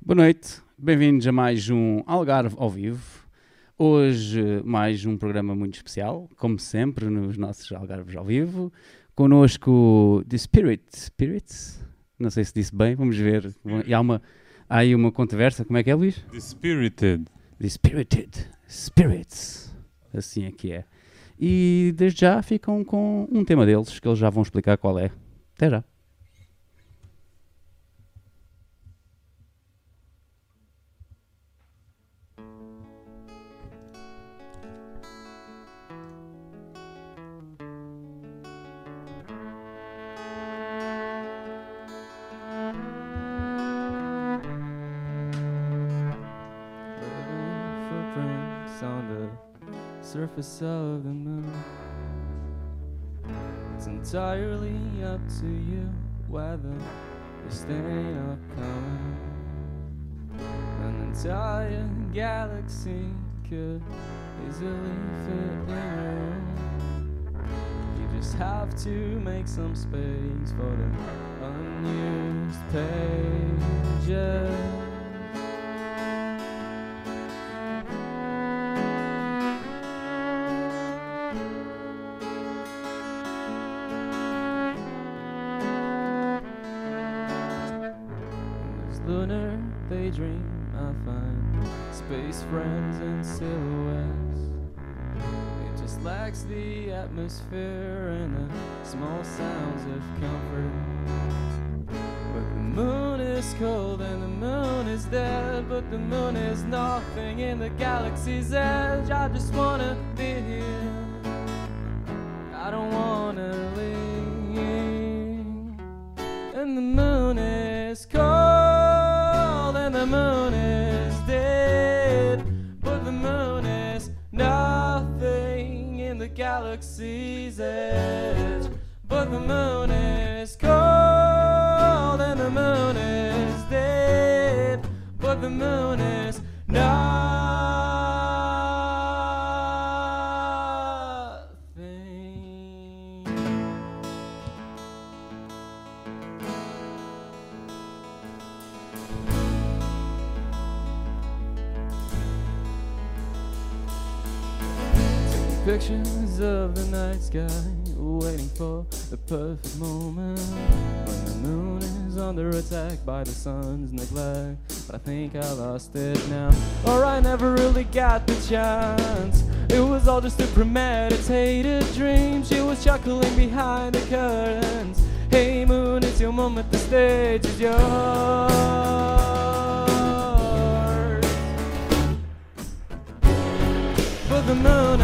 Boa noite, bem-vindos a mais um Algarve ao vivo. Hoje, mais um programa muito especial, como sempre, nos nossos Algarves ao vivo. Conosco The Spirit, Spirits, não sei se disse bem, vamos ver. E há, uma, há aí uma controvérsia, como é que é, Luís? The Spirited. The Spirited Spirits, assim é que é. E desde já ficam com um tema deles, que eles já vão explicar qual é. Até já. Surface of the moon. It's entirely up to you whether you stay or coming. An entire galaxy could easily fit in. You just have to make some space for the unused pages. The atmosphere and the small sounds of comfort. But the moon is cold and the moon is dead, but the moon is nothing in the galaxy's edge. I just wanna be here. Galaxy's edge. But the moon is cold and the moon is dead. But the moon is nothing. Of the night sky, waiting for the perfect moment when the moon is under attack by the sun's neglect. But I think I lost it now, or I never really got the chance. It was all just a premeditated dream. She was chuckling behind the curtains. Hey, moon, it's your moment. The stage is yours. The moon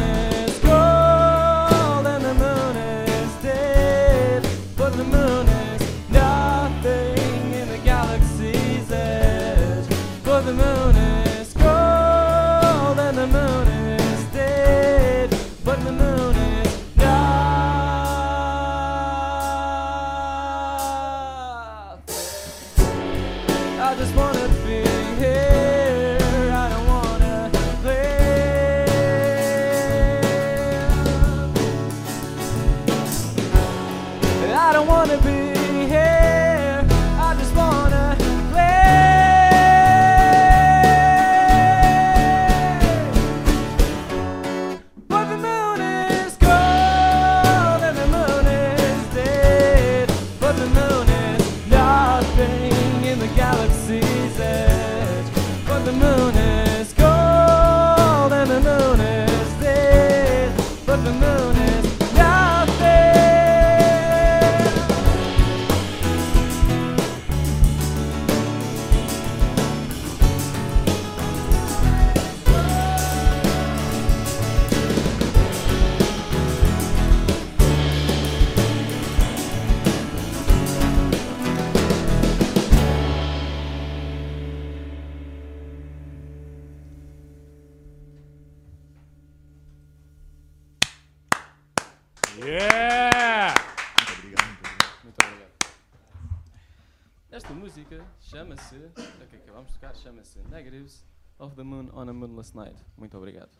Negatives of the Moon on a Moonless Night. Muito obrigado.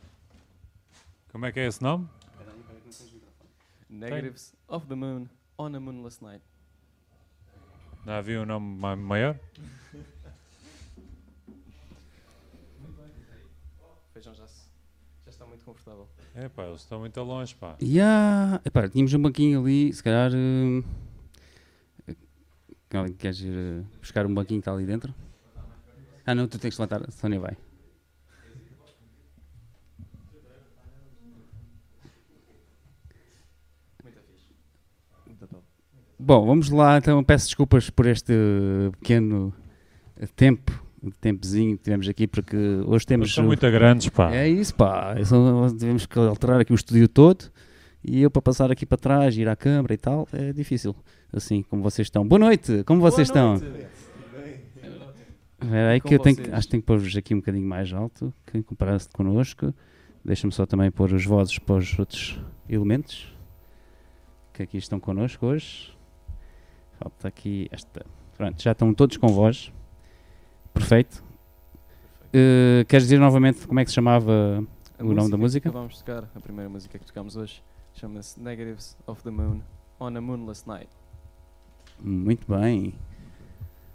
Como é que é esse nome? Negatives of the Moon on a Moonless Night. Não havia um nome ma maior? Feijão já, se, já está muito confortável. É pá, eles estão muito longe, pá. Yeah. Epá, tínhamos um banquinho ali, se calhar. Eh, uh, quer ir uh, buscar um banquinho que está ali dentro? Ah, não, tu tens que levantar. A Sónia vai. Bom, vamos lá. Então, peço desculpas por este pequeno tempo, tempozinho que tivemos aqui, porque hoje Eles temos. são o- muito grandes, pá. É isso, pá. Tivemos que alterar aqui o estúdio todo e eu para passar aqui para trás, ir à câmara e tal, é difícil. Assim, como vocês estão. Boa noite, como vocês estão? Espera aí que eu tenho, acho que tenho que pôr-vos aqui um bocadinho mais alto, que comparado connosco. Deixa-me só também pôr as vozes para os outros elementos que aqui estão connosco hoje. Falta aqui esta. Pronto, já estão todos com voz. Perfeito. Eh, queres dizer novamente como é que se chamava A o nome da música? De tocar, a primeira música que tocámos hoje, chama-se Negatives of the Moon on a Moonless Night. Muito bem.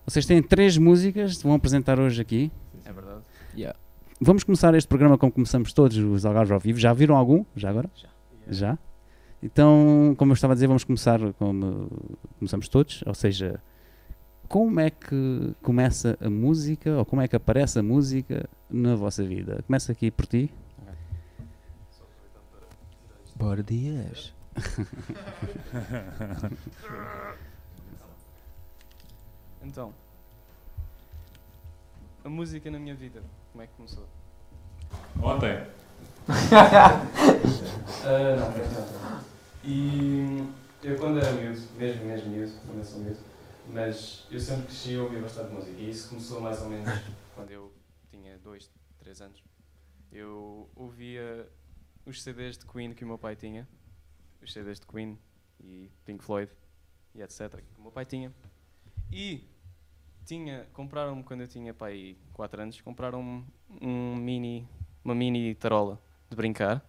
Vocês têm três músicas que vão apresentar hoje aqui. É verdade? Yeah. Vamos começar este programa como começamos todos os Algarves ao vivo. Já viram algum? Já agora? Já. Já? Então, como eu estava a dizer, vamos começar como começamos todos, ou seja, como é que começa a música, ou como é que aparece a música na vossa vida? Começa aqui por ti. Bora dias. Então, a música na minha vida, como é que começou? Ontem. Ah, não, não. E eu quando era miúdo, mesmo, mesmo miúdo, quando eu sou miúdo, mas eu sempre cresci a ouvir bastante música e isso começou mais ou menos quando eu tinha 2, 3 anos. Eu ouvia os CDs de Queen que o meu pai tinha, os CDs de Queen e Pink Floyd e etc. que o meu pai tinha. E tinha, compraram-me quando eu tinha pai 4 anos, compraram-me um mini, uma mini tarola de brincar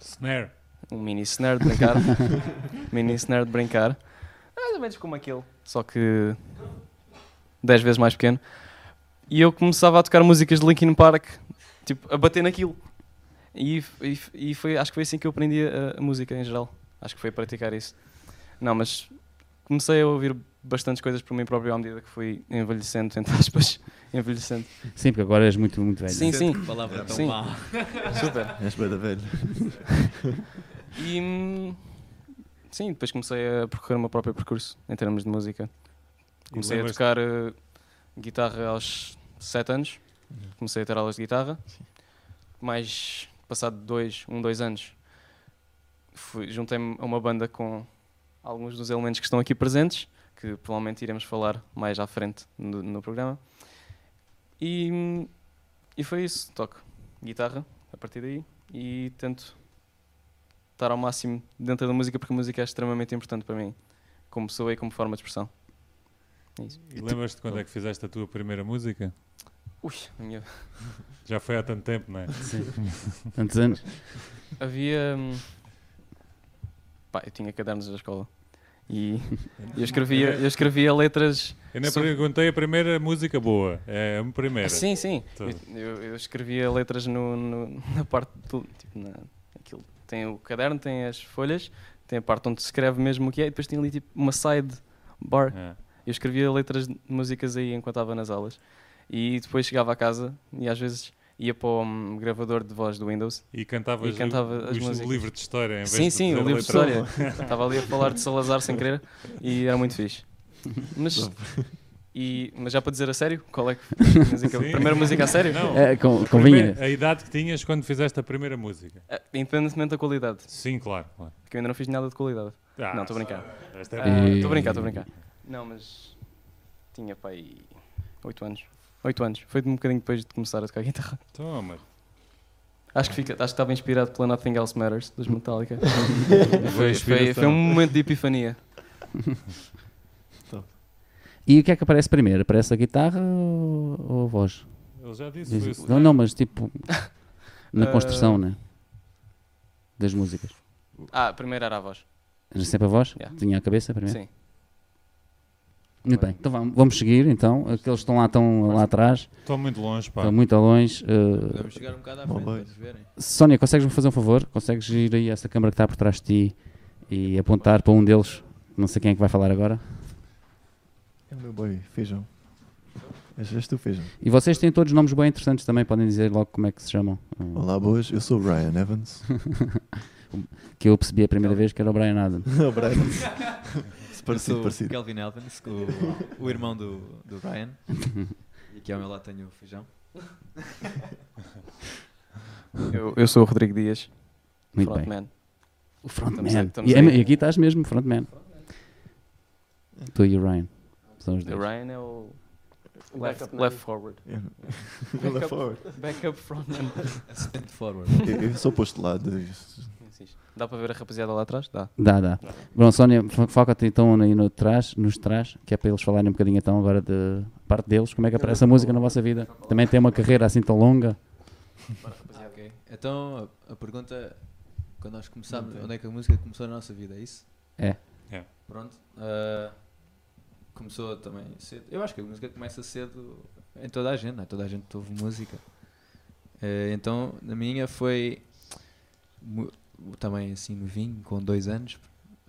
Snare. um mini snare de brincar. mini snare de brincar. Mais ou menos como aquele, só que 10 vezes mais pequeno. E eu começava a tocar músicas de Linkin Park, tipo, a bater naquilo. E, e, e foi, acho que foi assim que eu aprendi a, a música em geral. Acho que foi a praticar isso. Não, mas comecei a ouvir bastantes coisas por mim próprio à medida que fui envelhecendo, entre aspas, envelhecendo. Sim, porque agora és muito, muito velho. Sim, sim, Que palavra tão Sim. má. super. És da velho. E sim, depois comecei a percorrer o meu próprio percurso em termos de música. Comecei a tocar eh, guitarra aos 7 anos, comecei a ter aulas de guitarra. Mais passado dois, um, dois anos, juntei-me a uma banda com alguns dos elementos que estão aqui presentes, que provavelmente iremos falar mais à frente no, no programa. E, e foi isso, toco guitarra a partir daí e tento estar ao máximo dentro da música porque a música é extremamente importante para mim, como pessoa e como forma de expressão. É isso. E lembras-te quando é que fizeste a tua primeira música? Ui, a minha- Já foi há tanto tempo, não é? Sim. Tantos anos. havia. hum, Pá, eu tinha cadernos da escola e eu escrevia, eu escrevia letras. Eu nem Sobre- perguntei a primeira música boa. É a primeira. Sim, sim. Tudo. Eu, eu- eu escrevia letras no, no- na parte do. Tipo, na, aquilo. Tem o caderno, tem as folhas, tem a parte onde se escreve mesmo o que é, e depois tem ali tipo uma side bar. É. Eu escrevia letras de músicas aí enquanto estava nas aulas. E depois chegava a casa e às vezes ia para o hum, gravador de voz do Windows. E cantavas E cantava o, as os- músicas. o livro de história em vez Sim, de sim, o livro de história. Estava ali a falar de Salazar sem querer e era muito fixe. Mas, e, mas já para dizer a sério, qual é que foi a música- a primeira música a sério? Não, É, com, a, convinha. a idade que tinhas quando fizeste a primeira música. Eh, Independentemente da qualidade, Sim, claro. claro. porque eu ainda não fiz nada de qualidade. Ah, Não, estou a brincar. Esta é Ah. Estou a brincar, estou a brincar. Não, mas tinha pai 8 anos. 8 anos. Foi um bocadinho depois de começar a tocar guitarra. Toma. Acho que, fica, acho que estava inspirado pela Nothing Else Matters, dos Metallica. Foi foi, foi, um momento de epifania. E o que é que aparece primeiro? Aparece a guitarra ou, ou a voz? Ele já disse. Diz- foi isso. não, não, mas tipo na Ah. construção, né? Das músicas. Ah, primeiro era a voz. Era sempre a voz? Yeah. Tinha a cabeça primeiro? Sim. Muito bem, então vamos, vamos seguir então. Aqueles que estão lá, estão lá atrás, Estou muito longe, pá. estão muito a longe. Uh, Podemos chegar um bocado à frente para verem. Sónia, consegues-me fazer um favor? Consegues ir aí a essa câmara que está por trás de ti e apontar para um deles? Não sei quem é que vai falar agora. É o meu boy, feijão. És, tu, feijão. E vocês têm todos nomes bem interessantes também, podem dizer logo como é que se chamam. Olá, boas. Eu sou o Brian Evans. Que eu percebi a primeira vez que era o Brian Adam. o Brian. Eu parecido, sou o parecido. Kelvin Elvins, o, o irmão do, do Ryan. E aqui ao meu lado tenho o feijão. Eu, eu sou o Rodrigo Dias, Muito bem. frontman. O frontman. Estamos a- estamos E, é- e aqui estás mesmo, frontman. Tu e o Ryan. São os O dois. Ryan é o left, Backup left man. forward. Eu lá fora. Backup frontman. Assistant forward. Eu, eu sou posto de lado. isso- Dá para ver a rapaziada lá atrás? Dá. Dá, dá. Bom, Sónia, fo- foca-te então aí no trás, nos trás, que é para eles falarem um bocadinho então agora de parte deles. Como é que aparece a música na vossa vida? Também tem uma carreira assim tão longa. Ok. Então, a, a pergunta, quando nós começámos, onde é que a música começou na nossa vida, é isso? É. É. Pronto. ah, começou também cedo. Eu acho que a música começa cedo em toda a gente, não é? Toda a gente ouve música. Eh, então, na minha foi também assim novinho, com dois anos.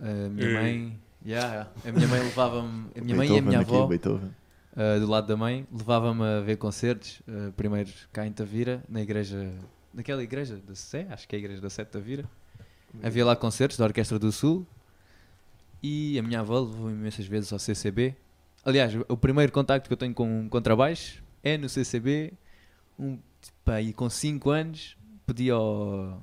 A minha mãe, yeah, a minha mãe levava-me, a minha mãe e a Beethoven minha avó. Uh, do lado da mãe, levava-me a ver concertos, uh, primeiro cá em Tavira, na igreja, naquela igreja da Sé, acho que é a igreja da Sé de Tavira. Havia lá concertos da Orquestra do Sul e a minha avó levou-me imensas vezes ao CCB. Aliás, o primeiro contacto que eu tenho com um contrabaixo é no CCB, um, tipo, aí com 5 anos, pedi ao,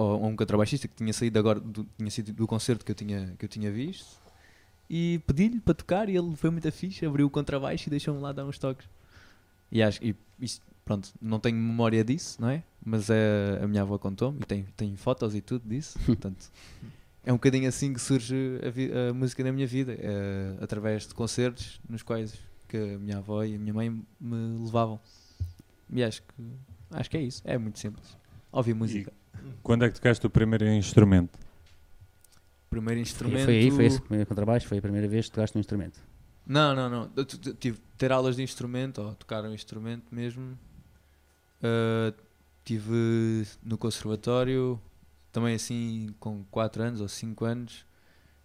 a um contrabaixista que tinha saído agora do, tinha sido do concerto que eu tinha, que eu tinha visto e pedi-lhe para tocar e ele foi muito fixe, abriu o contrabaixo e deixou-me lá dar uns toques. E acho e isso, pronto, não tenho memória disso, não é? Mas é, a minha avó contou-me e tem, tem fotos e tudo disso, portanto. É um bocadinho assim que surge a, a música na minha vida, é, através de concertos nos quais que a minha avó e a minha mãe me levavam. E acho que acho que é isso, é muito simples. Ouvir música. Quando é que tocaste o primeiro instrumento? Primeiro instrumento. foi aí, foi esse primeiro contrabaixo, foi a primeira vez que tocaste um instrumento. Não, não, não. Eu tive de ter aulas de instrumento, ou tocar um instrumento mesmo. Uh, tive no conservatório, também assim com 4 anos ou 5 anos.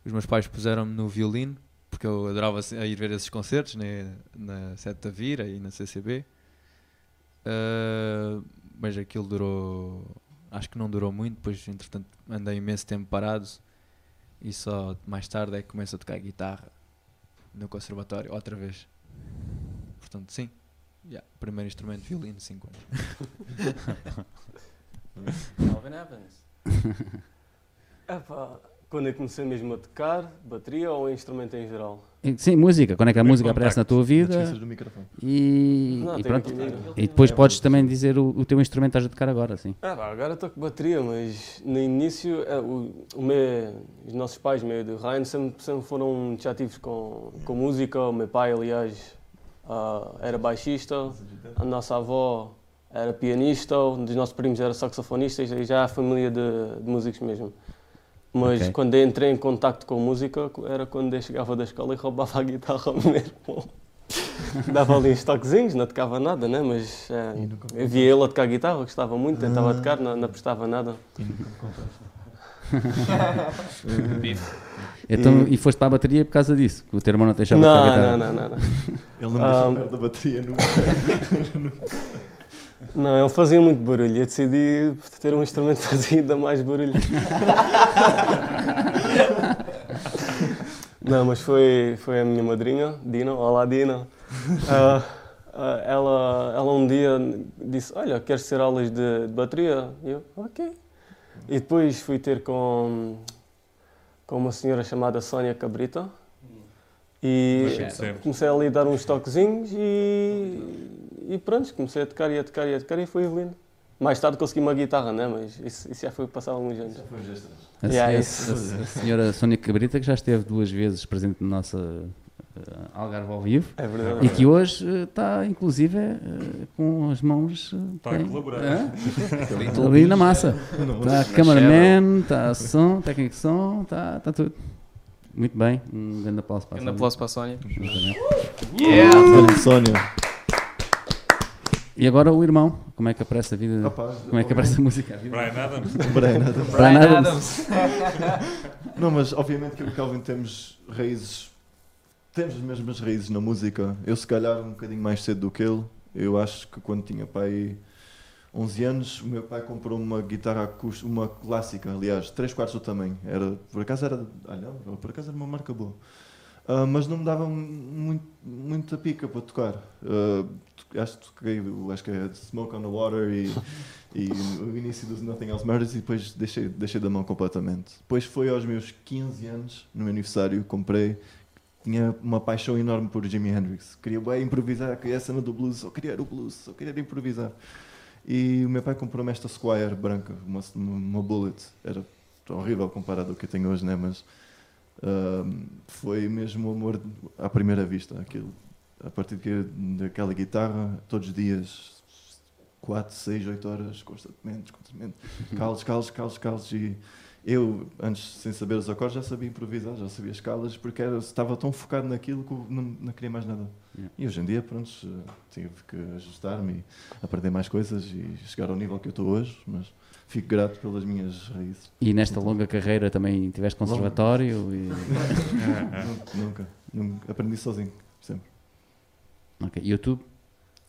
Os meus pais puseram-me no violino, porque eu adorava ir ver esses concertos né, na Sete da Vira e na CCB. Uh, mas aquilo durou, acho que não durou muito, depois entretanto andei imenso tempo parado e só mais tarde é que começo a tocar guitarra no conservatório, outra vez. Portanto, sim. Yeah, primeiro instrumento, violino, 5 anos. Calvin Evans. Epá, quando eu comecei mesmo a tocar, bateria ou instrumento em geral? Sim, música. Quando é que a Primeiro música aparece na tua vida? esqueças do microfone. E, Não, e pronto. E depois podes também dizer o, o teu instrumento que estás a tocar agora, sim. Ah, pá, agora estou com bateria, mas no início é, o, o meu, os nossos pais, meio do Ryan, sempre, sempre foram muito ativos com, com música. O meu pai, aliás, ah, era baixista, a nossa avó era pianista, um dos nossos primos era saxofonista e já a família de, de músicos mesmo. Mas Ok. quando eu entrei em contacto com música, era quando eu chegava da escola e roubava a guitarra ao meu irmão. Dava ali uns toquezinhos, não tocava nada, né? mas E me eu via ele a tocar guitarra, gostava muito, tentava Ah. tocar, não, não prestava nada. E nunca. Então, e foste para a bateria por causa disso, que o teu irmão não te deixava tocar Não, guitarra. não, não, não, não. Ele não me deixou Ah, perto da bateria nunca. Não, ele fazia muito barulho. Eu decidi ter um instrumento que fazia ainda mais barulho. Não, mas foi, foi a minha madrinha, Dina. Olá, Dina. Ah, ah, ela, ela um dia disse: Olha, queres ter aulas de, de bateria? E eu, ok. E depois fui ter com, com uma senhora chamada Sónia Cabrita. E comecei a dar uns toquezinhos e, e pronto, comecei a tocar e a tocar e a tocar e foi evoluindo. Mais tarde consegui uma guitarra, né? mas isso, isso já foi passar alguns anos. A, Yeah, senhora, isso. a- a senhora Sónia Cabrita, que já esteve duas vezes presente no nosso eh, Algarve ao vivo É verdade. e que hoje eh, está, inclusive, eh, com as mãos eh, Está a colaborar. Hã? ali na massa. Está cameraman, está som, técnico de som, está está tudo. Muito bem, um grande aplauso para a Um Sónia. aplauso para a Sónia. Exatamente. Sónia, Sónia. E agora o irmão, como é que aparece a vida? Rapaz, Como é que aparece a música? Brian Adams. Brian Adams. Brian Adams. Não, mas obviamente que eu e o Calvin temos raízes. Temos as mesmas raízes na música. Eu, se calhar, um bocadinho mais cedo do que ele. Eu acho que quando tinha pai 11 anos, o meu pai comprou uma guitarra acústica, uma clássica, aliás, 3 quartos do tamanho. Era, por acaso era. Não, por acaso era uma marca boa. Ah, mas não me dava muito, muita pica para tocar. To- acho que toquei, acho que é Smoke on the Water e, e o início dos Nothing Else Matters e depois deixei, deixei da mão completamente. Depois foi aos meus 15 anos, no meu aniversário, comprei. Tinha uma paixão enorme por Jimi Hendrix. Queria bem improvisar, queria a cena do blues, só queria o blues, só queria improvisar. E o meu pai comprou-me esta Squire branca, uma, uma Bullet. Era horrível comparado ao que eu tenho hoje, né? mas Ahm, foi mesmo o amor à primeira vista. Aquilo, a partir daquela guitarra, todos os dias, 4, 6, 8 horas, constantemente, constantemente, calos, calos, calos, calos. E eu, antes, sem saber os acordes, já sabia improvisar, já sabia escalas, porque era, estava tão focado naquilo que não, não queria mais nada. Yeah. E hoje em dia, pronto, eh, tive que ajustar-me e aprender mais coisas e chegar ao nível que eu estou hoje, mas fico grato pelas minhas raízes. E nesta longa carreira também tiveste conservatório e... nunca, nunca. Aprendi sozinho. Ok, YouTube?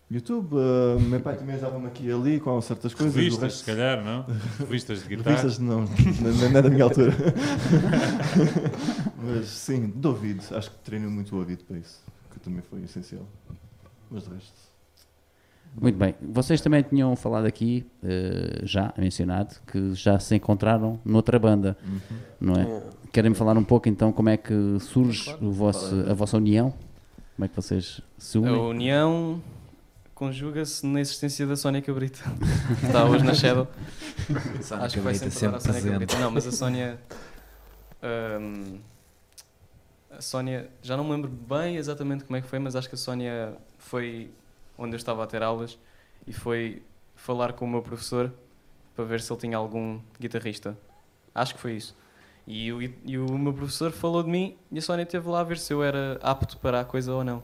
YouTube, uh, meu pai também ajudava-me aqui e ali com certas coisas. Revistas, resto- se calhar, não? Revistas de guitarra. Revistas não, não, é da minha altura. Mas sim, de ouvido, acho que treino muito o ouvido para isso, que também foi essencial. Mas de resto. Muito bem. Vocês também tinham falado aqui, eh, já mencionado, que já se encontraram noutra banda, Uhum. não é? Yeah. Querem falar um pouco então como é que surge o vosso, a vossa união? Como é que vocês se A unem? união conjuga-se na existência da Sónia Cabrita. que Está hoje na Shadow. Acho que vai sempre, sempre a Sónia. Cabrita. Não, mas a Sónia. hum, a Sónia. Já não me lembro bem exatamente como é que foi, mas acho que a Sónia foi onde eu estava a ter aulas e foi falar com o meu professor para ver se ele tinha algum guitarrista. Acho que foi isso. E o, e o meu professor falou de mim e a Sónia esteve lá a ver se eu era apto para a coisa ou não.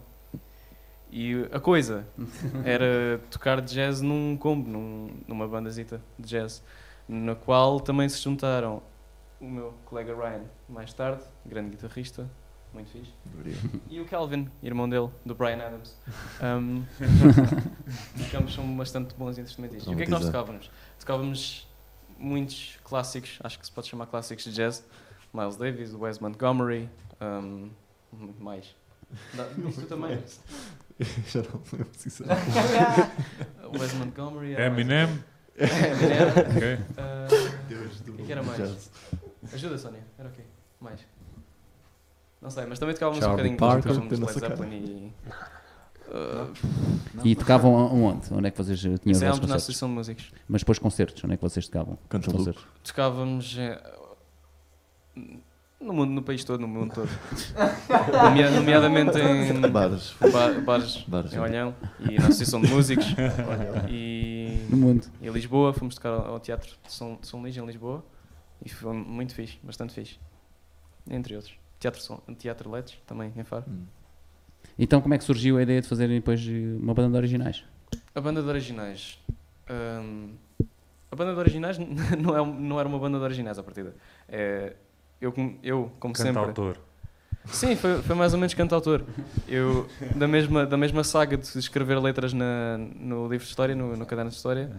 E a coisa era tocar jazz num combo, num- numa bandazita de jazz, na qual também se juntaram o meu colega Ryan, mais tarde, grande guitarrista, muito fixe, e o Calvin, irmão dele, do Brian Adams. Um, ambos são bastante bons instrumentistas. E o que é que nós tocávamos? Tocávamos muitos clássicos, acho que se pode chamar clássicos de jazz. Miles Davis, Wes Montgomery, um, muito mais. Diz tu também. Já não me lembro, sinceramente. Wes Montgomery. mais- Eminem. Eminem. ok. Uh, Deus do O que que era mais? jazz. ajuda, Sónia. Era o quê? Mais? Não sei, mas também tocávamos um bocadinho Parker. tocávamos Tem Led. Zeppelin e. Uh, E tocavam onde? Onde é que vocês tinham os vossos ensaiámos na concertos? Associação de Músicos. Mas depois concertos, onde é que vocês tocavam? Luke. concertos? Tocávamos eh, no mundo, no país todo, no mundo todo. Nomea- nomeadamente em Bares. ba- bares Bares. em Olhão e na Associação de Músicos. e No mundo. em Lisboa, fomos tocar ao ao Teatro de São, de São Luís, em Lisboa. E foi muito fixe, bastante fixe. Entre outros. Teatro, São- Teatro Letes, também em Faro. Hum. Então como é que surgiu a ideia de fazerem depois eh, uma banda de originais? A banda de originais. hum, a banda de originais não, é, não era uma banda de originais à partida. É, eu, eu, como sempre. Cantautor. Sim, foi, foi mais ou menos cantautor. Eu, da mesma, da mesma saga de escrever letras na, no livro de história, no, no caderno de história,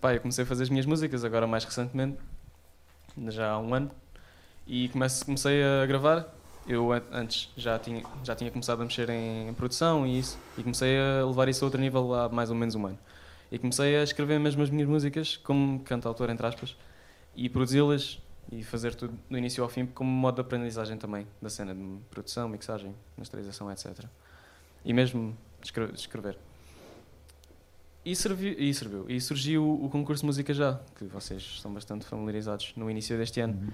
pá, eu comecei a fazer as minhas músicas, agora mais recentemente, já há um ano, e comece, comecei a gravar. Eu an- antes já tinha, já tinha começado a mexer em, produção e isso, e comecei a levar isso a outro nível há mais ou menos um ano. E comecei a escrever mesmo as minhas músicas como cantautor, entre aspas, e produzi-las e fazer tudo do início ao fim como modo de aprendizagem também da cena de produção, mixagem, masterização, etc. E mesmo escre- escrever. E, servi, e serviu. E surgiu o concurso de música já, que vocês estão bastante familiarizados no início deste ano.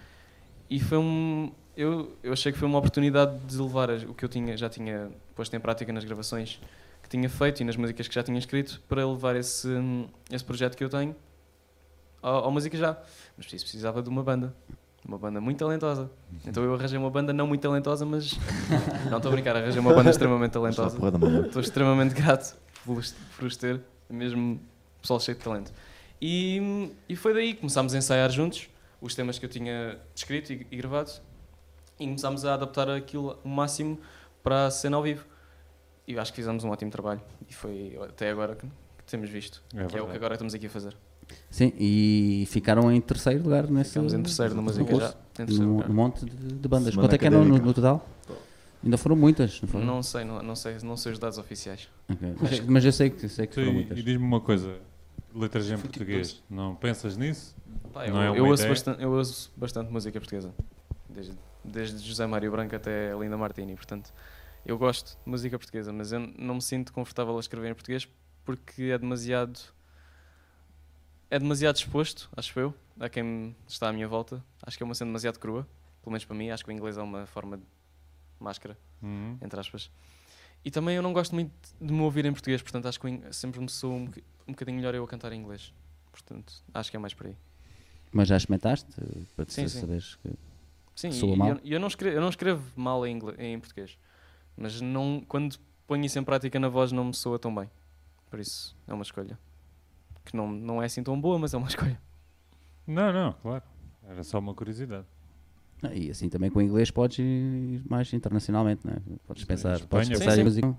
E foi um. Eu, eu achei que foi uma oportunidade de levar o que eu tinha, já tinha posto em prática nas gravações que tinha feito e nas músicas que já tinha escrito para levar esse, esse projeto que eu tenho ao, ao música já. Mas preciso, precisava de uma banda. Uma banda muito talentosa. Então eu arranjei uma banda não muito talentosa, mas. não estou a brincar, arranjei uma banda extremamente talentosa. Estou extremamente grato por os ter, mesmo pessoal cheio de talento. E, e foi daí que começámos a ensaiar juntos os temas que eu tinha escrito e, e gravado e começámos a adaptar aquilo o máximo para a cena ao vivo. E eu acho que fizemos um ótimo trabalho e foi até agora que, que temos visto, É que é o que agora estamos aqui a fazer. Sim, e ficaram em terceiro lugar nesse Ficamos em terceiro na música concurso, já. Em terceiro no, lugar. no monte de, de bandas. Semana Quanto é que eram no, no total? Ainda foram muitas, não foram? Não sei, não, não sei, não sei os dados oficiais. Ok. Mas, mas eu sei que, sei que foram muitas. e diz-me uma coisa, letras em tipo português, não pensas nisso? Pá, eu, Não é eu ouço bastante, eu ouço bastante música portuguesa, desde, desde José Mário Branco até Linda Martini, portanto, eu gosto de música portuguesa, mas eu não me sinto confortável a escrever em português porque é demasiado é demasiado exposto, acho eu, a quem está à minha volta. Acho que é uma cena demasiado crua, pelo menos para mim, acho que o inglês é uma forma de máscara Uhum. entre aspas. E também eu não gosto muito de me ouvir em português, portanto acho que sempre me sou um, um bocadinho melhor eu a cantar em inglês. Portanto, acho que é mais por aí. Mas já experimentaste? Para te Sim, sim. saberes que. Sim, Soa e mal? eu, eu não escrevo, eu não escrevo mal em, ingle- em português, mas não, quando ponho isso em prática na voz não me soa tão bem. Por isso é uma escolha. Que não, não é assim tão boa, mas é uma escolha. Não, não, claro. Era só uma curiosidade. Ah, E assim também com o inglês podes ir mais internacionalmente, não é? Podes pensar, Espanha. podes pensar sim. em música.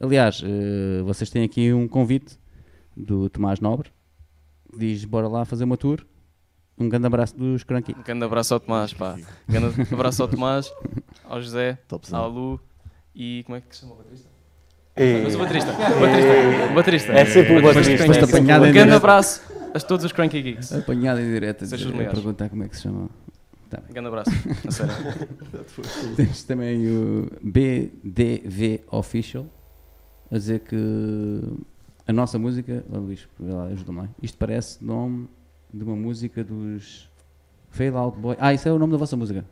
Aliás, eh, vocês têm aqui um convite do Tomás Nobre que diz: bora lá fazer uma tour. Um grande abraço dos Cranky. Um grande abraço ao Tomás, pá. Um grande abraço ao Tomás, ao José, Topzão. Lu e como é que se chama o baterista? E- Mas o baterista, o baterista, o baterista. É sempre o baterista. é sempre apanhado o em Um grande direto. abraço a todos os Cranky Geeks. Apanhado em direto Sejam melhores. perguntar como é que se chama. Um grande abraço, a sério. Tens também o BDV Official a dizer que a nossa música, oh, Luís, ajuda-me lá. Isto parece nome de uma música dos Fail Out Boy. Ah, isso é o nome da vossa música.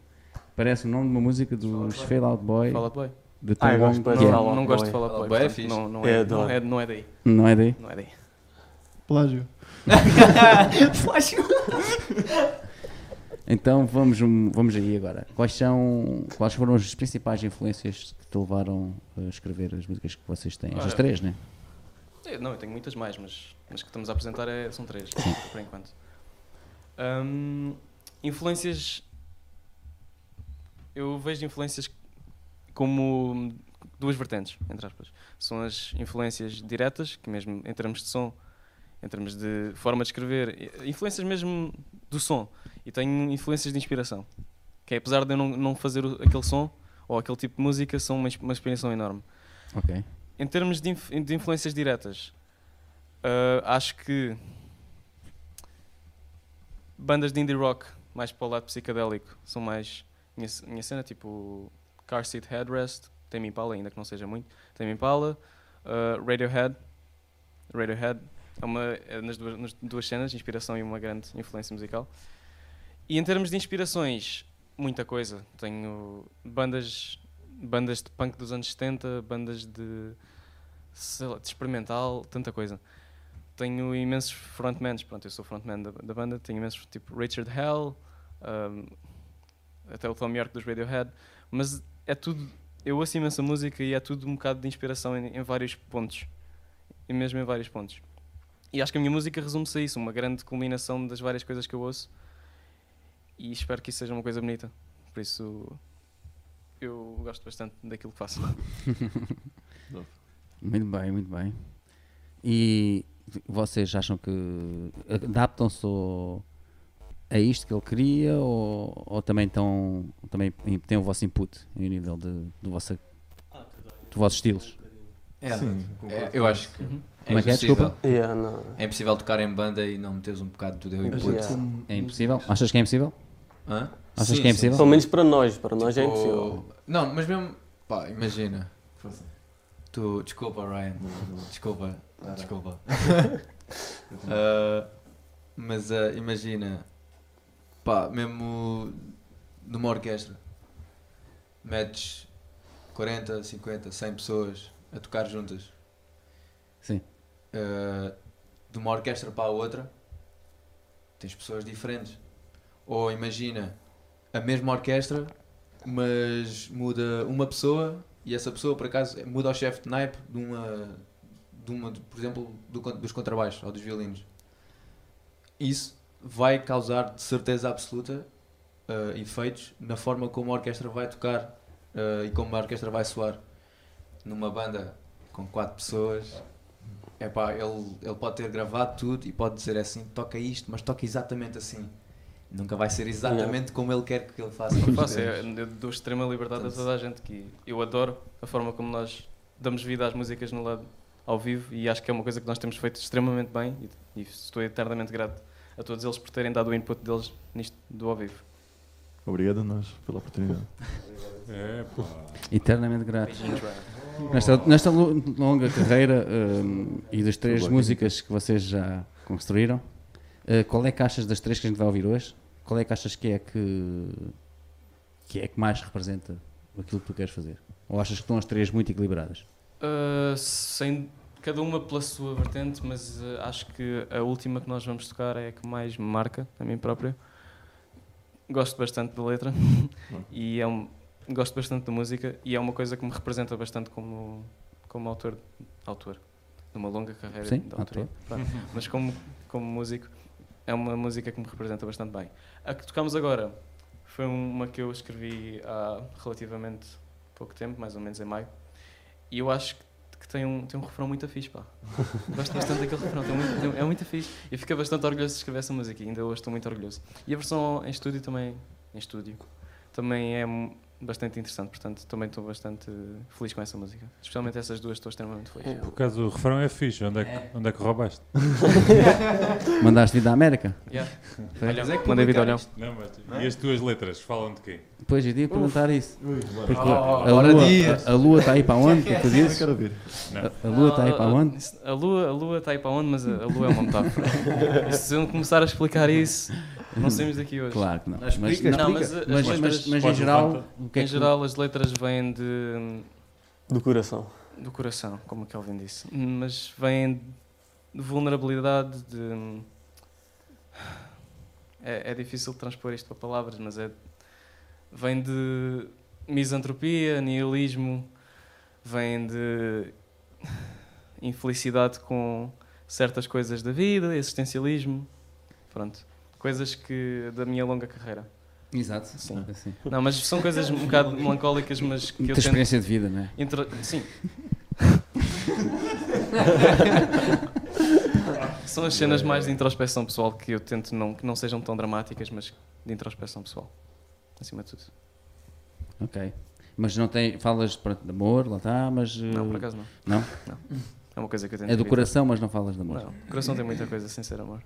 Parece o nome de uma música dos Fail Out Boy Fala Boy. de Ah, eu gosto de é. Fall Não, Out não gosto de Boy. Out Boy é fixe. Não, não, É, é, não, é, não é daí. Não é daí? Não é daí. Plágio. Então vamos, vamos aí agora. Quais são, quais foram as principais influências que te levaram a escrever as músicas que vocês têm? As três, né? Eu- Não, eu tenho muitas mais, mas as que estamos a apresentar é- são três, por enquanto. Hum, influências. Eu vejo influências como duas vertentes, entre aspas. São as influências diretas, que mesmo em termos de som, em termos de forma de escrever, influências mesmo do som. E tenho influências de inspiração. Que é, apesar de eu não, não fazer aquele som ou aquele tipo de música, são uma, uma inspiração enorme. Ok. Em termos de, inf- de influências diretas, ah, acho que bandas de indie rock mais para o lado psicadélico são mais minha, minha cena, tipo Car Seat Headrest, Tame Impala, ainda que não seja muito, Tame Impala, ah, Radiohead, Radiohead é uma é nas, duas, nas duas cenas, inspiração e uma grande influência musical. E em termos de inspirações, muita coisa. Tenho bandas bandas de punk dos anos 70, bandas de, lá, de experimental, tanta coisa. Tenho imensos frontmans, pronto, eu sou frontman da, da banda, tenho imensos, tipo Richard Hell, um, até o Tom York dos Radiohead, mas é tudo, eu ouço imensa música e é tudo um bocado de inspiração em, em vários pontos, e mesmo em vários pontos. E acho que a minha música resume-se a isso, uma grande culminação das várias coisas que eu ouço, e espero que isso seja uma coisa bonita. Por isso, eu gosto bastante daquilo que faço. Muito bem, muito bem. E vocês acham que adaptam-se ao- a isto que ele queria ou, ou também, estão, também têm o vosso input em nível de, do, vosso, do vossos estilos? É, Sim, é, eu acho que Uhum. é Como é que é? impossível. Desculpa. Yeah, não. É impossível tocar em banda e não meteres um bocado do teu input. yeah. É impossível? Achas que é impossível? Hã? Achas Sim, que é impossível? Pelo menos para nós, para nós é Tipo, impossível. Não, mas mesmo, pá, imagina. Tu, desculpa, Ryan. Desculpa, Desculpa. Ah, mas ah, imagina, pá, mesmo numa orquestra, metes 40, 50, 100 pessoas a tocar juntas. Sim. Ah, de uma orquestra para a outra, tens pessoas diferentes. Ou imagina a mesma orquestra, mas muda uma pessoa e essa pessoa, por acaso, muda o chefe de naipe de uma, de uma de- por exemplo, do dos contrabaixos ou dos violinos. Isso vai causar, de certeza absoluta, eh, efeitos na forma como a orquestra vai tocar eh, e como a orquestra vai soar. Numa banda com quatro pessoas, epá, ele, ele pode ter gravado tudo e pode dizer assim: toca isto, mas toca exatamente assim. Nunca vai ser exatamente como ele quer que ele faça. Eu faço, é, eu dou extrema liberdade a toda a gente que eu adoro a forma como nós damos vida às músicas no lado ao vivo e acho que é uma coisa que nós temos feito extremamente bem e, e estou eternamente grato a todos eles por terem dado o input deles nisto do ao vivo. Obrigado a nós pela oportunidade. É, pá. Eternamente Ryan. Nesta, nesta lo- longa carreira hum, e das três músicas que vocês já construíram, uh, qual é que achas das três que a gente vai ouvir hoje? Qual é que achas que é que, que é que mais representa aquilo que tu queres fazer? Ou achas que estão as três muito equilibradas? Uh, sem cada uma pela sua vertente, mas uh, acho que a última que nós vamos tocar é a que mais me marca, a mim próprio. Gosto bastante da letra e é um, gosto bastante da música e é uma coisa que me representa bastante como, como autor, autor, numa longa carreira Sim, de autoria. autor. Pronto. Mas como, como músico, é uma música que me representa bastante bem. A que tocamos agora foi uma que eu escrevi há relativamente pouco tempo, mais ou menos em maio, e eu acho que, tem, um, tem um refrão muito fixe, pá. Gosto bastante daquele refrão, tem muito, tem- é muito fixe. Eu fiquei bastante orgulhoso de escrever essa música, ainda hoje estou muito orgulhoso. E a versão em estúdio também, em estúdio, também é bastante interessante, portanto também estou bastante feliz com essa música. Especialmente essas duas estou extremamente feliz. Por acaso o refrão é fixe. Onde é que, onde é que roubaste? Mandaste vir da América? Yeah. É que mandei vir publicaram olhão. Não, mas, e as tuas letras falam de quê? Depois eu ia perguntar isso. Porque Oh, a, lua, a, a lua está aí para onde? Que tu Eu dizes? quero ouvir. A, a lua está aí para onde? A lua, a lua está aí para onde, mas a, a lua é uma metáfora. E se eu começar a explicar isso, não saímos daqui hoje. Claro que não. Não, explica, não, mas, as mas, letras- mas, mas em geral, o que é em que- geral, as letras vêm de, Do coração. do coração, como o Kelvin disse. Mas vêm de vulnerabilidade, de. É, é difícil transpor isto para palavras, mas é. Vem de misantropia, nihilismo, vem de infelicidade com certas coisas da vida, existencialismo. Pronto. Coisas que. da minha longa carreira. Exato. Sim. Assim. Não, mas são coisas um bocado melancólicas, mas que eu Muita tento. experiência de vida, não é? Intra... Sim. São as cenas mais de introspeção pessoal que eu tento não, que não sejam tão dramáticas, mas de introspeção pessoal. Acima de tudo. Ok. Mas não tem. Falas pronto, de amor, lá está, mas. Não, por acaso não. Não? É uma coisa que eu tento É do evitar. coração, mas não falas de amor. Não, o coração tem muita coisa sem ser amor.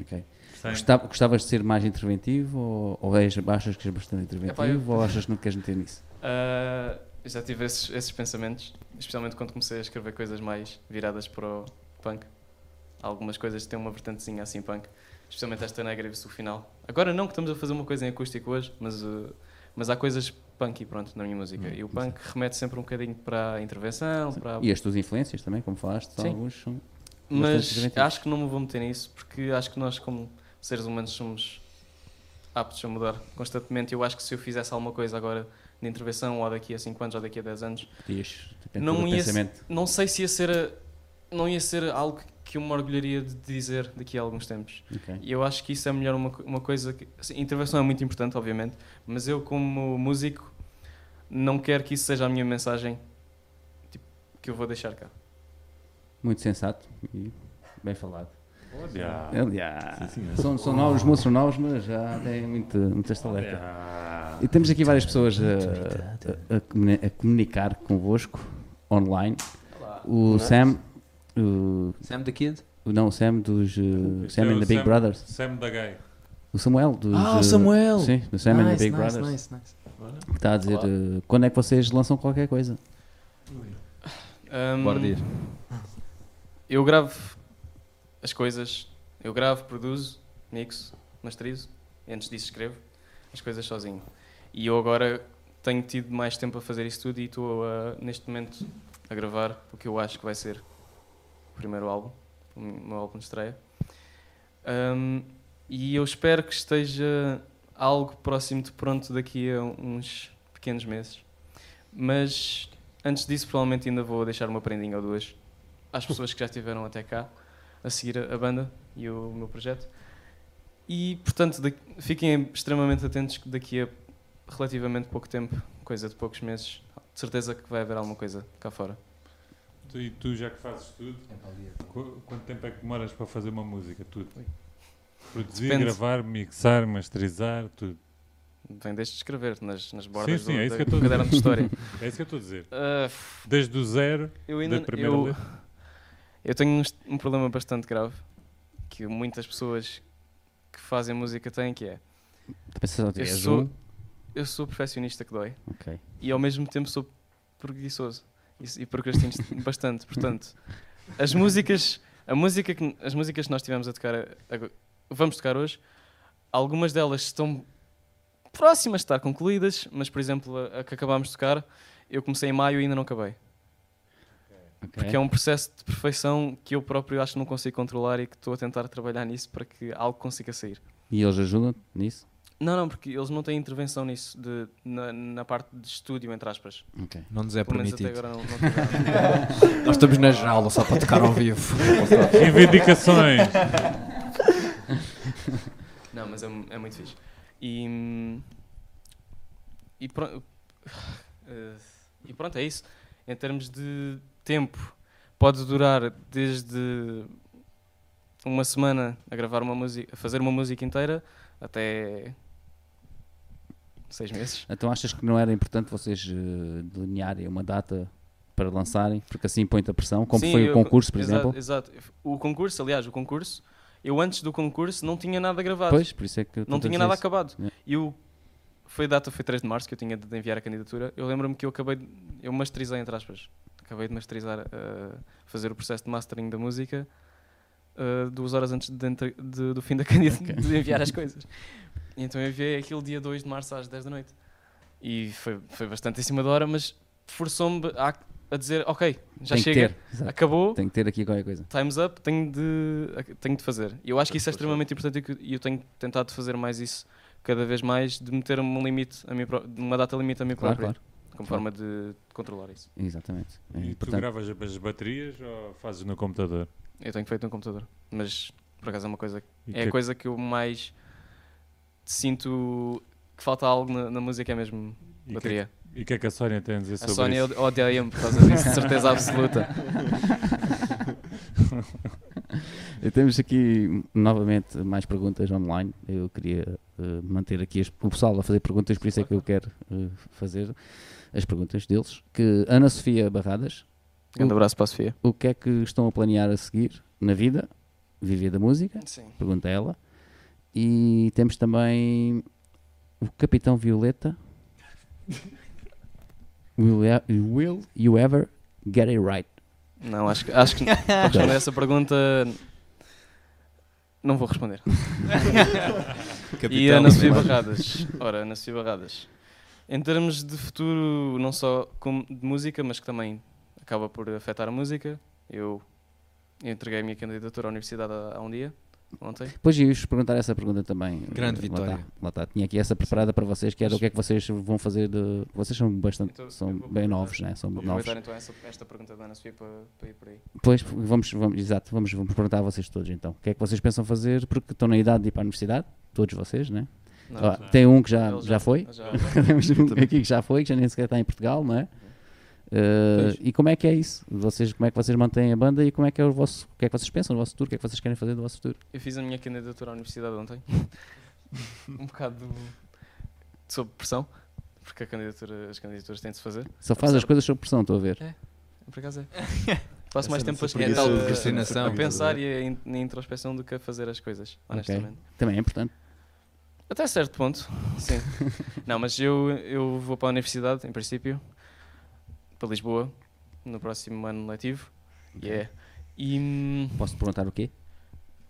Ok. Gostava- gostavas de ser mais interventivo ou, ou és, achas que és bastante interventivo Epá, eu- ou achas que não queres meter nisso? Eu já tive esses, esses pensamentos, especialmente quando comecei a escrever coisas mais viradas para o punk. Algumas coisas têm uma vertentezinha assim punk, especialmente esta negra e o final. Agora não que estamos a fazer uma coisa em acústico hoje, mas, uh, mas há coisas punk e pronto na minha música. Hum, e o punk remete sempre um bocadinho para a intervenção, para... E as tuas influências também, como falaste, Sim. alguns são. mas acho que não me vou meter nisso, porque acho que nós como seres humanos somos aptos a mudar constantemente. Eu acho que se eu fizesse alguma coisa agora de intervenção, ou daqui a 5 anos, ou daqui a 10 anos, depende Não ia não sei se ia ser não ia ser algo que eu me orgulharia de dizer daqui a alguns tempos. E eu acho que isso é melhor uma, uma coisa que assim, intervenção é muito importante, obviamente, mas eu como músico não quero que isso seja a minha mensagem tipo, que eu vou deixar cá. Muito sensato e bem falado. Olha. Aliás, Sim, sim, é. são, são novos, moços são novos, mas já têm muita, muita estaleca. Olha. E temos aqui várias pessoas a, a- a comuni- a comunicar convosco online. O Nice. Sam, o, Sam the Kid? não, o Sam dos uh, Sam and the Big Sam- Brothers. Sam da Gay. O Samuel dos Ah, o uh, Samuel! Sim, do Sam and the nice, Big nice, Brothers. nice, nice. Que está a dizer uh, quando é que vocês lançam qualquer coisa. Ahm, Bora dir. Eu gravo as coisas, eu gravo, produzo, mixo, masterizo, antes disso escrevo as coisas sozinho. E eu agora tenho tido mais tempo a fazer isso tudo e estou a, neste momento a gravar o que eu acho que vai ser o primeiro álbum, o meu álbum de estreia. Ahm, E eu espero que esteja algo próximo de pronto daqui a uns pequenos meses. Mas antes disso, provavelmente ainda vou deixar uma prendinha ou duas às pessoas que já estiveram até cá a seguir a banda e o meu projeto. E, portanto, da- fiquem extremamente atentos que daqui a relativamente pouco tempo, coisa de poucos meses, de certeza que vai haver alguma coisa cá fora. Tu, e tu, já que fazes tudo, qu- quanto tempo é que demoras para fazer uma música? Tudo. Produzir, Depende. gravar, mixar, masterizar, tudo. Vem desde escrever nas, nas bordas sim, do, é isso que eu do a caderno de história. É isso que eu estou a dizer. Ah, Desde o zero, eu ainda da primeira eu, letra. Eu tenho um, um problema bastante grave que muitas pessoas que fazem música têm, que é Eu sou- eu sou perfeccionista que dói Ok. e ao mesmo tempo sou preguiçoso e, e procrastino bastante. Portanto, as músicas, a música que, as músicas que nós tivemos a tocar, a- a- vamos tocar hoje, algumas delas estão próximas de estar concluídas, mas por exemplo, a, a que acabámos de tocar, eu comecei em maio e ainda não acabei. Ok. Porque é um processo de perfeição que eu próprio acho que não consigo controlar e que estou a tentar trabalhar nisso para que algo consiga sair. E eles ajudam nisso? Não, não, porque eles não têm intervenção nisso, de, na, na parte de estúdio, entre aspas. Ok. Não nos é Pelo menos até permitido. agora não, não. Nós estamos na jaula só para tocar ao vivo. reivindicações. Não, mas é, é muito fixe. E, e, pronto, e pronto, é isso. Em termos de tempo, pode durar desde uma semana a gravar uma música, a fazer uma música inteira, até seis meses. Então achas que não era importante vocês eh, delinearem uma data para lançarem? Porque assim põe-te a pressão, como Sim, foi o concurso, por exato, exemplo? Exato. O concurso, aliás, o concurso, eu antes do concurso não tinha nada gravado. Pois, por isso é que não tinha nada isso. acabado. Yeah. E o foi a data, foi 3 de março que eu tinha de enviar a candidatura. Eu lembro-me que eu acabei, de- eu masterizei entre aspas. Acabei de masterizar, eh, fazer o processo de mastering da música eh, duas horas antes de entre- de- do fim da candidatura, de enviar as coisas. E então eu enviei aquilo dia 2 de março às 10 da noite. E foi, foi bastante em cima da hora, mas forçou-me a, a dizer, ok, já Tem chega, acabou, Tem que ter aqui qualquer coisa. time's up, tenho de, tenho de fazer. E eu acho que isso é extremamente importante e eu tenho tentado fazer mais isso cada vez mais, de meter um limite, a mim, uma data limite a mim Claro, próprio, claro. Como forma de controlar isso. Exatamente. É E tu importante. gravas as baterias ou fazes no computador? Eu tenho feito no computador, mas por acaso é uma coisa, E é a que- coisa que eu mais sinto que falta algo na, na música, é mesmo e que- bateria. E o que é que a Sónia tem a dizer A sobre Sónia isso? odeia-me por causa disso, de certeza absoluta. E temos aqui novamente mais perguntas online. Eu queria eh, manter aqui as- o pessoal a fazer perguntas, por isso é que eu quero eh, fazer as perguntas deles. Que Ana Sofia Barradas, Grande abraço para a Sofia. o que é que estão a planear a seguir na vida? Viver da música? Sim. Pergunta ela. E temos também o Capitão Violeta. Will, you- will you ever get it right? Não, acho que, acho que para responder essa pergunta não vou responder. E a Ana Sofia Barradas. Ora, Ana Sofia Barradas. Em termos de futuro, não só com, de música, mas que também acaba por afetar a música, eu entreguei a minha candidatura à universidade há, um dia, ontem. Depois ia-vos perguntar essa pergunta também. Grande Lá vitória. tá, lá tá. Tinha aqui essa preparada para vocês, que era o que é que vocês vão fazer de... Vocês são bastante... Então, são bem novos, né? São Vou novos. aproveitar então essa, esta pergunta da Ana Sofia para, para ir por aí. Pois, vamos, vamos, exato, vamos, vamos perguntar a vocês todos então. O que é que vocês pensam fazer? Porque estão na idade de ir para a universidade, todos vocês, né? Não, Ah, tem um que já, ele já foi. Já, Temos um aqui que já foi, que já nem sequer está em Portugal, não é? Uh, e como é que é isso? Vocês, como é que vocês mantêm a banda e como é que é o vosso, o que é que vocês pensam no vosso futuro? O que é que vocês querem fazer do vosso futuro? Eu fiz a minha candidatura à universidade ontem. um bocado sob pressão, porque a candidatura, as candidaturas têm de se fazer. Só faz as coisas sob pressão, estou a ver. Por acaso é. Passo mais Essa tempo a, tal a- pensar e a in- na introspeção do que a fazer as coisas, honestamente. Também é importante. Até certo ponto, sim. Não, mas eu, eu vou para a universidade, em princípio, para Lisboa, no próximo ano letivo. Yeah. E hum, Posso te perguntar o quê?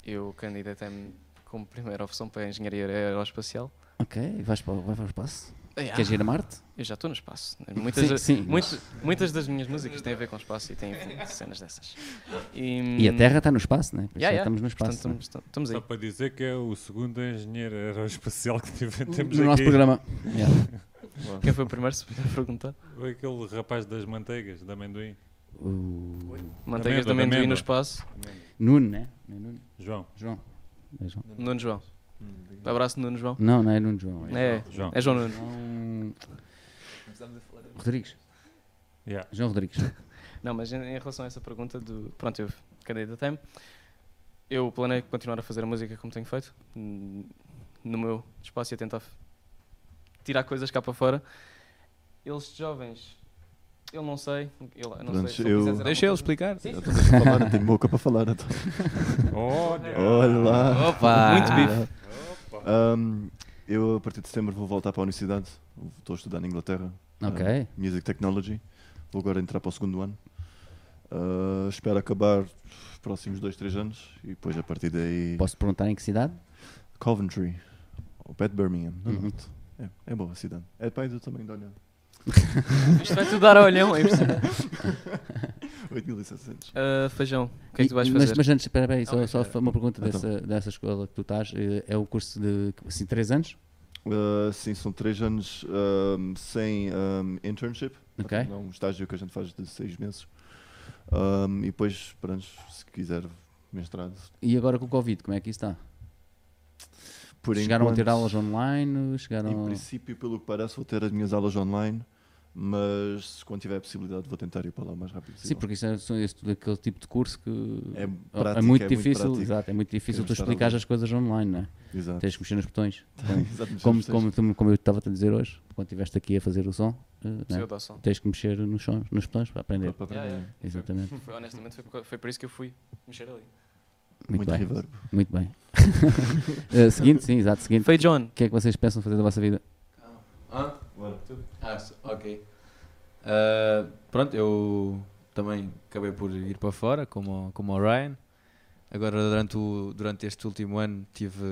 eu candidatei-me como primeira opção para a engenharia aeroespacial. Ok, vais para, vais para o espaço. Yeah. Queres ir a Marte? Eu já estou no espaço. Muitas, Sim, da- sim. muito- muitas das minhas músicas têm a ver com espaço e têm cenas dessas. E, E a Terra está no espaço, né? Por isso Yeah, é que yeah. estamos no Portanto, espaço. né? estamos, estamos Só para dizer que é o segundo engenheiro aeroespacial que tive- temos No nosso aqui. programa. Yeah. Quem foi o primeiro, se puder perguntar? Foi aquele rapaz das manteigas, de amendoim. O Manteigas de amêndoa, amendoim amêndoa. no espaço. Nuno, né? Não é Nuno? João. João. É João. Nuno João. Hum, Abraço, Nuno João. Não, não é Nuno João. É, É, João. é João Nuno. João Rodrigues. Yeah. João Rodrigues. Não, mas em, em relação a essa pergunta do. Pronto, eu candidatei-me. Eu planeio continuar a fazer a música como tenho feito, no meu espaço e a tentar tirar coisas cá para fora. Eles jovens, eu não sei. Eu, eu não Pronto, sei se eu- Deixa ele explicar. Sim, falar, eu tenho boca para falar. Então. Olha! Olha lá. Opa! Muito bife. Um, eu, a partir de setembro, vou voltar para a universidade. Estou a estudar na Inglaterra. Ok. uh, Music Technology. Vou agora entrar para o segundo ano. Uh, espero acabar os próximos dois, três anos e depois a partir daí Posso perguntar em que cidade? Coventry ou Pet Birmingham. no Uhum. norte. É, é boa a cidade. É pai do tamanho de olhão. Isto vai tudo dar a olhão, é impossível. 8700. Ah, feijão, o que é que tu vais fazer? Mas, mas antes, espera aí, só, só uma pergunta Então. dessa, dessa escola que tu estás. eh, É o curso de assim, 3 anos? Uh, sim, são três anos um, sem um, internship. Ok. É um estágio que a gente faz de seis meses. Um, e depois, pronto, se quiser mestrado. E agora com o Covid, como é que isso está? Por chegaram a ter enquanto, aulas online? Chegaram... Em princípio, pelo que parece, vou ter as minhas aulas online, mas quando tiver a possibilidade vou tentar ir para lá o mais rápido Sim, possível. porque isso é só esse, aquele tipo de curso que É é, prático, muito é muito difícil, prático. exato, é muito difícil tu ali. as coisas online, não é? Exato. Tens que mexer nos botões. Exato, mas Como, tens- como, tu- como eu estava a dizer hoje, quando estiveste aqui a fazer o som, eh, é? Som. tens que mexer nos, sons, nos botões para aprender. para- para Yeah, aprender. Exatamente. Foi, honestamente, foi, foi por isso que eu fui mexer ali. Muito, Muito bem. reverb. Muito bem. Eh, seguinte, sim, exato. Seguinte. Foi John. O que é que vocês pensam fazer da vossa vida? Ah, ok. Ah, pronto, eu também acabei por ir para fora, como, como o Ryan. Agora, durante, o, durante este último ano, estive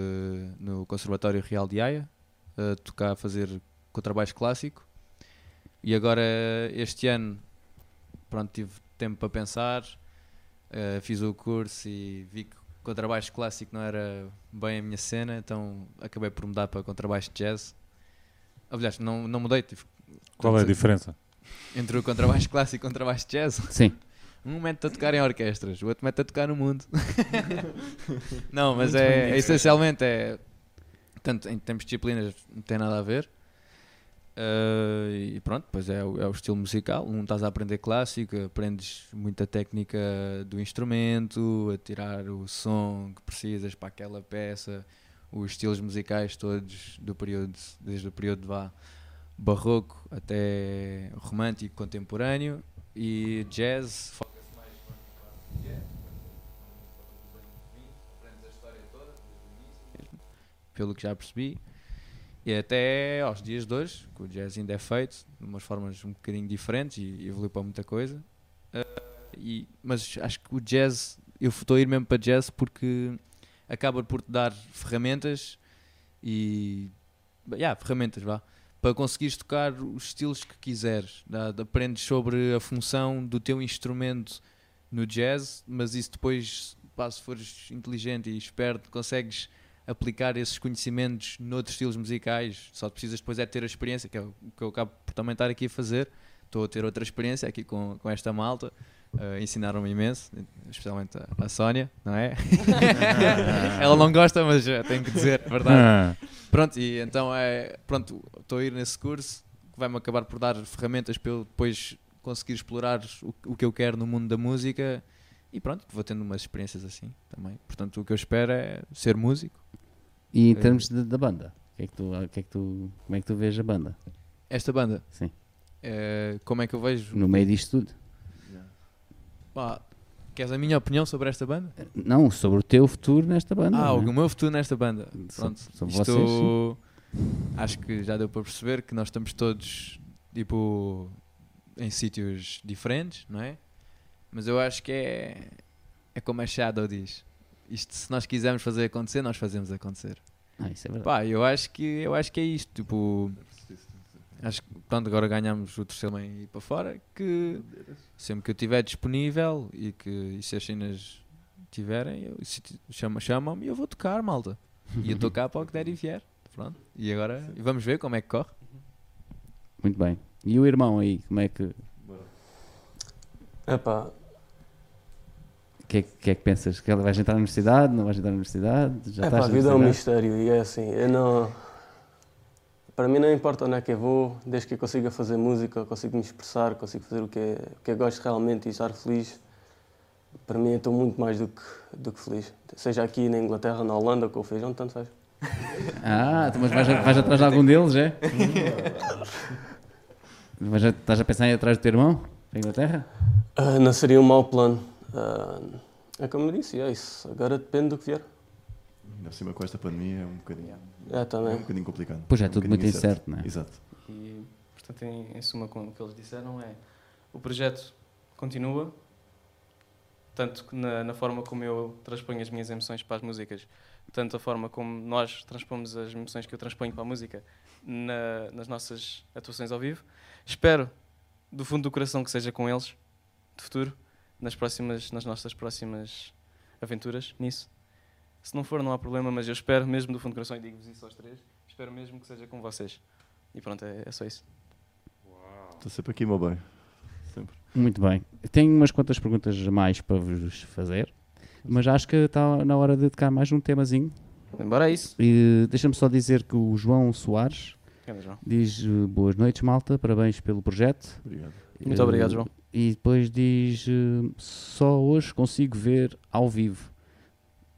no Conservatório Real de Haia, a tocar, a fazer contrabaixo clássico. E agora, este ano, pronto, tive tempo para pensar, eh, fiz o curso e vi que contrabaixo clássico não era bem a minha cena, então acabei por mudar para contrabaixo jazz. Aliás, não, não mudei, tive Qual é a diferença? entre o contrabaixo clássico e o contrabaixo jazz. Sim. Um mete a tocar em orquestras, o outro mete a tocar no mundo. não, mas é, é essencialmente é. Tanto em termos de disciplinas não tem nada a ver. Ah, e pronto, pois é, o- é o estilo musical. Um estás a aprender clássico, aprendes muita técnica do instrumento, a tirar o som que precisas para aquela peça, os estilos musicais todos do período, desde o período vá, barroco até romântico, contemporâneo e jazz. pelo que já percebi. E até aos dias de hoje, que o jazz ainda é feito de umas formas um bocadinho diferentes e evoluiu para muita coisa. Ah, e, mas acho que o jazz, eu estou a ir mesmo para jazz porque acaba por te dar ferramentas e. Yeah, ferramentas, vá para conseguires tocar os estilos que quiseres. Aprendes sobre a função do teu instrumento no jazz, mas isso depois, pá, se fores inteligente e esperto, consegues aplicar esses conhecimentos noutros estilos musicais. Só precisas depois é ter a experiência, que é o que eu acabo por também estar aqui a fazer. Estou a ter outra experiência aqui com, com esta malta. Uh, ensinaram-me imenso, especialmente a, a Sónia, não é? Ela não gosta, mas uh, tenho que dizer, é verdade. Ah, Pronto, e então é. Pronto, estou a ir nesse curso que vai-me acabar por dar ferramentas para eu depois conseguir explorar o, o que eu quero no mundo da música e pronto, vou tendo umas experiências assim também. Portanto, o que eu espero é ser músico. E em Eh, termos de- da banda, que é que tu, que é que tu, como é que tu vês a banda? Esta banda, Sim. eh, como é que eu vejo? No meio disto tudo? Pá, queres a minha opinião sobre esta banda? Não, sobre o teu futuro nesta banda. ah, o é? meu futuro nesta banda. Pronto, sobre isto vocês, sim. acho que já deu para perceber que nós estamos todos tipo em sítios diferentes, não é? Mas eu acho que é é como a Shadow diz. Isto se nós quisermos fazer acontecer, nós fazemos acontecer. Ah, isso é verdade. Pá, eu acho que eu acho que é isto, tipo, acho que pronto, agora ganhamos o terceiro também ir para fora. Que sempre que eu estiver disponível e que e se as cenas tiverem, eu, se chama- chamam-me e eu vou tocar, malta. E eu estou cá para o que der e vier. Pronto. E agora e vamos ver como é que corre. Muito bem. E o irmão aí, como é que. O Epá, que, é, que que é que pensas? Que ele vais entrar na universidade? Não vais entrar na universidade? Já epá, a vida é um mistério e é assim, eu não... Para mim não importa onde é que eu vou, desde que eu consiga fazer música, consigo me expressar, consigo fazer o que, é- o que eu gosto realmente e estar feliz. Para mim eu estou muito mais do que, do que feliz. Seja aqui na Inglaterra, na Holanda, com o feijão, tanto faz. Ah, mas vais, vais atrás de algum deles, é? A- estás a pensar em ir atrás do teu irmão? Para a Inglaterra? Ah, não seria um mau plano. Ah, é como eu disse, é isso. Agora depende do que vier. Ainda por cima com esta pandemia é um bocadinho, É, é um também. bocadinho complicado. Pois é, um tudo muito bocadinho incerto, não é? Exato. E, portanto, em, em suma, com o que eles disseram, é o projeto continua, tanto na, na forma como eu transponho as minhas emoções para as músicas, tanto a forma como nós transpomos as emoções que eu transponho para a música na- nas nossas atuações ao vivo. Espero, do fundo do coração, que seja com eles, de futuro, nas, próximas, nas nossas próximas aventuras nisso. Se não for, não há problema, mas eu espero mesmo do fundo do coração, e digo-vos isso aos três, espero mesmo que seja com vocês. E pronto, é, é só isso. Estou sempre aqui, meu bem. Sempre. Muito bem. Tenho umas quantas perguntas a mais para vos fazer, mas acho que está na hora de tocar mais um temazinho. Embora é isso. E deixa-me só dizer que o João Soares Grande João. diz eh, boas noites, malta, parabéns pelo projeto. Obrigado. Muito Eh, obrigado, João. E depois diz eh, só hoje consigo ver ao vivo.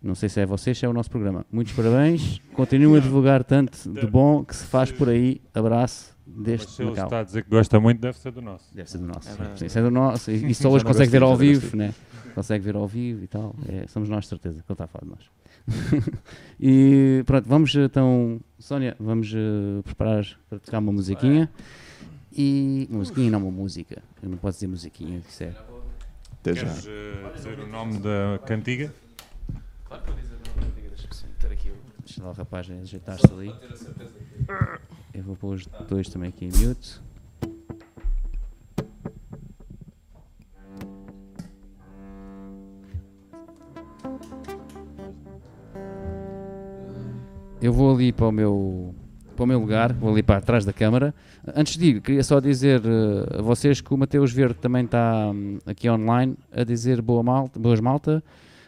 Não sei se é vocês, se é o nosso programa. Muitos parabéns. Continuem a divulgar tanto de bom que se faz por aí. Abraço Mas deste se ele Macau. está a dizer que gosta muito, deve ser do nosso. Deve ser do nosso. É. Sim, é do nosso. E, e só hoje consegue ver ao vivo, né? Consegue ver ao vivo e tal. É, somos nós, de certeza, que ele está a falar de nós. e pronto, vamos então, Sónia, vamos eh, preparar para tocar uma musiquinha. E. Uma musiquinha, não uma música. Eu não posso dizer musiquinha, isso é. Até já. Queres eh, dizer o nome da cantiga? Claro que dizer, não, meter aqui o- Deixa lá o rapaz ajeitar-se ali. Eu vou pôr os dois também aqui em mute. Eu vou ali para o meu para o meu lugar, vou ali para trás da câmara. Antes de ir, queria só dizer eh, a vocês que o Mateus Verde também está hum, aqui online a dizer boa malta, boas malta.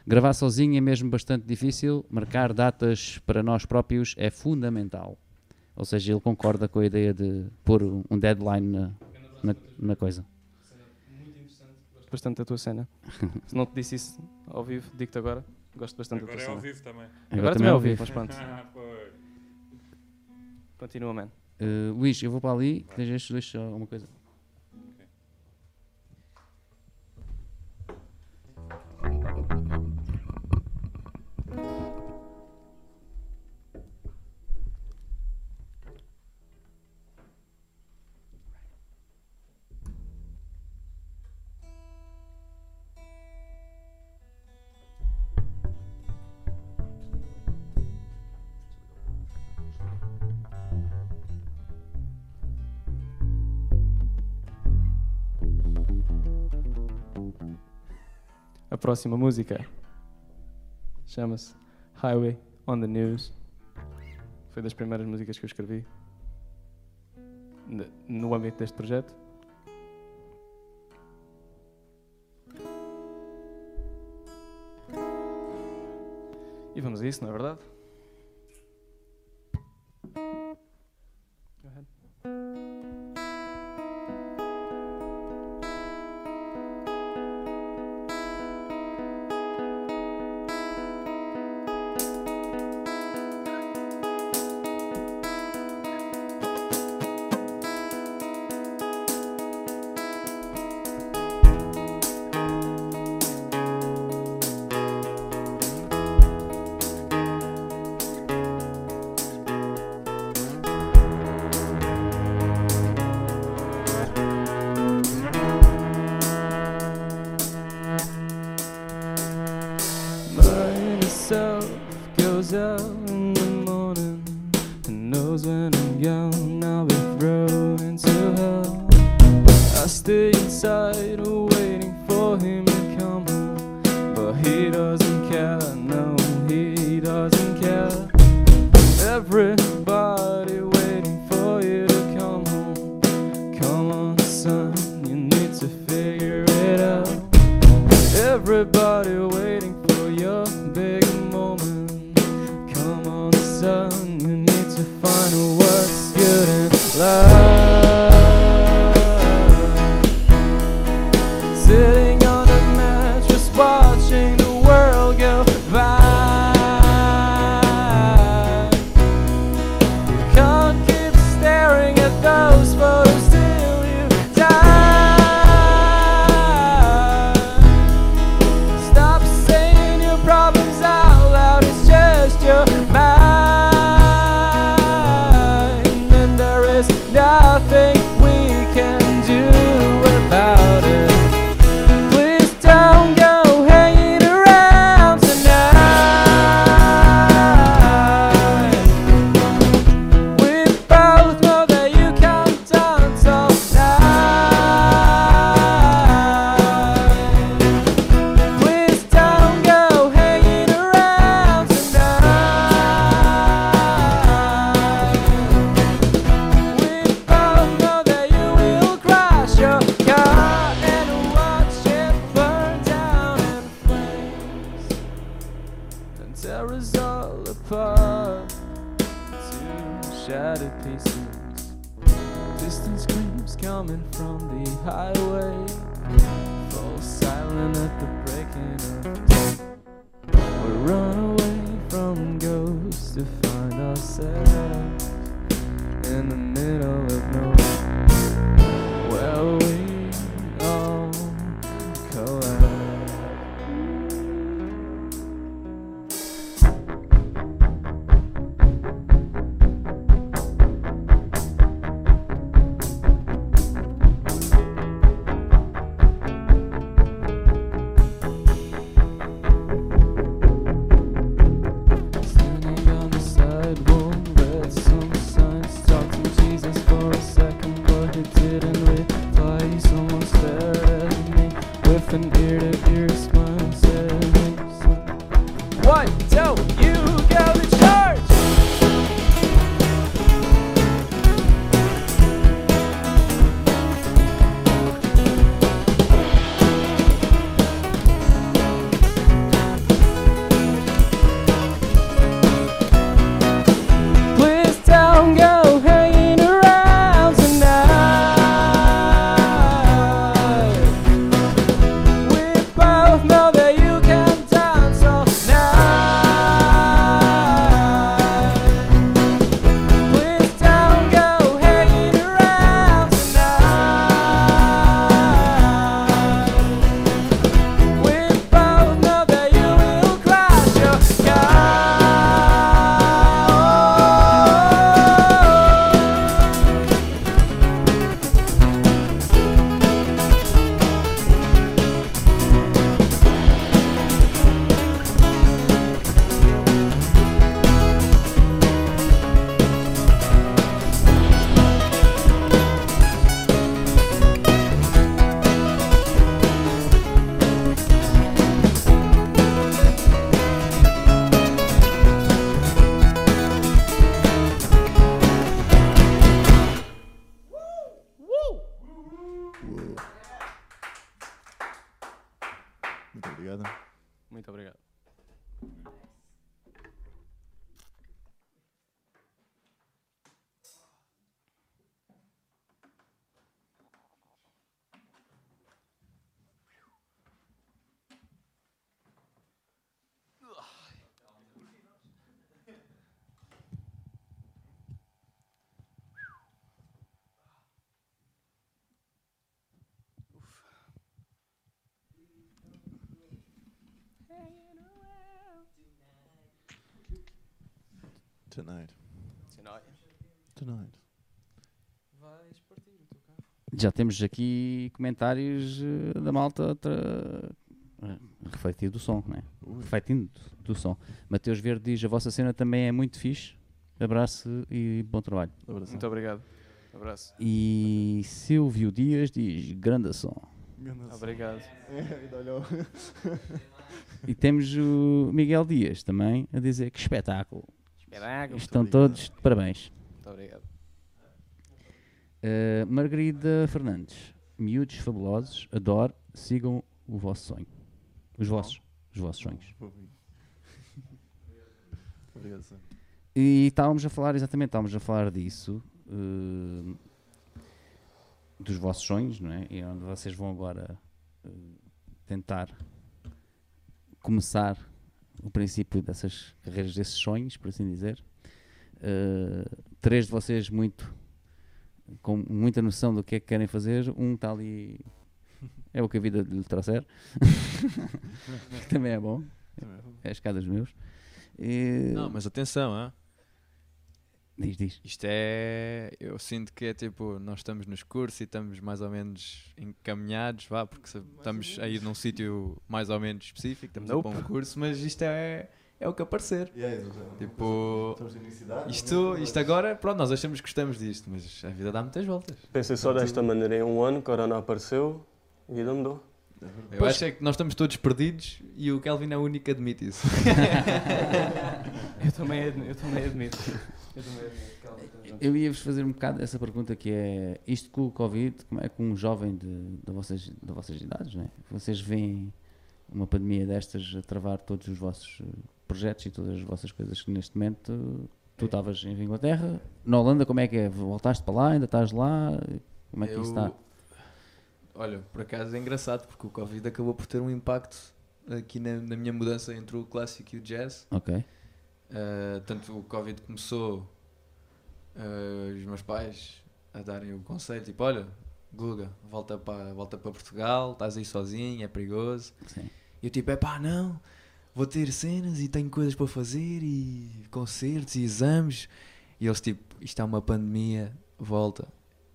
Gravar sozinho é mesmo bastante difícil, marcar datas para nós próprios é fundamental. Ou seja, ele concorda com a ideia de pôr um deadline na, na, na coisa. Gosto bastante da tua cena. Se não te disse isso ao vivo, digo-te agora. Gosto bastante Agora da é tua ao cena. vivo também. Agora, também é ao vivo, mas pronto. Ah. Continua, man. Uh, Luís, eu vou para ali, deixa estes dois só uma coisa. Próxima música chama-se Highway on the News. Foi das primeiras músicas que eu escrevi no âmbito deste projeto. E vamos a isso, não é verdade? coming from the highway. Fall silent at the breaking of day. We run away from ghosts to find ourselves. tonight. Teu carro. Já temos aqui comentários eh, da malta tra... Eh, refletindo o som, né? Refletindo do som. Mateus Verde diz: A vossa cena também é muito fixe. Abraço e bom trabalho. Abração. Muito obrigado. Abraço. E Silvio Dias diz: Grande som. Obrigado. e temos o Miguel Dias também a dizer que espetáculo. espetáculo Estão todos de parabéns. Muito obrigado. Uh, Margarida Fernandes, miúdos fabulosos, adoro, sigam o vosso sonho. Os vossos, os vossos sonhos. Obrigado, Sam. E estávamos a falar, exatamente, estávamos a falar disso, uh, dos vossos sonhos, não é? E onde vocês vão agora uh, tentar começar o princípio dessas carreiras, desses sonhos, por assim dizer. Uh, três de vocês muito com muita noção do que é que querem fazer, um está ali é o que a vida lhe trouxer, que também é bom, é as escadas meus. E- Não, mas atenção, ah. Diz, diz. Isto é. Eu sinto que é tipo, nós estamos nos cursos e estamos mais ou menos encaminhados, vá, porque se- estamos aí num sítio mais ou menos específico, estamos a ir para um curso, mas isto é, é o que aparecer. Yeah. Tipo, universidade, Isto, é? isto agora, pronto, nós achamos que gostamos disto, mas a vida dá muitas voltas. Pensei só desta maneira, em um ano, Corona apareceu, a vida mudou. É. Eu acho é que nós estamos todos perdidos e o Kelvin é o único que admite isso. Eu também, admi- eu também admito. Eu também admito. Eu ia-vos fazer um bocado essa pergunta que é isto com o Covid, como é que um jovem de, de, vossas, de vossas idades, não é? Vocês veem uma pandemia destas a travar todos os vossos projetos e todas as vossas coisas que neste momento tu estavas em Inglaterra, na Holanda como é que é? Voltaste para lá, ainda estás lá? Como é que isso está? Olha, por acaso é engraçado porque o Covid acabou por ter um impacto aqui na, na minha mudança entre o clássico e o jazz. Ok, Uh, tanto o Covid começou uh, os meus pais a darem o conselho, tipo, olha, Guga, volta para volta para Portugal, estás aí sozinho, é perigoso. sim. E eu tipo, é pá, não, vou ter cenas e tenho coisas para fazer e concertos e exames. E eles tipo, isto é uma pandemia, volta.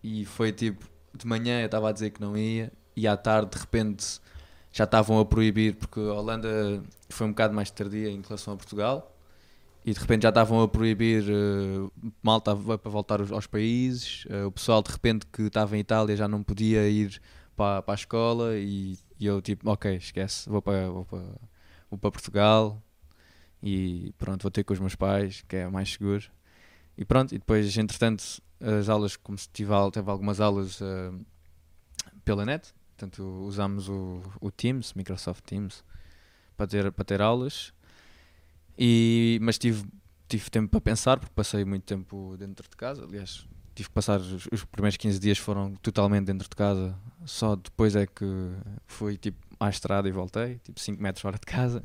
E foi tipo, de manhã eu estava a dizer que não ia e à tarde de repente já estavam a proibir, porque a Holanda foi um bocado mais tardia em relação a Portugal. E de repente já estavam a proibir eh, malta a- para voltar aos, países. eh, o pessoal de repente que estava em Itália já não podia ir para, para a escola e, e eu tipo, ok, esquece, vou para, vou para, vou para Portugal e pronto, vou ter com os meus pais, que é mais seguro. E pronto, e depois, entretanto, as aulas, como se tive, teve algumas aulas eh, pela net, portanto, usámos o, o Teams, Microsoft Teams, para ter, para ter aulas. E, mas tive, tive tempo para pensar, porque passei muito tempo dentro de casa. Aliás, tive que passar os, os primeiros 15 dias foram totalmente dentro de casa. Só depois é que fui tipo à estrada e voltei, tipo 5 metros fora de casa.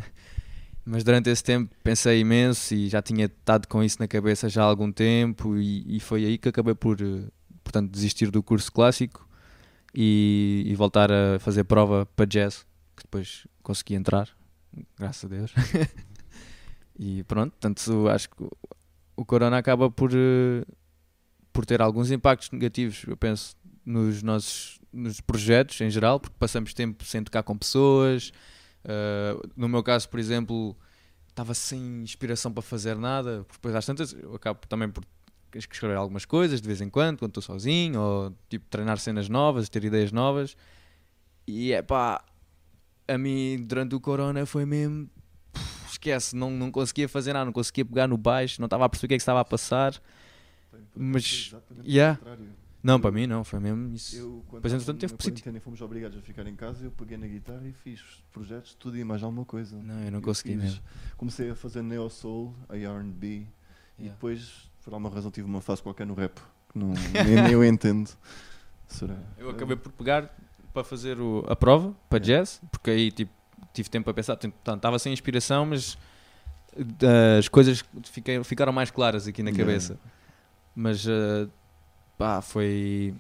Mas durante esse tempo pensei imenso e já tinha estado com isso na cabeça já há algum tempo e, e foi aí que acabei por eh, portanto, desistir do curso clássico e, e voltar a fazer prova para jazz, que depois consegui entrar, graças a Deus. e pronto, portanto, acho que o- o Corona acaba por, eh, por ter alguns impactos negativos, eu penso, nos nossos nos projetos em geral, porque passamos tempo sem tocar com pessoas. Uh, no meu caso, por exemplo, estava sem inspiração para fazer nada, porque depois às tantas eu acabo também por escrever algumas coisas de vez em quando, quando estou sozinho, ou tipo treinar cenas novas, ter ideias novas. E é pá, a mim durante o Corona foi mesmo. pff, Esquece, não, não conseguia fazer nada, não conseguia pegar no baixo, não estava a perceber o que é que estava a passar. Mas, yeah. Não, para mim não, foi mesmo isso. Eu, quando Pois, estava entretanto, teve positivo. e fomos obrigados a ficar em casa, eu peguei na guitarra e fiz projetos, tudo e mais alguma coisa. Não, eu não Eu consegui fiz- mesmo. Comecei a fazer neo soul, a R&B e Yeah. depois, por alguma razão, tive uma fase qualquer no rap que não, nem, nem eu entendo. Será? Eu acabei por pegar para fazer o- a prova para Yeah. jazz, porque aí tipo, tive tempo para pensar. Estava sem inspiração, mas eh, as coisas fiquei- ficaram mais claras aqui na Yeah. cabeça. Mas eh, pá, foi.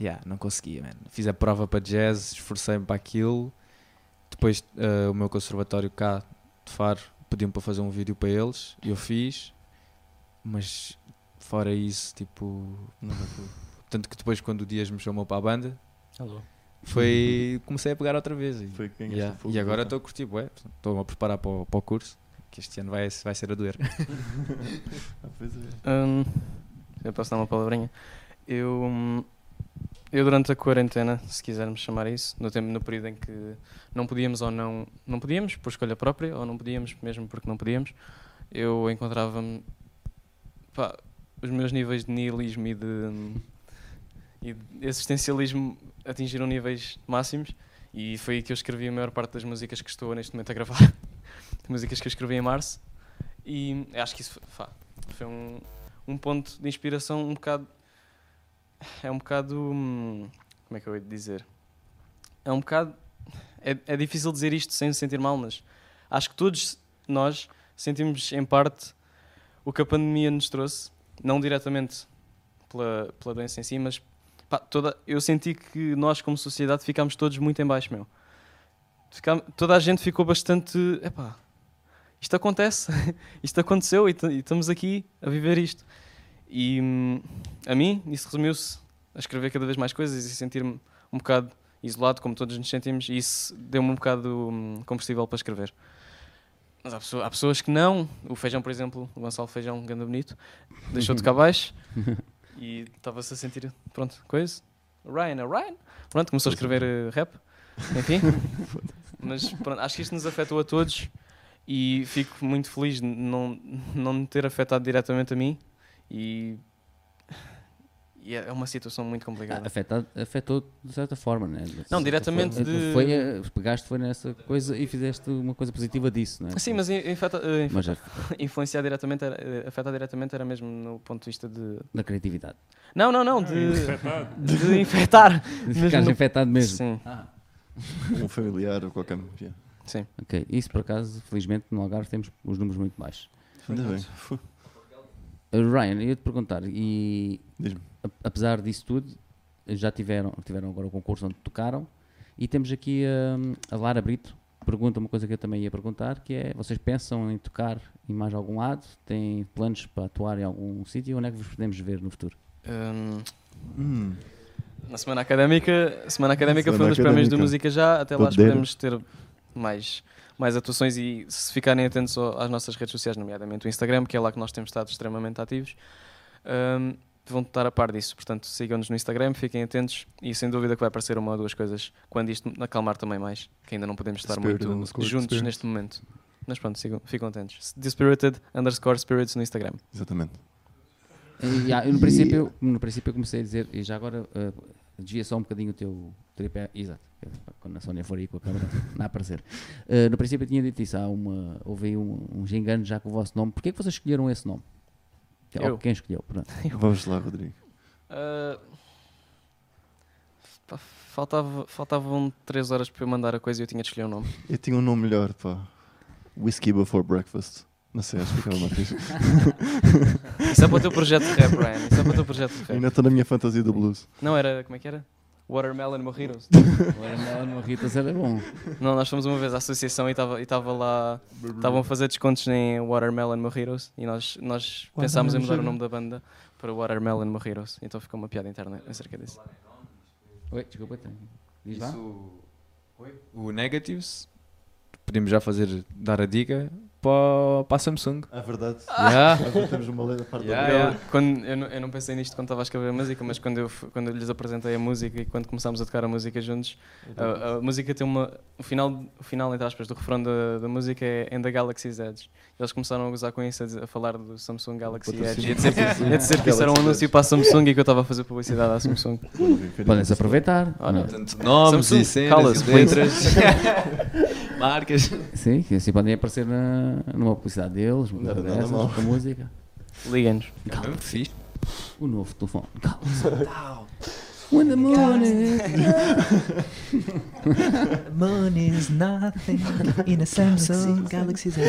Yeah, não conseguia, man. Fiz a prova para jazz, esforcei-me para aquilo. Depois eh, o meu conservatório cá de Faro pediu-me para fazer um vídeo para eles e eu fiz. Mas fora isso, tipo. Tanto que depois, quando o Dias me chamou para a banda, Alô. foi. comecei a pegar outra vez. E, Foi quem yeah, e agora estou a curtir, bué. Estou a preparar para o, para o curso, que este ano vai, vai ser a doer. Ah, pois é. Hum, eu posso dar uma palavrinha? Eu, eu durante a quarentena, se quisermos chamar isso, no, tempo, no período em que não podíamos ou não, não podíamos por escolha própria, ou não podíamos mesmo porque não podíamos, eu encontrava-me, os meus níveis de nihilismo e de, e de existencialismo atingiram níveis máximos e foi aí que eu escrevi a maior parte das músicas que estou neste momento a gravar, músicas que eu escrevi em março e acho que isso pá, foi um, um ponto de inspiração um bocado é um bocado. hum, Como é que eu ia dizer? É um bocado. É, é difícil dizer isto sem se sentir mal, mas acho que todos nós sentimos em parte o que a pandemia nos trouxe, não diretamente pela, pela doença em si, mas pá, toda, eu senti que nós, como sociedade, ficámos todos muito em baixo, meu. Toda a gente ficou bastante. Epá, isto acontece, isto aconteceu e, e estamos aqui a viver isto. E hum, a mim, isso resumiu-se a escrever cada vez mais coisas e sentir-me um bocado isolado, como todos nos sentimos, e isso deu-me um bocado hum, combustível para escrever. Mas há, pessoa- há pessoas que não. O Feijão, por exemplo, o Gonçalo Feijão, ganda bonito, deixou de cá baixo e estava-se a sentir, pronto, coisa. Ryan, Ryan. Pronto, começou a escrever eh, rap, enfim. Mas pronto, acho que isto nos afetou a todos e fico muito feliz de não, não me ter afetado diretamente a mim e, e é uma situação muito Ah, complicada. afetou, afetou de certa forma, né? De Não, diretamente forma. de- Foi, eh, pegaste foi nessa coisa e fizeste uma coisa positiva disso, não é? Sim, mas in- infeta- eh, Mas é influenciar diretamente, era, eh, afetar diretamente era mesmo no ponto de vista de. da criatividade. Não, não, não, de, Infectado. de infectar. De ficares no- infectado mesmo. Sim, Um familiar ou qualquer. Sim. Ok, isso por acaso, felizmente no Algarve temos os números muito baixos. Ainda bem. Uh, Ryan, eu ia te perguntar, e apesar disso tudo, já tiveram, tiveram agora o concurso onde tocaram, e temos aqui hum, a Lara Brito, pergunta uma coisa que eu também ia perguntar, que é, vocês pensam em tocar em mais algum lado? Têm planos para atuar em algum sítio? Onde é que vos podemos ver no futuro? Hum, Hum. na semana académica, a semana académica foi Semana um dos prémios de música já, até lá Poder. esperemos ter mais, mais atuações e se ficarem atentos às nossas redes sociais, nomeadamente o Instagram, que é lá que nós temos estado extremamente ativos, hum, vão estar a par disso. Portanto, sigam-nos no Instagram, fiquem atentos e sem dúvida que vai aparecer uma ou duas coisas quando isto acalmar também mais, que ainda não podemos estar Spirit muito juntos neste momento. Mas pronto, sigam, ficam atentos. Dispirited underscore spirits no Instagram. Exatamente. E, ah, eu, no, princípio, no princípio eu comecei a dizer, e já agora uh, desvia só um bocadinho o teu tripé, exato, quando a Sónia for aí com a câmera, não a aparecer. Uh, no princípio eu tinha dito isso, há uma, houve aí um, uns enganos já com o vosso nome. Porquê que vocês escolheram esse nome? Eu. Ou quem escolheu? Pronto. Vamos lá, Rodrigo. Ah, pá, faltava, faltavam 3 horas para eu mandar a coisa e eu tinha de escolher um nome. Eu tinha um nome melhor, pá. Whiskey Before Breakfast. Não sei, acho que ficava mais fixe. Isso é para o teu projeto de rap, Brian. Isso é para o teu projeto de rap. Ainda estou na minha fantasia do blues. Não, era. Como é que era? Watermelon Mojitos. No Ritas era bom. Não, nós fomos uma vez à associação e estava e estava lá. Estavam a fazer descontos em Watermelon Mojitos e nós, nós pensámos em mudar o nome da banda para Watermelon Mojitos. Então ficou uma piada interna acerca disso. Oi, desculpa, tem- diz lá. Isso, o Negatives, podemos já fazer, dar a dica para, para a Samsung. É verdade. Yeah. Temos uma lei da parte Yeah, da Eu, yeah. quando, eu, não, eu não pensei nisto quando estava a escrever a música, mas quando eu, quando eu lhes apresentei a música e quando começámos a tocar a música juntos, a, a música tem uma. O final, o final entre aspas, do refrão da, da música é In the Galaxy's Edge. Eles começaram a gozar com isso, a, dizer- a falar do Samsung Galaxy Edge e a dizer, a dizer que isso era um anúncio para a Samsung e que eu estava a fazer publicidade à Samsung. Podem-se aproveitar. É? Portanto, nomes Samsung, e cenas e letras. Marcas. Sim, que assim podem aparecer na, numa publicidade deles, uma coisa dessas, com música. Liguem-nos. Fixe. O novo telefone. Calma. When the moon is... Money is nothing in a Samsung Galaxy Z.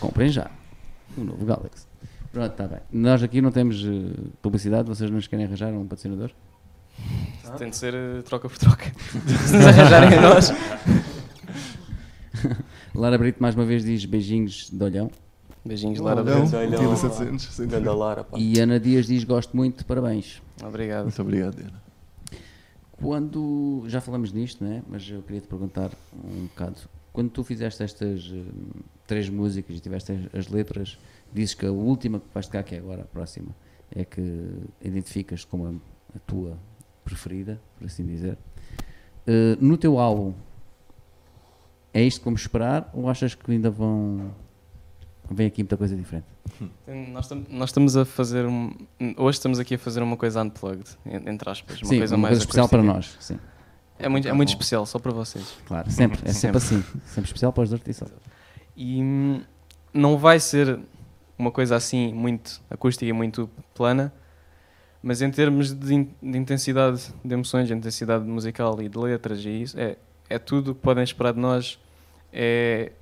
Comprem já. O novo Galaxy. Pronto, está bem. Nós aqui não temos eh, publicidade, vocês não nos querem arranjar um patrocinador? Tem de ser eh, troca por troca. Se nos arranjarem a nós. Lara Brito mais uma vez diz beijinhos de olhão. Beijinhos, Lara. Não, Brito. Olhão, tinha pá. 700. 100. Ganda Lara, pá. E Ana Dias diz gosto muito, parabéns. Obrigado. Muito obrigado, Diana. Quando, já falamos nisto, né? mas eu queria te perguntar um bocado. Quando tu fizeste estas eh, três músicas e tiveste as, as letras, dizes que a última que vais tocar, que é agora a próxima, é que identificas como a, a tua preferida, por assim dizer. Uh, no teu álbum, é isto que vamos esperar ou achas que ainda vão. Vem aqui muita coisa diferente? Nós, tam- nós estamos a fazer. Um, hoje estamos aqui a fazer uma coisa unplugged, en- entre aspas. Uma Sim, coisa uma mais coisa especial para nós. Sim, É muito, é muito especial, só para vocês. claro. Sempre. É sempre assim. Sempre especial para os artistas. E hum, não vai ser uma coisa assim muito acústica e muito plana, mas em termos de, in- de intensidade de emoções, de intensidade musical e de letras e isso, é, é tudo o que podem esperar de nós. É,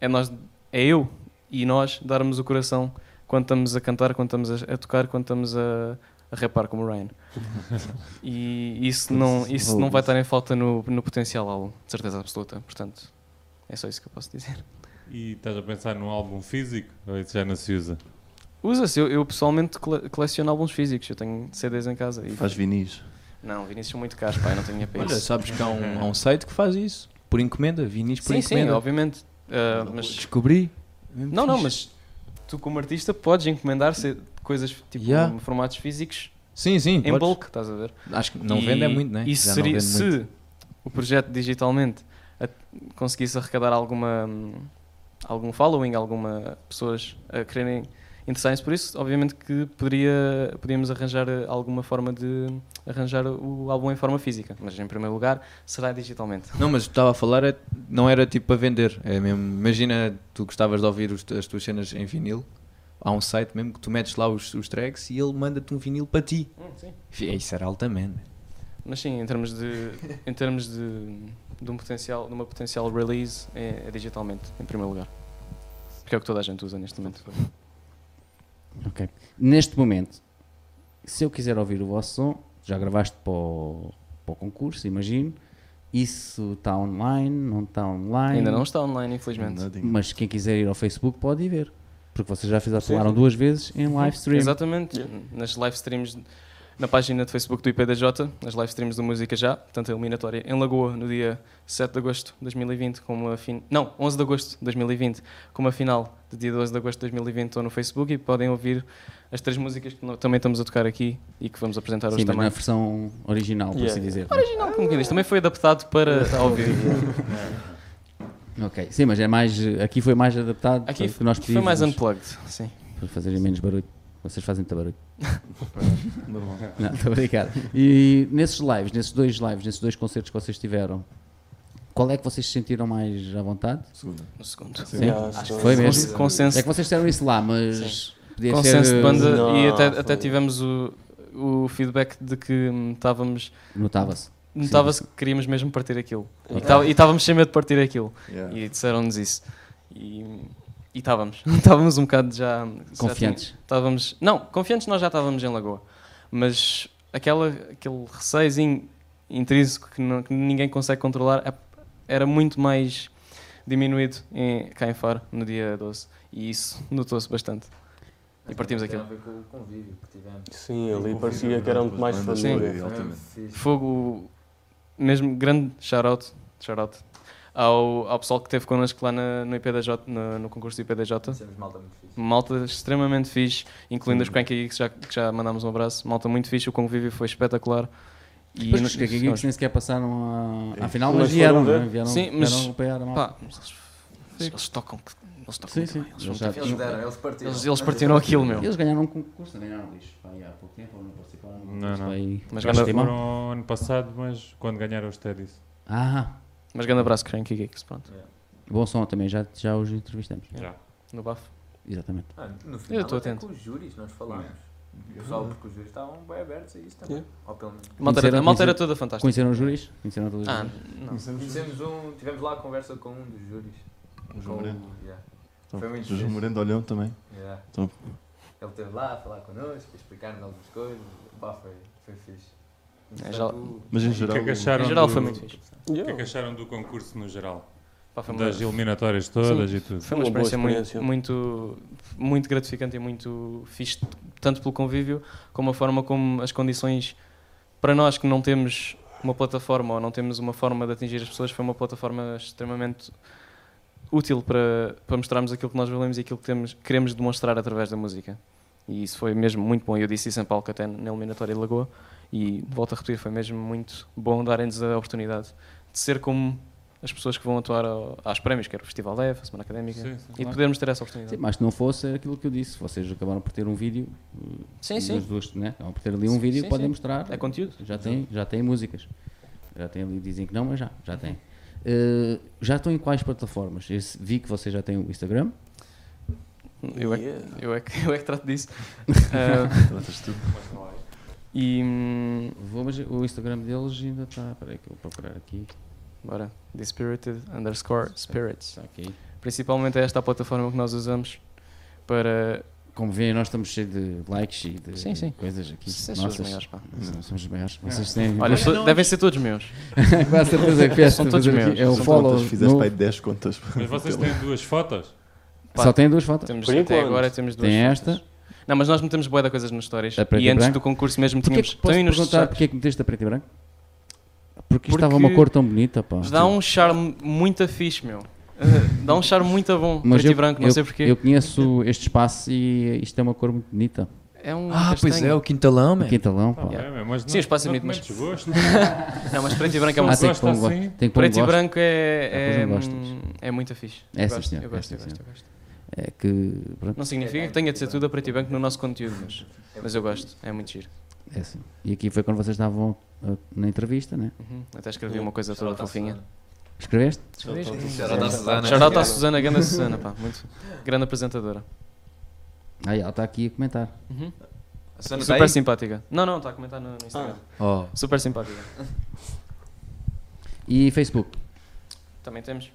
é, nós, é eu e nós darmos o coração quando estamos a cantar, quando estamos a, a tocar, quando estamos a, a rapar como o Ryan. E isso não, isso não vai estar em falta no, no potencial álbum, de certeza absoluta. Portanto, é só isso que eu posso dizer. E estás a pensar num álbum físico ou isso já não se usa? Usa-se, eu, eu pessoalmente cole- coleciono álbuns físicos, eu tenho CDs em casa. E... Faz vinis. Não, Vinícius são muito caros, pai, não tenho dinheiro para Olha, isso. sabes que há um, há um site que faz isso. Por encomenda, vinis por Sim, sim, encomenda. obviamente. Ah, mas... Descobri. Não, não, mas tu como artista podes encomendar coisas tipo Yeah. formatos físicos Sim, sim. em podes. bulk, estás a ver? Acho que não E- vende é muito, né? E Já não seria, vende se muito. o projeto digitalmente a- conseguisse arrecadar alguma algum following, alguma pessoas a quererem interessarem-se por isso, obviamente que poderia, podíamos arranjar eh, alguma forma de arranjar o álbum em forma física, mas em primeiro lugar será digitalmente. Não, mas estava a falar, é- não era tipo para vender. É mesmo, imagina, tu gostavas de ouvir as tuas cenas em vinil. Há um site mesmo que tu metes lá os, os tracks e ele manda-te um vinil para ti. Fi- Isso era altamente. Mas sim, em termos de em termos de, de um potencial, de uma potencial release é, é digitalmente em primeiro lugar. Porque é o que toda a gente usa neste momento. Ok. Neste momento, se eu quiser ouvir o vosso som, já gravaste para o, para o concurso, imagino. Isso está online, não está online. Ainda não está online, infelizmente. Mas quem quiser ir ao Facebook pode ir ver. Porque vocês já fizeram, duas vezes em live stream. Exatamente. Nas live streams na página de Facebook do IPDJ, nas live streams do Música Já, portanto a eliminatória em Lagoa no dia 7 de agosto de 2020, com uma fin... não, 11 de agosto de 2020, com uma final de dia 12 de agosto de 2020 estão no Facebook e podem ouvir as três músicas que também estamos a tocar aqui e que vamos apresentar hoje Sim, mas também. na versão original, por Yeah. assim dizer. Original, como quem diz, também foi adaptado para ao vivo. Ok, sim, mas é mais. Aqui foi mais adaptado Aqui que nós foi mais pedimos, unplugged, sim. para fazerem menos barulho. Vocês fazem muito barulho. Não, estou a brincar. E nesses lives, nesses dois lives, nesses dois concertos que vocês tiveram, qual é que vocês se sentiram mais à vontade? Segunda. No segundo. Sim. Yeah, Acho sim. que Foi mesmo? Consenso, É que vocês disseram isso lá, mas podia consenso ser de banda Não, e até, até tivemos o, o feedback de que hum, estávamos Notava-se. notava-se que queríamos mesmo partir aquilo. Tava- E estávamos sem medo de partir aquilo. Yeah. E disseram-nos isso. E e estávamos. Estávamos um bocado já. já Confiantes. tinha- Estávamos. Não, confiantes nós já estávamos em Lagoa. Mas aquela, aquele receiozinho intrínseco que, não- que ninguém consegue controlar é- era muito mais diminuído em, cá em Faro no dia 12. E isso notou-se bastante. E partimos aquilo. com o convívio que tivemos. Sim, ali parecia que era muito mais família. altamente. Fogo, mesmo grande shout-out shout ao, ao pessoal que esteve connosco lá na, no IPDJ, no, no concurso do IPDJ. malta muito fixe. Malta extremamente fixe, incluindo as Cranky Geeks, já, que já mandámos um abraço. Malta muito fixe, o convívio foi espetacular. E os Kiki Geeks nem sequer passaram à, à final, Mas mas vieram, né? ver? vieram, Sim, mas- vieram apoiar a malta. pá, eles, eles tocam, eles tocam Sim, sim. eles Eles tinham- fixe. eles partiram. Eles, eles partiram aquilo, meu. Eles ganharam um concurso, não ganharam lixo. E há pouco tempo, não participaram. Não, não. Mas que foram ano passado, mas quando ganharam os Teddies. Ah, mas grande abraço, Cranky Geeks, pronto, bom som também, já, já os entrevistamos. Já. no bafo. Exatamente. Ah, no Eu final, estou até atento. com os júris nós falámos. O pessoal, porque os júris estavam bem abertos a isso também. Yeah. Ou pelo menos. A malta, era, Conheceram- a malta era conheceram- toda fantástica. Conheceram os juris? Conheceram todos os Ah, juris? não. Conhecemos um, tivemos lá a conversa com um dos júris. O João Com- Moreno. yeah. Então, Foi muito o João. Moreno Olhão também. Yeah. Então- Ele esteve lá a falar connosco, a explicar-nos algumas coisas. Pá, foi, foi fixe. É, Mas em O geral. que é Em geral do, foi muito fixe. O que é que acharam do concurso no geral? Pá, Das eliminatórias todas e tudo. Foi uma Uma boa experiência, muito, experiência. muito, muito gratificante e muito fixe, tanto pelo convívio como a forma como as condições, para nós que não temos uma plataforma ou não temos uma forma de atingir as pessoas, foi uma plataforma extremamente útil para, para mostrarmos aquilo que nós valemos e aquilo que temos, queremos demonstrar através da música. E isso foi mesmo muito bom. Eu disse isso em palco até na eliminatória de Lagoa. E volto a repetir, foi mesmo muito bom darem-nos a oportunidade de ser como as pessoas que vão atuar ao, às prémios, que era o Festival Leve, a Semana Académica, Sim, sim, e claro. podermos ter essa Sim, oportunidade. mas se não fosse aquilo que eu disse. Vocês acabaram por ter um vídeo. uh, Sim, sim. duas, né? Acabaram por ter ali um vídeo Sim, que podem sim. mostrar. É conteúdo. Já tem, já tem músicas. Já tem ali, dizem que não, mas já, já tem. Uh, já estão em quais plataformas? Esse- vi que vocês já têm o Instagram. Eu, é, Yeah. eu, é que, eu é que trato disso. Ah, Tratas de tudo. E. hum, Vou, mas o Instagram deles ainda está. Espera aí que eu vou procurar aqui. Bora. Dispirited underscore spirits. Está aqui. Principalmente é esta a plataforma que nós usamos para. Como veem, nós estamos cheios de likes e de Sim, sim. coisas aqui. Vocês são os maiores, pá. Não, somos os maiores. Vocês têm. Olha, so- devem ser todos meus. quase certeza que fizeste São todos meus. É o follow. Contas, fizeste no- para aí 10 contas. Mas vocês têm duas fotos? Pá, Só tem duas fotos. Temos, Por até enquanto. agora temos duas. Tem fotos. Não, mas nós metemos boa de coisas nas histórias. A preto E e antes branco? do concurso mesmo Porquê tínhamos. que, posso nos perguntar porque é que meteste a preto e branco? Porque isto Porque estava uma cor tão bonita, pá. Dá um charme muito fixe, meu. Uh, Dá um charme muito bom. Mas preto eu, e branco, não eu- sei porquê. Eu conheço este espaço e isto é uma cor muito bonita. É um Ah, pois castanho. é, o quintalão, man. quintalão, pá. Yeah. É, meu, mas Sim, não- o espaço é não bonito, mas- metes gosto. Não, mas preto e branco é Ah, muito tem que gosta pôr um gosto. assim? Tem que pôr Preto e branco é, é, não gostas. é muito fixe. É, eu sim, gosto, senhor. eu gosto, É, eu sim, gosto, eu gosto. É que, pronto, Não significa que tenha de ser tudo a preto e branco no nosso conteúdo, mas, mas eu gosto, é muito giro. é assim. E aqui foi quando vocês estavam uh, na entrevista, né? Uhum. Até escrevi uma coisa toda fofinha. Escreveste? Shout-out à Susana. Shout à Susana, grande Susana, pá, muito grande apresentadora. Ah, ela está aqui a comentar. Uhum. A Susana tá Super aí? simpática. Não, não, está a comentar no, no Instagram. Oh, Super simpática. E Facebook? Também temos.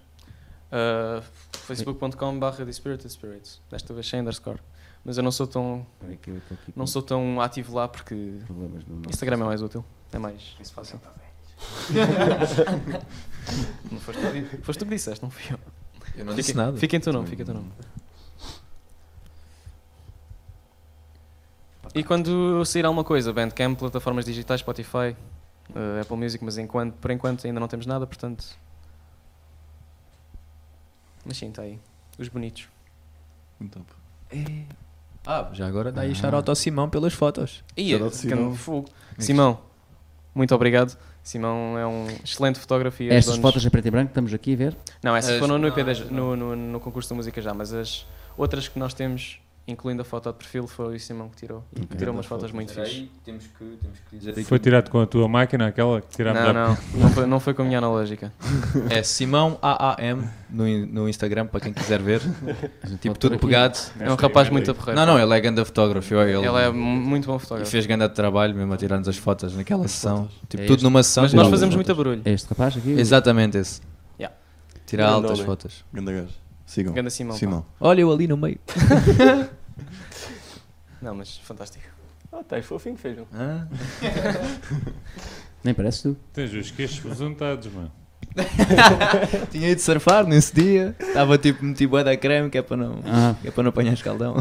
Uh, facebook.com.br Dispirited Spirits. Desta vez sem underscore. Mas eu não sou tão, aqui não sou tão ativo lá porque problemas no nosso- Instagram é mais útil. É mais isso fácil. não foste tu, que- foste tu que disseste, não fui eu. eu não disse Fica- nada. Fica em teu nome, fica em teu nome. E quando sair alguma coisa, Bandcamp, plataformas digitais, Spotify, eh, Apple Music, mas enquanto, por enquanto ainda não temos nada, portanto. Mas sim, está aí. Os bonitos. Muito top. Ah, já agora dá aí Ah. shout-out ao Simão pelas fotos. Que- Simão. fogo. Simão, muito obrigado. Simão é um excelente fotógrafo e Estas fotos em preto e branco estamos aqui a ver. Não, essas As- foram no, no, no, no concurso da música já, mas as outras que nós temos, incluindo a foto de perfil, foi o Simão que tirou. E Ok. tirou umas fotos muito fixes. temos que, temos que dizer Foi tirado com a tua máquina, aquela que tirámos Não, não, não foi, não foi com a minha analógica. É Simão AAM no, no Instagram, para quem quiser ver. Tipo, tudo pegado. É um rapaz muito aporreiro. Não, não, ele é ganda fotógrafo. Ele, Ele é mu- muito bom E fotógrafo. fez grande trabalho mesmo a tirar-nos as fotos naquela sessão. Tipo, É tudo numa sessão. Mas nós fazemos muito barulho. É Este rapaz aqui? Exatamente esse. Yeah. Tirar Grande altas fotos. Ganda gajo. Sigam. Ganda Simão. pá. Simão. Olha eu ali no meio. Não, mas fantástico. Ah, tá fofinho, feijão. Ah. Nem parece tu. Tens os queixos besuntados, mano. Tinha ido surfar nesse dia. Estava tipo meti bué da creme que é para não, Ah, que é para não apanhar escaldão.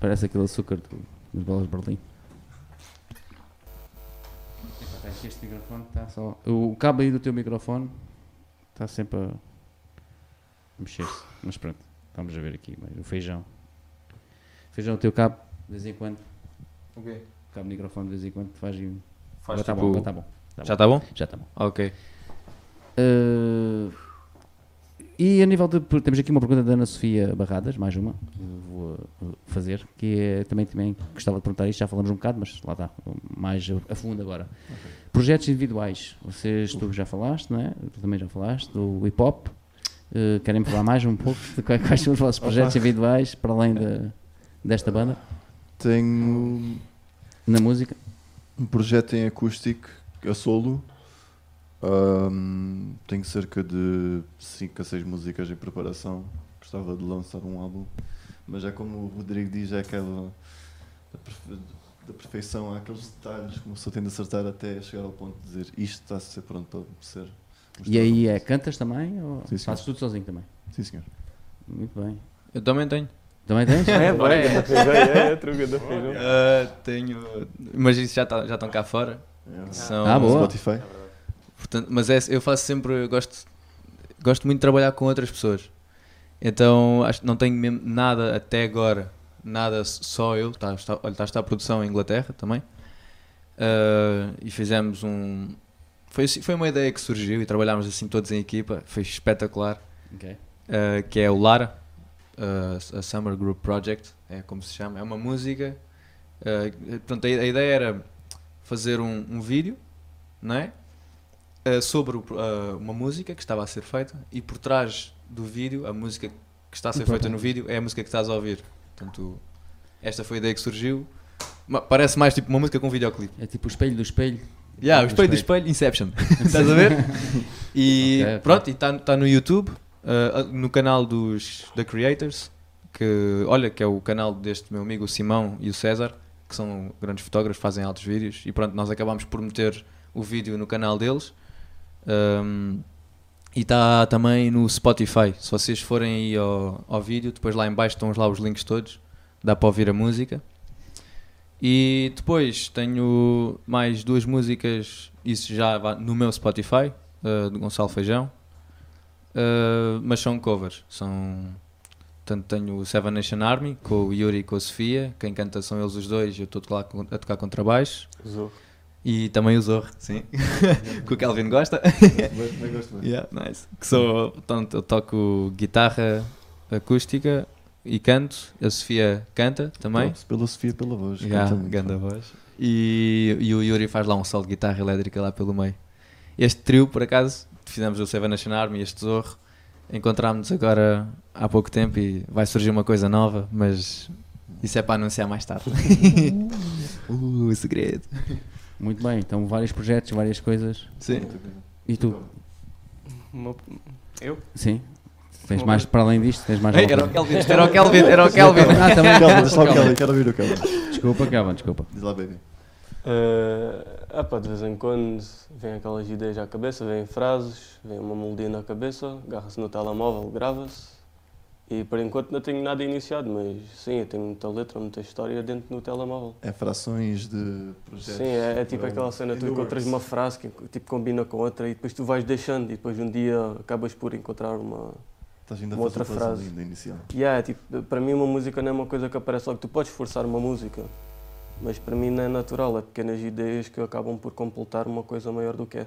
parece aquele açúcar do, das bolas de Berlim. Epá, tá Este microfone está só. O cabo aí do teu microfone está sempre a mexer-se. Mas pronto, vamos a ver aqui. mais O feijão. Feijão, o teu cabo, de vez em quando. O cabo do microfone, de vez em quando, faz um. Faz tá tipo- bom, tá bom. Tá Já está bom? Já está bom. Ok. Uh, e a nível de. Temos aqui uma pergunta da Ana Sofia Barradas, mais uma, que eu vou uh, fazer, que é, também, também gostava de perguntar isto, já falamos um bocado, mas lá está, mais a, fundo agora. Projetos individuais, vocês, tu já falaste, não é? Tu também já falaste, do hip hop. Uh, querem falar mais um pouco de quais, são os vossos projetos individuais, para além da- desta banda, Tenho na música? um projeto em acústico, a solo. Ahm, tenho cerca de 5 a 6 músicas em preparação. Gostava de lançar um álbum. Mas é como o Rodrigo diz, é aquela da perfeição, há aqueles detalhes que uma pessoa tem de acertar até chegar ao ponto de dizer isto está a ser pronto para ser. E aí é, cantas também ou Sim, senhor. fazes tudo sozinho também? Sim, senhor. Muito bem. Eu também tenho. Também tens? É, feijão. É, é, truque da feijão. Ah, tenho. Mas isso já, tá- já estão cá fora. É. São, Ah, boa. Spotify. Portanto, mas é, eu faço sempre, eu gosto, gosto muito de trabalhar com outras pessoas. Então acho que não tenho mesmo nada até agora nada, só eu. Está, está, olha, está a estar a produção em Inglaterra também. Uh, e fizemos um. Foi, assim- foi uma ideia que surgiu e trabalhámos assim todos em equipa. Foi espetacular. Ok. uh, que é o Lara, uh, a Summer Group Project, é como se chama, é uma música. Uh, portanto, a, a ideia era fazer um, um vídeo, não é? Uh, sobre o uma música que estava a ser feita e por trás do vídeo, a música que está a ser feita no vídeo é a música que estás a ouvir. Portanto, esta foi a ideia que surgiu. Parece mais tipo uma música com um videoclipe. É tipo o espelho do espelho. Yeah, o espelho do espelho, Inception. Estás a ver? E Ok, ok. pronto, e está no YouTube, uh, no canal dos The Creators, que olha, que é o canal deste meu amigo o Simão e o César, que são grandes fotógrafos, fazem altos vídeos, e pronto, nós acabámos por meter o vídeo no canal deles. Um, e está também no Spotify. Se vocês forem aí ao, ao vídeo, depois lá em baixo estão lá os links todos, dá para ouvir a música. E depois tenho mais duas músicas, isso já no meu Spotify, uh, do Gonçalo Feijão, Uh, mas são covers. São, portanto, tenho o Seven Nation Army com o Yuri e com a Sofia, quem canta são eles os dois, eu estou lá a tocar contrabaixo. Zorro. E também o Zorro, sim, que o Kelvin gosta. Também gosto. Yeah, nice. Que sou, portanto, eu toco guitarra acústica e canto, a Sofia canta também. Tops Pela Sofia, pela voz. Yeah, canta muito. ganda voz. E, e o Yuri faz lá um solo de guitarra elétrica lá pelo meio. Este trio, por acaso, fizemos o Seven Nation Army e este Zorro. Encontrámos-nos agora há pouco tempo e vai surgir uma coisa nova, mas isso é para anunciar mais tarde. uh, segredo. Muito bem, então vários projetos, várias coisas. Sim. E tu? Eu? Sim? Tens mais para além disto? Tens mais Ei, era o? Kelvin, era o Kelvin, era o Kelvin. Ah, também. Lá o. Kelly, quero ouvir o Kelly. Desculpa, Calvin, desculpa. Diz lá, baby. Ah pá, de vez em quando vem aquelas ideias à cabeça, vêm frases, vem uma melodia na cabeça, agarra-se no telemóvel, grava-se. E por enquanto não tenho nada iniciado, mas sim, eu tenho muita letra, muita história dentro no telemóvel. É frações de projetos. Sim, é, é tipo aquela cena, tu encontras works. uma frase que tipo, combina com outra e depois tu vais deixando e depois um dia acabas por encontrar uma... Estás ainda a outra frase. ainda inicial. Yeah, tipo, para mim uma música não é uma coisa que aparece logo, tu podes forçar uma música, mas para mim não é natural, é pequenas ideias que acabam por completar uma coisa maior do que é.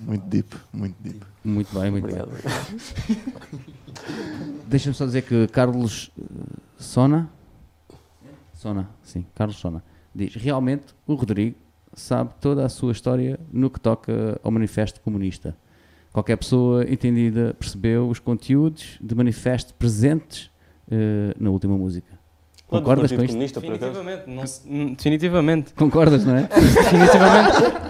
Muito deep, muito deep. Muito bem, muito Obrigado. bem. Deixa-me só dizer que Carlos eh, Sona, Sona, sim, Carlos Sona, diz: realmente o Rodrigo sabe toda a sua história no que toca ao Manifesto Comunista. Qualquer pessoa entendida percebeu os conteúdos de manifesto presentes eh, na última música. Concordas com isto? Definitivamente, não hum, definitivamente. Concordas, não é? definitivamente.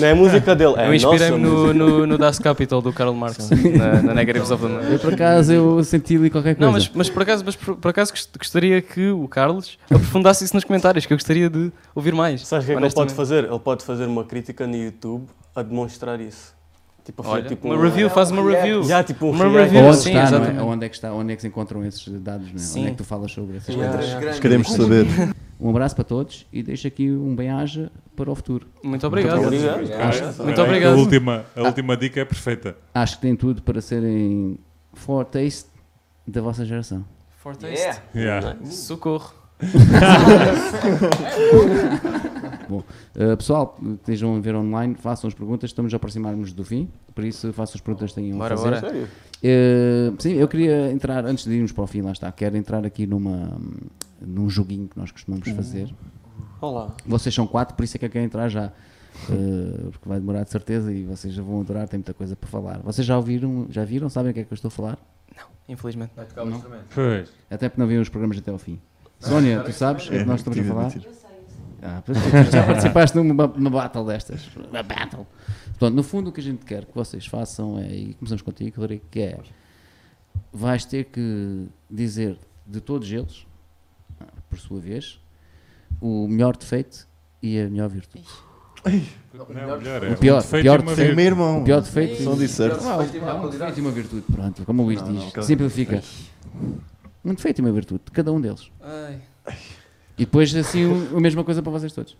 Não é a música dele, é eu inspirei-me no, no, no Das Capital do Karl Marx, na, na Negatives of the Moon. Eu por acaso eu senti ali qualquer coisa. Não, mas, mas, por acaso, mas por, por acaso gost- gostaria que o Carlos aprofundasse isso nos comentários, que eu gostaria de ouvir mais. Sabes o que é que ele pode fazer? Ele pode fazer uma crítica no YouTube a demonstrar isso. Tipo, a fazer Olha, tipo uma um- review, faz uma review. Já, tipo um Uma review. onde sim, está, é? Onde é que está? Onde é que se encontram esses dados? Não é? Sim. Onde é que tu falas sobre essas Yeah, coisas? yeah. Queremos saber. Um abraço para todos e deixo aqui um bem-aja para o futuro. Muito obrigado. obrigado. Muito A obrigado. última, a última dica é perfeita. Acho que tem tudo para serem foretaste da vossa geração. For taste. Yeah. Socorro. Uh, pessoal, estejam a ver online, façam as perguntas, estamos a aproximar-nos do fim, por isso façam as perguntas que tenham Bora, a fazer. bora. Sério? Uh, sim, eu queria entrar, antes de irmos para o fim, lá está, quero entrar aqui numa, num joguinho que nós costumamos fazer. Olá. Vocês são quatro, por isso é que eu quero entrar já. Uh, porque vai demorar de certeza e vocês já vão adorar, tem muita coisa para falar. Vocês já ouviram, já viram, sabem o que é que eu estou a falar? Infelizmente. Vai tocar o Não. instrumento. Pois. Até porque não viram os programas até ao fim. Sónia, tu sabes o que é que nós estamos a tive falar? Ah, pois tu já participaste numa, numa battle destas. Uma battle. Portanto, no fundo, o que a gente quer que vocês façam é, e começamos contigo, Rodrigo, que é vais ter que dizer de todos eles, ah, por sua vez, o melhor defeito e a melhor virtude. Não, melhor, é O pior- defeito pior uma defeito. Meu irmão. O pior defeito São de certo. Ah, um defeito e uma virtude, pronto, como o Luís Não, diz, não, simplifica. Um defeito e uma virtude, cada um deles. Ai. E depois, assim, o- a mesma coisa para vocês todos.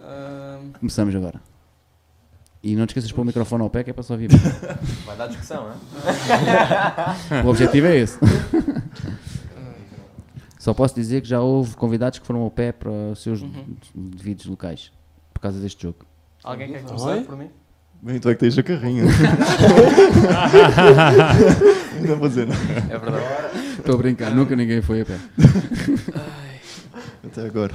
Ahm, Começamos agora. E não te esqueças de pôr o microfone ao pé que é para só ouvir. bem. Vai dar discussão, hein? o objetivo é esse. Só posso dizer que já houve convidados que foram ao pé para os seus Uhum. devidos locais por causa deste jogo. Alguém quer Oi? começar por mim? Bem, tu é que tens a carrinha. não vou dizer nada. É verdade. Estou a brincar, nunca ninguém foi a pé. Até agora.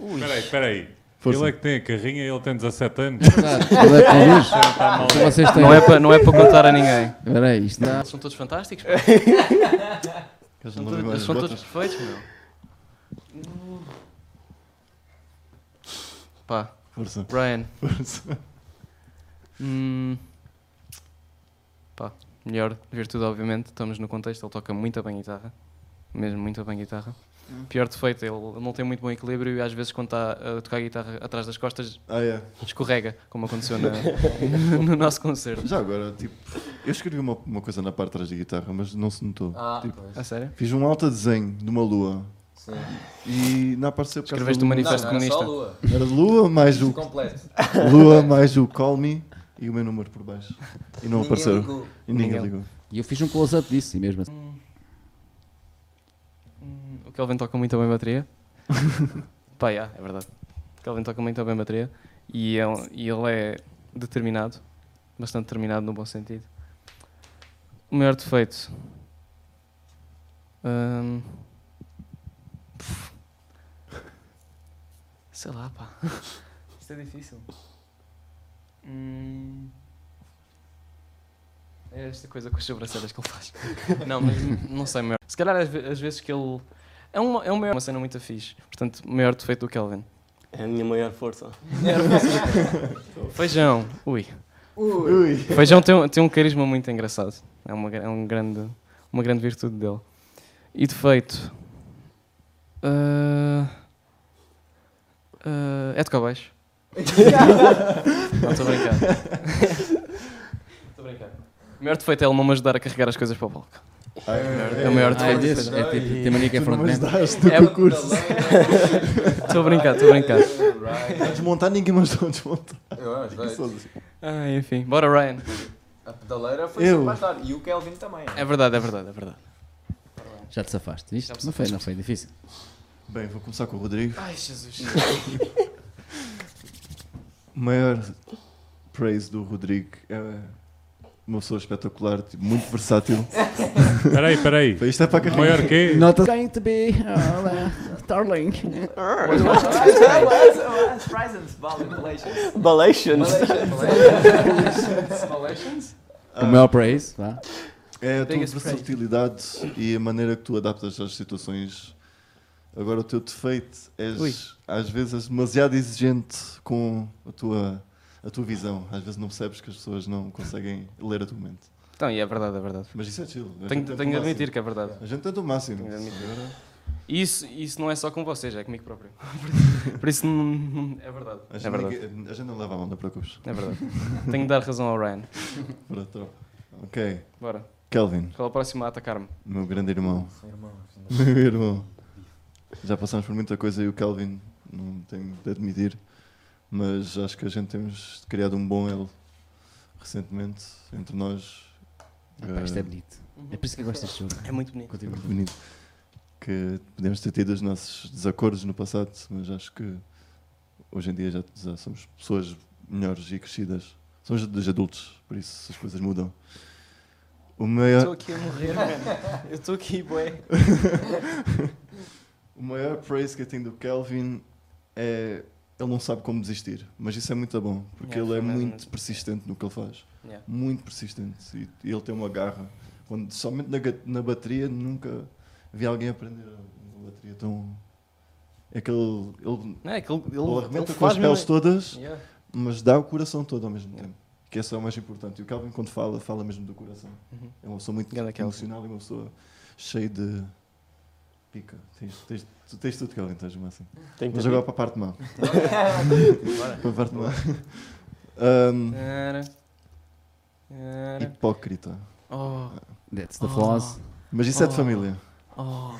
Espera aí, espera aí. Força. Ele é que tem a carrinha e ele tem 17 anos. Exato, ele é que conduz. Está mal. Vocês têm. Não é para não é para contar a ninguém. Espera aí, isto. Eles são todos fantásticos. pá. Queres São, não todos, eles são todos botas? perfeitos, meu. Pá, Força, Brian. força. Hum, pá, melhor virtude, obviamente. Estamos no contexto, ele toca muito bem guitarra. Mesmo muito bem guitarra. Pior defeito, ele não tem muito bom equilíbrio e às vezes quando está a tocar guitarra atrás das costas Ah, é. escorrega, como aconteceu na- no nosso concerto. Já agora, tipo, eu escrevi uma, uma coisa na parte de trás da guitarra, mas não se notou. Ah, Tipo, A sério? Fiz um alta desenho de uma lua sim. e não apareceu por causa Escreveste um lua. manifesto não, não, era só comunista. lua. Era de lua mais o, Completo. lua mais o Call Me e o meu número por baixo. E não apareceu. ligou. E ninguém Ninguém. ligou. E eu fiz um close-up disso, e mesmo assim. Hum, O Kelvin toca muito bem bateria. Pá, yeah, é verdade. O Kelvin toca muito bem bateria e, é um- e ele é determinado, bastante determinado no bom sentido. O maior defeito. Hum, sei lá, pá. Isto é difícil. Hum, é esta coisa com as sobrancelhas que ele faz. Não, mas não sei, maior. Se calhar às vezes que ele. É uma, é uma, uma cena muito fixe. Portanto, maior defeito do Kelvin. É a minha maior força. Feijão. Ui. Ui. Feijão tem, um- tem um carisma muito engraçado. É uma, é um grande, uma grande virtude dele. E defeito. Ah, ah, é tocar baixo. não, estou a brincar. Estou a brincar. O maior defeito é ele não me ajudar a carregar as coisas para o palco. É o maior Ah, é defeito. desses? É tipo, tem mania que é Tu não me frontman. É- concurso. Estou a brincar, estou a brincar. A desmontar, ninguém me ajudou a desmontar. Eu, vai. Ah, enfim, bora Ryan. A pedaleira foi Eu. sempre mais tarde. E o Kelvin também. É verdade, é verdade, é verdade. Já te safaste, Não foi, não foi difícil. Bem, vou começar com o Rodrigo. Ai, Jesus. O maior praise do Rodrigo é uma pessoa espetacular, tipo, muito versátil. Espera aí, espera aí. Isto é para carreira. maior quê? Not going to be uh, darling. Presents, Balation. Balations. O maior praise, vá. É a tua versatilidade e a maneira que tu adaptas às situações. Agora, o teu defeito é, Ui. às vezes, és demasiado exigente com a tua, a tua visão. Às vezes não percebes que as pessoas não conseguem ler a tua mente. Então, e é verdade, é verdade. Mas isso é chill. A Tenho, de admitir que é verdade. A gente tenta o máximo. Tenho de admitir. Agora, E isso, isso não é só com vocês, é comigo próprio. Por isso, não- não- é verdade. a, É gente verdade. ninguém- a gente não leva a mão, não preocupes. É verdade. Tenho de dar razão ao Ryan. Pronto. Ok. Bora. Kelvin, Qual é o próximo a atacar-me? meu grande irmão. São irmãos. Meu irmão. Já passamos por muita coisa e o Kelvin, não tenho de admitir, mas acho que a gente temos criado um bom elo recentemente entre nós. Epá, isto é bonito. É por isso que eu gosto deste jogo. É muito bonito. Continua. muito bonito. Que podemos ter tido os nossos desacordos no passado, mas acho que hoje em dia já, já somos pessoas melhores e crescidas. Somos dos adultos, por isso as coisas mudam. O maior, Estou aqui a morrer, mano. Eu estou aqui, boé. O maior praise que eu tenho do Kelvin é ele não sabe como desistir, mas isso é muito bom, porque Yeah, ele é ou muito persistente no que ele faz. Yeah. Muito persistente. E, e ele tem uma garra. Quando, somente na, na bateria nunca vi alguém aprender uma bateria tão. É que ele, ele, Não, é que ele, ele, ele arrebenta com as peles todas, Yeah. mas dá o coração todo ao mesmo tempo. Que esse é o mais importante. E o Kelvin, quando fala, fala mesmo do coração. Uhum. É uma pessoa muito Ganda emocional e uma pessoa cheia de pica. Tens, tens, tu tens tudo, Kelvin, estás o máximo. Tenho que Mas agora para a parte má. Para a parte má. Ahm, Era. Era. hipócrita. Oh. That's the Oh. flaws. Mas isso é de Oh. família. Oh.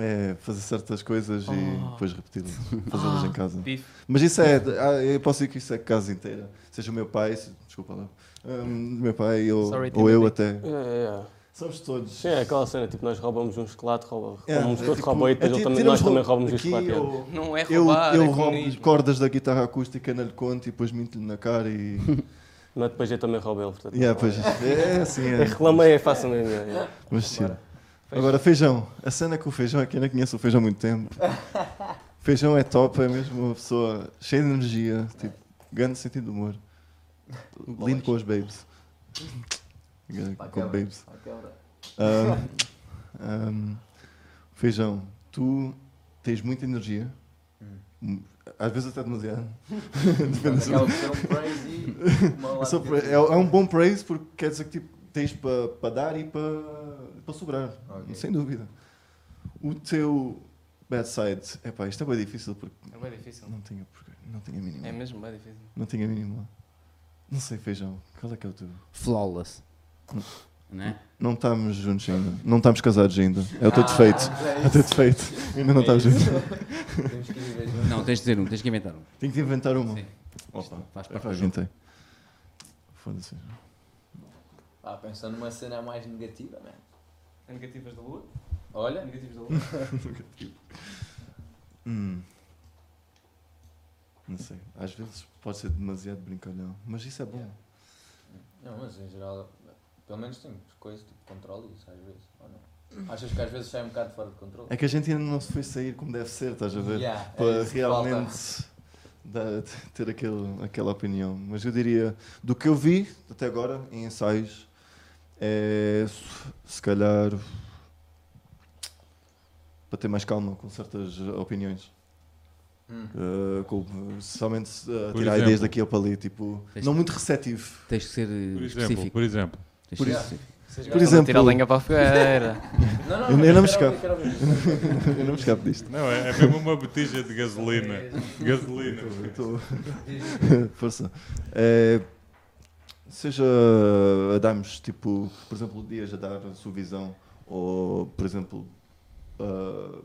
é fazer certas coisas e Oh. depois repeti-las, fazê-las em casa. Bife. Mas isso é, ah, eu posso dizer que isso é casa inteira. Seja o meu pai, se- desculpa lá, hum, meu pai ou, Sorry, ou eu até. É, é. Somos todos. Sim, é aquela cena, tipo, nós roubamos um chocolate, rouba, É, roubamos é todo, tipo, rouba e depois é ele tipo, também, nós também roubamos aqui, chocolate. é. ou- Não é Eu, roubar, eu é roubo comunismo. cordas da guitarra acústica, não lhe conto e depois minto-lhe na cara e. Mas depois eu também roubo ele, portanto. yeah, pois, é assim, Eu é. reclamei, é fácil mesmo. é, é. Mas sim. Agora, feijão. A cena com o feijão é que eu não conheço o feijão há muito tempo. Feijão é top, é mesmo uma pessoa cheia de energia, tipo, grande sentido de humor. Lindo com os babes. Com babes. Ahm, ahm, feijão, tu tens muita energia, Hum, às vezes até demasiado. Depende ser um praise e uma É é, é um bom praise porque quer dizer que tipo, tens para pa dar e para sobrar, Ok. sem dúvida. O teu bad side, epá, isto é bem difícil porque É bem difícil. não tenho, não tenho a mínima. É mesmo bem difícil. Não tenho a mínima. Não sei, feijão, qual é que é o teu? Flawless. Né? Não estamos juntos ainda, não estamos casados ainda. É o teu Ah, defeito. É o teu defeito. Ainda não estamos juntos. Temos que ir ver. Não, tens de dizer um, tens que inventar um. Tenho que inventar uma. Sim. Opa, Faz epá, parte inventei. Foda-se. Ah, pensando numa cena mais negativa, man. Negativas da lua? Olha, Negativas da lua? Hum. Não sei. Às vezes pode ser demasiado brincalhão. Mas isso é bom. Não, mas em geral, pelo menos temos coisas tipo controle isso às vezes, ou não? Achas que às vezes sai um bocado fora de controle? É que a gente ainda não se foi sair como deve ser, estás a ver? Yeah, é Para que realmente dar- ter aquele, aquela opinião. Mas eu diria, do que eu vi até agora em ensaios, é se- calhar para ter mais calma com certas opiniões. Hum. Uh, com, somente uh, tirar exemplo? ideias daqui ou para ali, tipo, não muito receptivo. Tens que ser Por exemplo, específico. por exemplo. Por isso. Por exemplo- Tirar a lenha para a fogueira. Não, não, Eu- eu não me escapo. eu não me escapo disto. Não, é, é mesmo uma botija de gasolina. gasolina. Tô- Força. É, seja a darmos, tipo, por exemplo, dias a dar a sua visão, ou, por exemplo, a-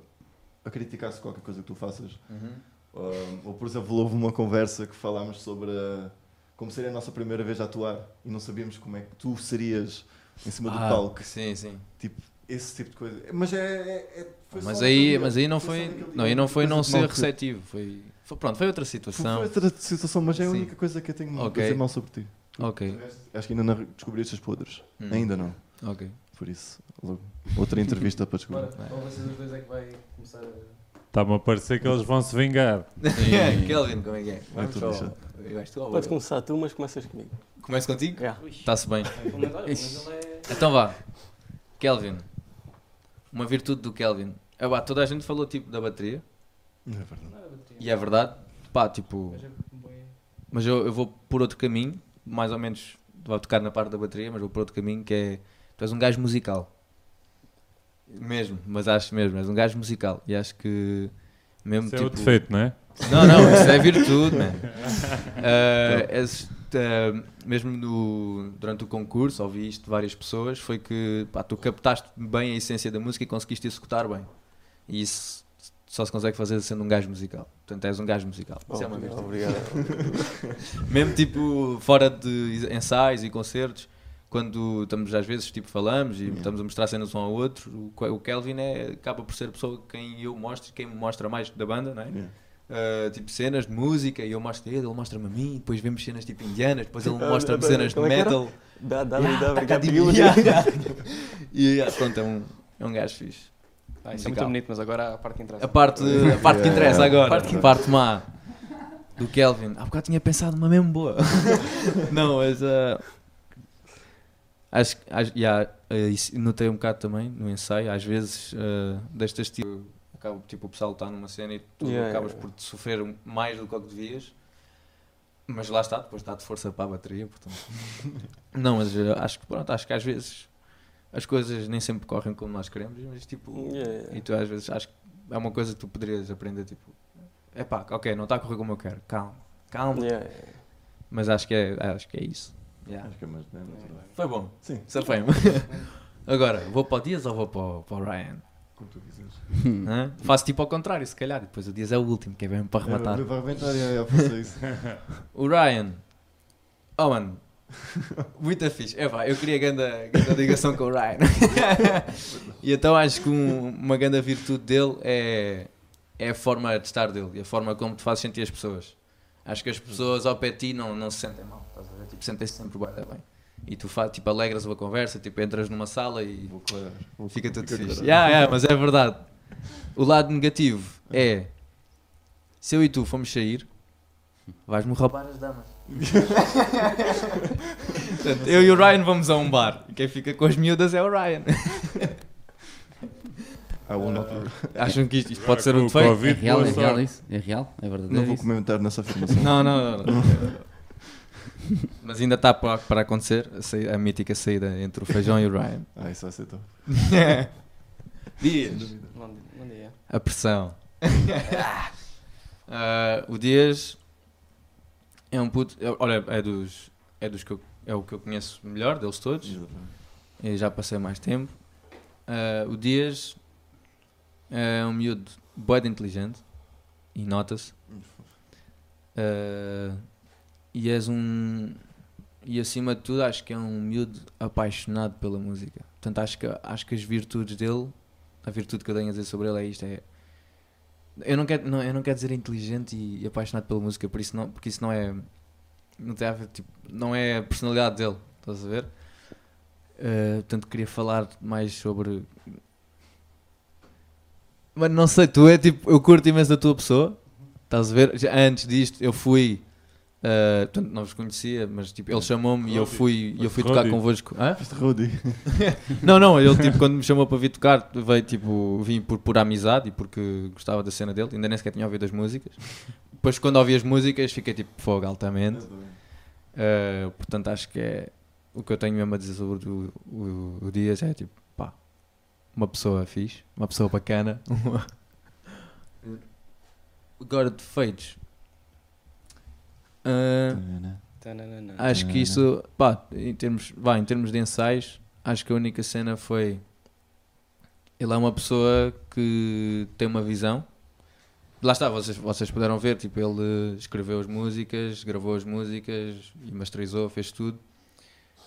a criticar-se qualquer coisa que tu faças. Uhum. Um, ou, por exemplo, houve uma conversa que falámos sobre a- como seria a nossa primeira vez a atuar e não sabíamos como é que tu serias em cima do Ah, palco. Sim, sim. Esse tipo de coisa. Mas é. é- é- foi Mas só aí, mas aí não foi, não, aí não foi não ser receptivo, foi, foi pronto, foi outra Foi situação. outra situação, mas é a Sim. única coisa que eu tenho a Ok. dizer mal sobre ti. Ok, Acho que ainda não descobri estes podres. Hum. Ainda não. ok. Por isso, logo, outra entrevista para descobrir. qual vocês os dois é que vai começar a... Está-me a parecer que eles vão se vingar. Kelvin, como é que é? Vai Vamos só- deixar. eu acho que tu ou Podes começar tu, mas começas comigo. Começo contigo? Yeah. Está-se bem. É... Então vá. Kelvin. Uma virtude do Kelvin. É, pá, toda a gente falou tipo da bateria. Não é verdade. E é verdade. Pá, tipo. É Mas eu, eu vou por outro caminho. Mais ou menos. Vou tocar na parte da bateria, mas vou por outro caminho que é. Tu és um gajo musical. Mesmo, mas acho mesmo. És um gajo musical. E acho que. Mesmo Isso é tipo. o defeito, não é? Não, não, isso é virtude, man. Uh, esse, uh, mesmo no, durante o concurso, ouvi isto de várias pessoas, foi que pá, tu captaste bem a essência da música e conseguiste executar bem. E isso só se consegue fazer sendo um gajo musical. Portanto, és um gajo musical. Isso é uma virtude. Obrigado. Mesmo tipo fora de ensaios e concertos, quando estamos às vezes tipo falamos e Yeah. estamos a mostrar cenas um ao outro, o, Ke- o Kelvin é, acaba por ser a pessoa quem eu mostro, quem me mostra mais da banda, não é? Yeah. Uh, tipo cenas de música e eu mostro ele, ele mostra-me a mim, depois vemos cenas tipo indianas, depois ele mostra-me cenas de é metal. Dá, dá, dá, tá tipo. E pronto, é um, é um gajo fixe. Ah, isso é muito bonito, mas agora a parte que interessa. A parte, a parte que interessa agora, Parte que- a parte má do Kelvin. Há bocado tinha pensado numa mesmo boa. Não, mas uh, acho, acho yeah, uh, isso notei um bocado também no ensaio. Às vezes uh, destas tipo, acaba, tipo, o pessoal está numa cena e tu Yeah, acabas yeah. por te sofrer mais do que o que devias. Mas lá está, depois está de força para a bateria, portanto. Não, mas uh, acho que pronto, acho que às vezes as coisas nem sempre correm como nós queremos, mas tipo, Yeah, e tu às vezes acho que é uma coisa que tu poderias aprender, tipo, é pá, ok, não está a correr como eu quero, calma, calma. Mas acho que é, acho que é isso. Yeah. Acho que é mais né, natural. Foi bom, Sim. safei-me. Agora, vou para o Dias ou vou para o, para o Ryan? Como tu quiseres. Hã? Faço tipo ao contrário, se calhar. Depois o Dias é o último, que é mesmo para rematar. É, para arrebentar, é, é, fazer isso. O Ryan. Oh, mano. Muito fixe. É pá, eu queria grande, grande ligação com o Ryan. e então acho que um- uma grande virtude dele é, é a forma de estar dele e a forma como te faz sentir as pessoas. Acho que as pessoas ao pé de ti não, não se sentem mal, estás a Tipo, sentem-se sempre bué da bem. E tu faz, tipo, alegras uma conversa, tipo, entras numa sala e Vou. Vou- fica tudo fica fixe. Yeah, yeah, mas é verdade. O lado negativo é se eu e tu fomos sair, vais-me roubar as damas. Portanto, eu e o Ryan vamos a um bar. E quem fica com as miúdas é o Ryan. Will not- Acham que isto, isto pode ser um defeito? É real, é real isso? É real? É verdadeiro Não vou isso? comentar nessa afirmação. Não, não, não. não. Mas ainda está para, para acontecer a, saída- a mítica saída entre o Feijão e o Ryan. Ah, isso vai ser top. Dias. Bom dia. Bom dia. A pressão. Ah, o Dias é um puto. é- Olha, é dos. É, dos que eu, é o que eu conheço melhor deles todos. E já passei mais tempo. Ah, o Dias é um miúdo de inteligente e nota-se. Ah, e és um. E acima de tudo, acho que é um miúdo apaixonado pela música. Portanto, acho que, acho que as virtudes dele, a virtude que eu tenho a dizer sobre ele é isto: é. Eu não quero, não, eu não quero dizer inteligente e, e apaixonado pela música, por isso não, porque isso não é. Não tem a ver, tipo, não é a personalidade dele, estás a ver? Uh, portanto, queria falar mais sobre. Mas não sei, tu é tipo. Eu curto imenso da tua pessoa, estás a ver? Já antes disto, eu fui. Uh, portanto, não vos conhecia, mas tipo, ele chamou-me e eu fui, eu fui tocar convosco. Hã? Rudy. Não, não, ele tipo, quando me chamou para vir tocar, veio tipo, vim por pura amizade e porque gostava da cena dele, ainda nem sequer tinha ouvido as músicas. Depois, quando ouvi as músicas, fiquei tipo fogo altamente. Uh, portanto, acho que é o que eu tenho mesmo a dizer sobre o, o, o Dias é tipo, pá, uma pessoa fixe, uma pessoa bacana. uma- Agora, defeitos. Uh. Acho que isso, pá, em termos, vá, em termos de ensaios, acho que a única cena foi. Ele é uma pessoa que tem uma visão. Lá está, vocês, vocês puderam ver, tipo, ele escreveu as músicas, gravou as músicas e masterizou, fez tudo.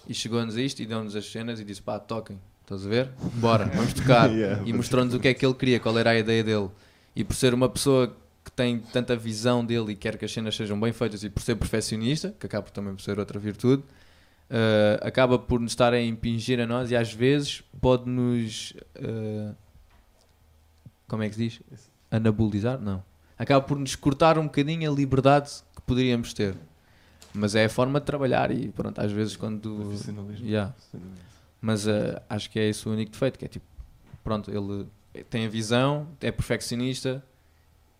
E chegou-nos a isto e deu-nos as cenas e disse: pá, toquem, estás a ver? Bora, vamos tocar. Yeah, e mostrou-nos o que é que ele queria, qual era a ideia dele. E por ser uma pessoa que tem tanta visão dele e quer que as cenas sejam bem feitas e por ser perfeccionista, que acaba também por ser outra virtude, eh, acaba por nos estar a impingir a nós e às vezes pode-nos. eh, como é que se diz? Anabolizar? Não. Acaba por nos cortar um bocadinho a liberdade que poderíamos ter. Mas é a forma de trabalhar e pronto, às vezes quando. Yeah. Mas eh, acho que é esse o único defeito, que é tipo, pronto, ele tem a visão, é perfeccionista,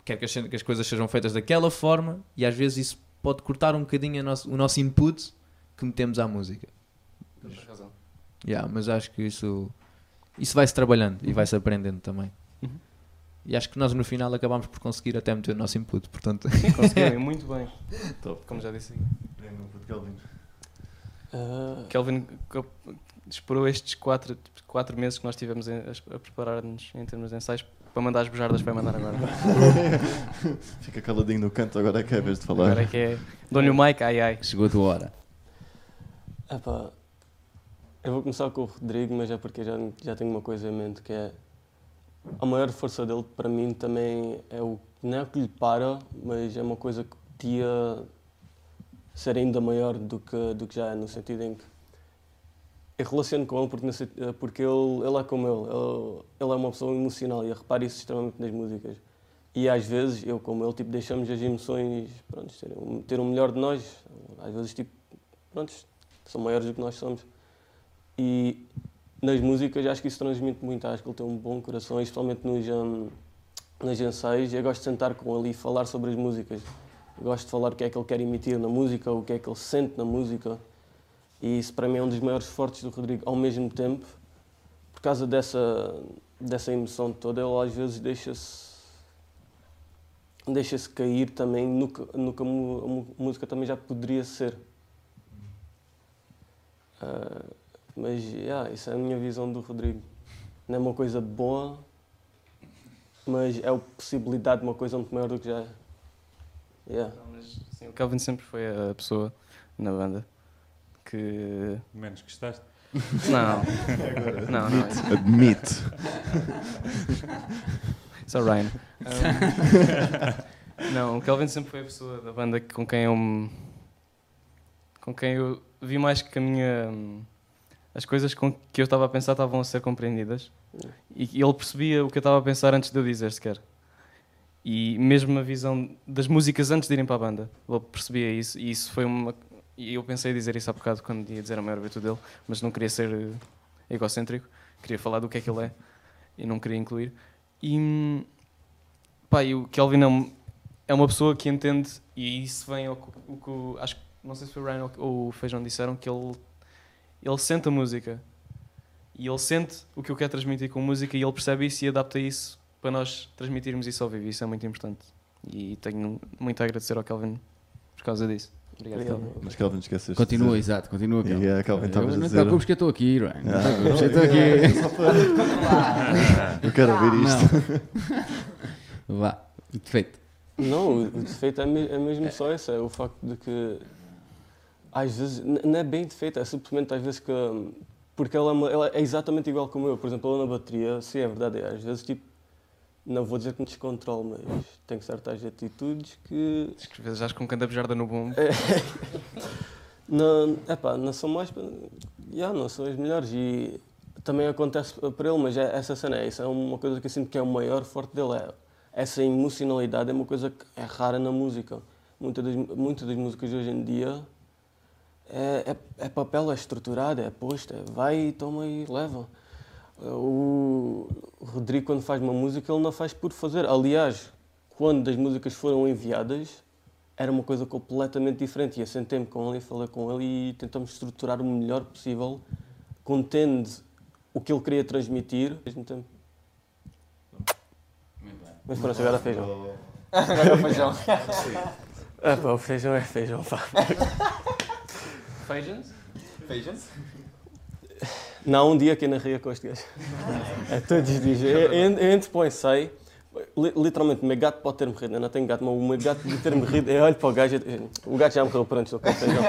quer que as, que as coisas sejam feitas daquela forma e às vezes isso pode cortar um bocadinho a nosso- o nosso input que metemos à música. Tens razão. Yeah, mas acho que isso, isso vai-se trabalhando e vai-se aprendendo também. Uhum. E acho que nós no final acabamos por conseguir até meter o nosso input, portanto. Sim, conseguiram muito bem. Top. Como já disse. Calvin. Ah, Kelvin co- esperou estes quatro, quatro meses que nós tivemos em- a, a preparar-nos em termos de ensaios para mandar as bujardas vai mandar agora. Fica caladinho no canto, agora é que é a vez de falar. Agora é que é. Dou-lhe o mic, ai ai. Chegou a tua hora. Epá, eu vou começar com o Rodrigo, mas é porque já, já tenho uma coisa em mente que é a maior força dele para mim também é o não é o que lhe para, mas é uma coisa que podia ser ainda maior do que, do que já é, no sentido em que eu relaciono com ele porque, eh, porque ele, ele é como ele, ele é uma pessoa emocional e eu reparo isso extremamente nas músicas. E às vezes, eu como ele, tipo, deixamos as emoções pronto, ter, um, ter o melhor de nós. Às vezes, tipo, pronto, são maiores do que nós somos. E nas músicas acho que isso transmite muito, acho que ele tem um bom coração, especialmente nos, hum, nos ensaios. Eu gosto de sentar com ele e falar sobre as músicas. Eu gosto de falar o que é que ele quer emitir na música, o que é que ele sente na música. E isso para mim é um dos maiores fortes do Rodrigo. Ao mesmo tempo, por causa dessa, dessa emoção toda, ele às vezes deixa-se deixa-se cair também no no que a, música também já poderia ser. Ah, mas, yeah, isso é a minha visão do Rodrigo. Não é uma coisa boa, mas é a possibilidade de uma coisa muito maior do que já é. Yeah. Não, mas, o Calvin sempre foi a pessoa na banda que. Menos que estás. Não, não, não. Admite. Só Ryan. Um, não, o Calvin sempre foi a pessoa da banda com quem eu me- com quem eu vi mais que a minha as coisas com que eu estava a pensar estavam a ser compreendidas e ele percebia o que eu estava a pensar antes de eu dizer sequer. E mesmo a visão das músicas antes de irem para a banda, ele percebia isso e isso foi uma e eu pensei dizer isso há bocado quando ia dizer a maior virtude dele, mas não queria ser eh, egocêntrico, queria falar do que é que ele é e não queria incluir. E pá, e o Kelvin é, um- é uma pessoa que entende, e isso vem ao que- acho não sei se foi o Ryan ou- o Feijão disseram que ele, ele sente a música e ele sente o que eu quero transmitir com música e ele percebe isso e adapta isso para nós transmitirmos isso ao vivo. Isso é muito importante. E tenho muito a agradecer ao Kelvin por causa disso. Obrigado. Kelvin. Mas Calvin esqueceste. Continua, dizer. exato, continua. Calvin. Yeah, Calvin, Eu- não te preocupes que eu estou aqui, Ryan. Não te preocupes, eu estou aqui. Eu quero ouvir isto. Não. Vá, defeito. Não, o defeito é, me- é mesmo só esse, é o facto de que às vezes, não é bem defeito, é simplesmente às vezes que porque ela é, uma- ela é exatamente igual como eu, por exemplo, ela na bateria, sim, é verdade, é, às vezes tipo, não vou dizer que me descontrolo, mas tenho certas atitudes que Às vezes acho que um canta bujarda no bombo. não, epá, não são mais, yeah, não são as melhores e também acontece para ele, mas é, essa cena é isso, é uma coisa que eu sinto que é o maior forte dele, é essa emocionalidade é uma coisa que é rara na música. Muitas das, muitas das músicas de hoje em dia é, é, é papel, é estruturado, é posto, é vai, toma e leva. O Rodrigo, quando faz uma música, ele não faz por fazer. Aliás, quando as músicas foram enviadas, era uma coisa completamente diferente. E eu sentei-me com ele e falei com ele e tentamos estruturar o melhor possível, contendo o que ele queria transmitir ao mesmo tempo. Mas pronto, agora feijão. Agora o feijão. Ah, pá, o feijão é feijão, pá. Feijões? Feijões? Não, um dia que eu narrei com este gajo. É todos os dias. Eu, eu, eu li- literalmente, o meu gato pode ter morrido. Eu não tenho gato, mas o meu gato pode ter morrido. Eu olho para o gajo, eu- o gato já morreu, pronto, estou feijão.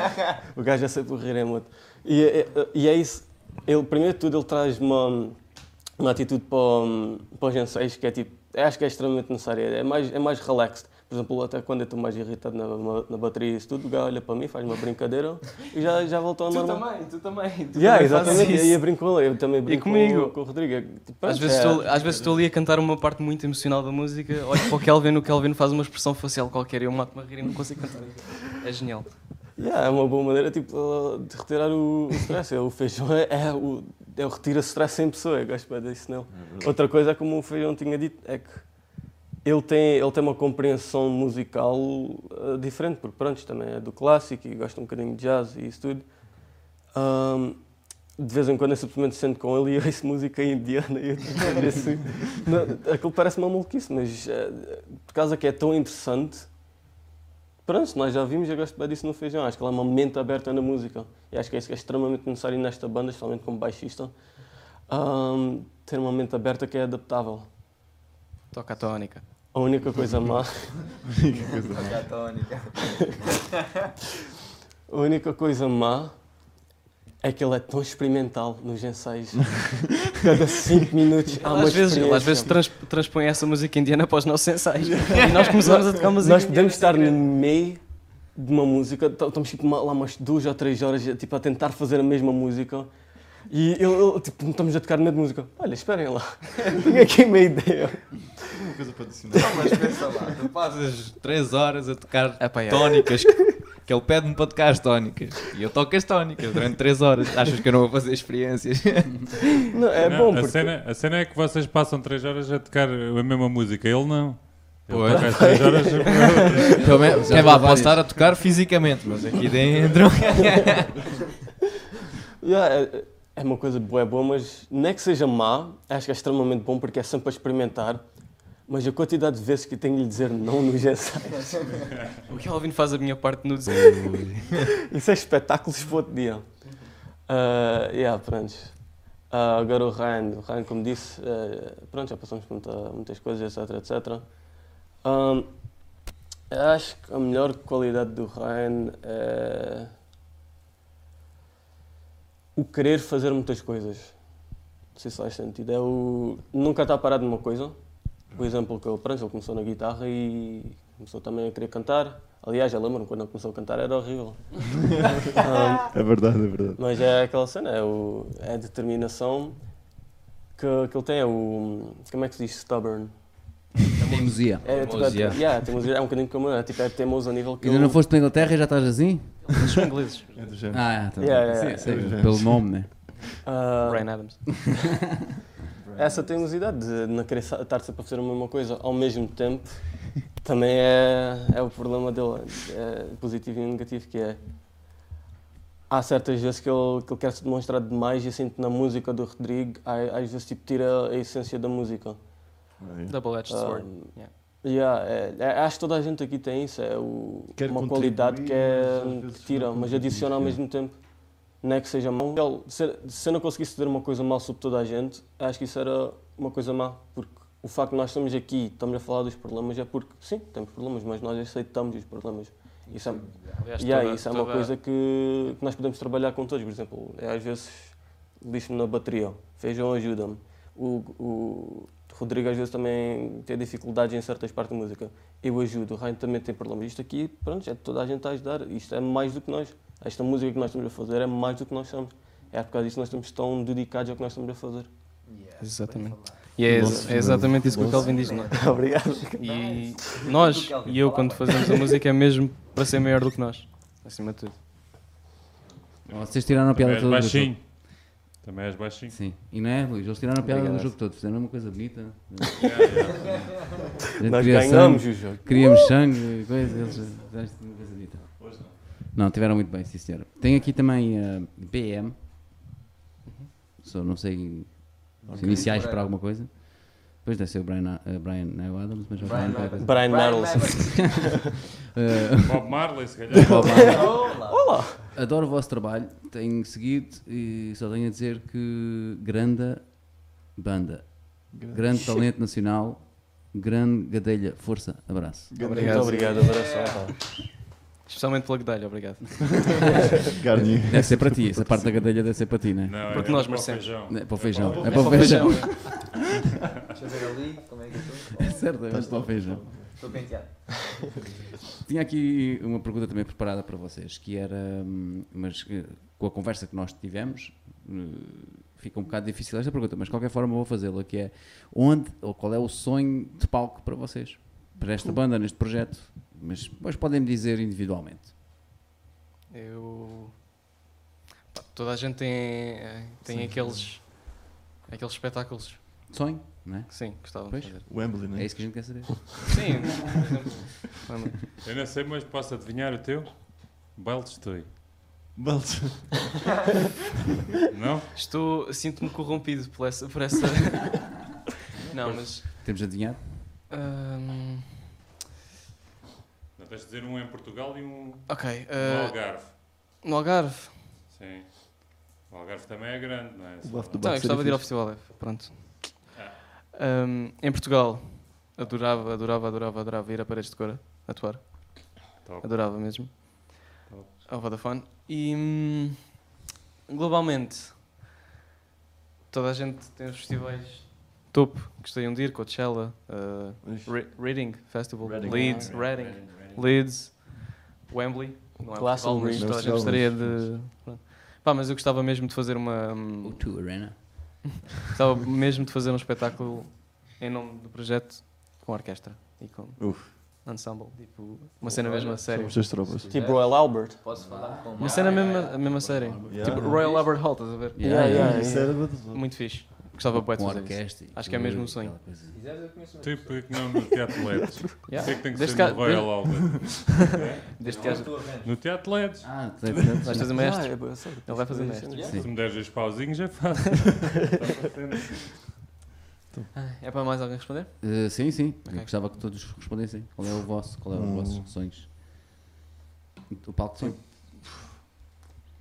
O gajo já sei por rir, é muito. E, é- e é isso. Ele, primeiro de tudo, ele traz uma, uma atitude para, para os ensaios que é tipo, eu acho que é extremamente necessária. É mais, é mais relaxed. Por exemplo, até quando eu estou mais irritado na, na, bateria e isso tudo, o gajo olha para mim, faz uma brincadeira e já, já voltou ao Tu normal. também, tu também. Tu Yeah, também exatamente, e eu brinco com ele, eu também brinco comigo. Com, com o Rodrigo. É, tipo, Às pronto, vezes, é- estou, às vezes estou ali a cantar uma parte muito emocional da música, olho para o Kelvin, o Kelvin faz uma expressão facial qualquer e eu mato-me a rir e não consigo cantar. É genial. Yeah, é uma boa maneira tipo, de retirar o, o stress. É, O feijão é, é o, é o retira stress em pessoa, eu gosto bem disso nele. Outra coisa é como o feijão tinha dito, é que ele tem, ele tem uma compreensão musical eh, diferente, porque pronto, também é do clássico e gosta um bocadinho de jazz e isso tudo. Ahm, de vez em quando eu simplesmente sento com ele e ouço música indiana e eu tipo, assim. Não, aquilo parece uma maluquice, mas eh, por causa que é tão interessante, pronto, nós já vimos, eu gosto bem disso no Feijão. Acho que ela é uma mente aberta na música. E acho que é isso que é extremamente necessário nesta banda, especialmente como baixista, ahm, ter uma mente aberta que é adaptável. Toca a tónica. A única coisa má, tónica. a única coisa má é que ele é tão experimental nos ensaios. Cada 5 minutos há uma Às vezes, ele às vezes trans, transpõe essa música indiana para os nossos ensaios. E nós começamos a tocar música Nós podemos estar no meio de uma música, estamos tipo, lá umas duas ou três horas tipo, a tentar fazer a mesma música e ele, ele, tipo, não estamos a tocar na mesma música. Olha, esperem lá, tenho aqui uma ideia. Uma coisa para adicionar. Mas pensa lá, tu passas 3 horas a tocar É é. tónicas, que ele pede-me para tocar as tónicas. E eu toco as tónicas durante 3 horas. Achas que eu não vou fazer experiências? Não, é Não, bom a, porque cena, a cena é que vocês passam 3 horas a tocar a mesma música, ele não. Pois. toca as 3 horas a Pelo menos, já É vá, a posso estar a tocar fisicamente, mas aqui dentro. yeah, é, uma coisa boa, é boa, mas não é que seja má, acho que é extremamente bom porque é sempre a experimentar. Mas a quantidade de vezes que tenho de lhe dizer não nos ensaios, O Kelvin faz a minha parte no isso é espetáculos para outro dia. Uh, yeah, pronto. Ah, agora o Ryan, o Ryan, como disse, eh, pronto, já passamos por muita- muitas coisas, etc, etc. Eu acho que a melhor qualidade do Ryan é o querer fazer muitas coisas. Não sei se faz sentido. É o nunca estar parado numa coisa. Por exemplo, que ele, pronto, ele começou na guitarra e começou também a querer cantar. Aliás, eu lembro-me quando ele começou a cantar era horrível. É verdade, é verdade. mas é aquela cena, é, o, é a determinação que, que ele tem, é o. Como é que se diz? Stubborn. Teimosia. É, tipo, é, Teimosia. yeah, teimosia, é um bocadinho como eu, é, tipo, é teimoso a nível que. Ainda eu- não foste para a Inglaterra e já estás assim? Eles são ingleses. É do género. Ah, tá Yeah, bem. yeah, Sim, sim, pelo nome, né? Ah, Brian Adams. essa teimosidade de não querer sa- estar sempre a fazer a mesma coisa ao mesmo tempo também é, é o problema dele, é positivo e negativo, que é. Há certas vezes que ele, que ele quer se demonstrar demais e eu sinto na música do Rodrigo, há- às vezes tipo, tira a essência da música. Double-edged Ah, sword. Yeah. Yeah, é, é- acho que toda a gente aqui tem isso, é o, uma qualidade que, é, que tira, mas adiciona ao mesmo tempo. Não é que seja mau. Se, se eu não conseguisse dizer uma coisa mal sobre toda a gente, acho que isso era uma coisa má, porque o facto de nós estamos aqui, estamos a falar dos problemas, é porque, sim, temos problemas, mas nós aceitamos os problemas. Isso é, Aliás, Yeah, toda- isso é uma toda- coisa que, que nós podemos trabalhar com todos. Por exemplo, é, às vezes lixo-me na bateria, feijão ajuda-me. O, o Rodrigo às vezes também tem dificuldades em certas partes da música. Eu ajudo, o Ryan também tem problemas. Isto aqui, pronto, é toda a gente a ajudar. Isto é mais do que nós. Esta música que nós estamos a fazer é mais do que nós somos. É por causa disso que nós estamos tão dedicados ao que nós estamos a fazer. Exatamente. E é, é exatamente isso que o Calvin diz, não é? Obrigado. E nós, e eu, quando fazemos a música, é mesmo para ser maior do que nós. Acima de tudo. Vocês tiraram a piada toda baixinho. Também és baixinho. Sim. E não é, Luís? Eles tiraram a piada Obrigado. do jogo todo. Fizeram uma coisa bonita. Yeah, yeah. Nós ganhamos sangue, o jogo. Queríamos sangue, coisa. Eles fizeram uma coisa bonita. Não, tiveram muito bem, sim senhora. Tem aqui também a BM. Só não sei se iniciais para alguma coisa. Depois deve ser o Brian, uh, Brian não é o Adams, mas vai falar qualquer coisa. Brian Merles. Uh, Bob Marley, se calhar. Bob Marley. Adoro o vosso trabalho, tenho seguido e só tenho a dizer que grande banda, grande talento nacional, grande gadelha, força, abraço. Obrigado. Muito obrigado, abração. pá. Especialmente pela Guedalha, obrigado. Garnier. Deve ser para ti, essa parte da gadelha deve ser para ti, não é? Não, Porque é nós para o merecemos. feijão. É para o feijão. para É para o feijão. Deixa eu ver ali como é que eu estou. É certo, é para o feijão. Estou penteado. Tinha aqui uma pergunta também preparada para vocês, que era, hum, mas eh, com a conversa que nós tivemos, eh, fica um bocado difícil esta pergunta, mas de qualquer forma vou fazê-la, que é onde ou qual é o sonho de palco para vocês? Para esta banda, neste projeto? Mas depois podem-me dizer individualmente. Eu. toda a gente tem, eh, tem aqueles. aqueles espetáculos Sonho, não é? que sim, gostava de Pois. fazer. Wembley, né? É isso que a gente quer saber. Sim, Eu não sei, mas posso adivinhar o teu? Baile de Estoi. Belts. Não? estou. sinto-me corrompido por essa. Por essa... Não, mas. Temos adivinhado? hum, Não tens de dizer um em Portugal e um ok. no eh, Algarve. no Algarve. Sim. O Algarve também é grande, não é? O Bafo do Então, eu gostava de ir ao Festival F. Pronto. Hum, em Portugal, adorava, adorava, adorava, adorava ir a Paredes de Cora atuar. Top. Adorava mesmo. Top. Ao Vodafone. E hum, globalmente, toda a gente tem os festivais topo. Gostariam de ir, Coachella, uh. Re- Reading Festival, Reading. Leeds, Reading, Leeds, Wembley. Não é um festival, mas toda a gente gostaria de. Pá, mas eu gostava mesmo de fazer uma. hum, O 2 Arena. Gostava mesmo de fazer um espetáculo em nome do projeto com orquestra e com Uf. ensemble. Tipo, uma cena mesmo a sério. Somos as tropas. Tipo Royal Albert. Posso falar com Uma cena mesmo a mesma série. Tipo Royal Albert Hall, estás a ver? Yeah, Yeah, yeah. Muito fixe. Gostava bué de Com fazer isso. orquestra. e Acho que é mesmo um sonho. aquela coisa. Se quiseres, eu conheço uma Tipo, que não no Teatro LEDs? Yeah. Sei que tem que Desde ser que- no Royal Albert. Desde que haja- No Teatro LEDs. Ah, Vais fazer Ah, mestre? é. Ele vai fazer mestre. Se me deres dois pauzinhos, é fácil. É para mais alguém responder? Uh, sim, sim. Eu Ok. gostava que todos respondessem. Qual é o vosso? Qual é os Hum. vossos sonhos? O palco de sonho.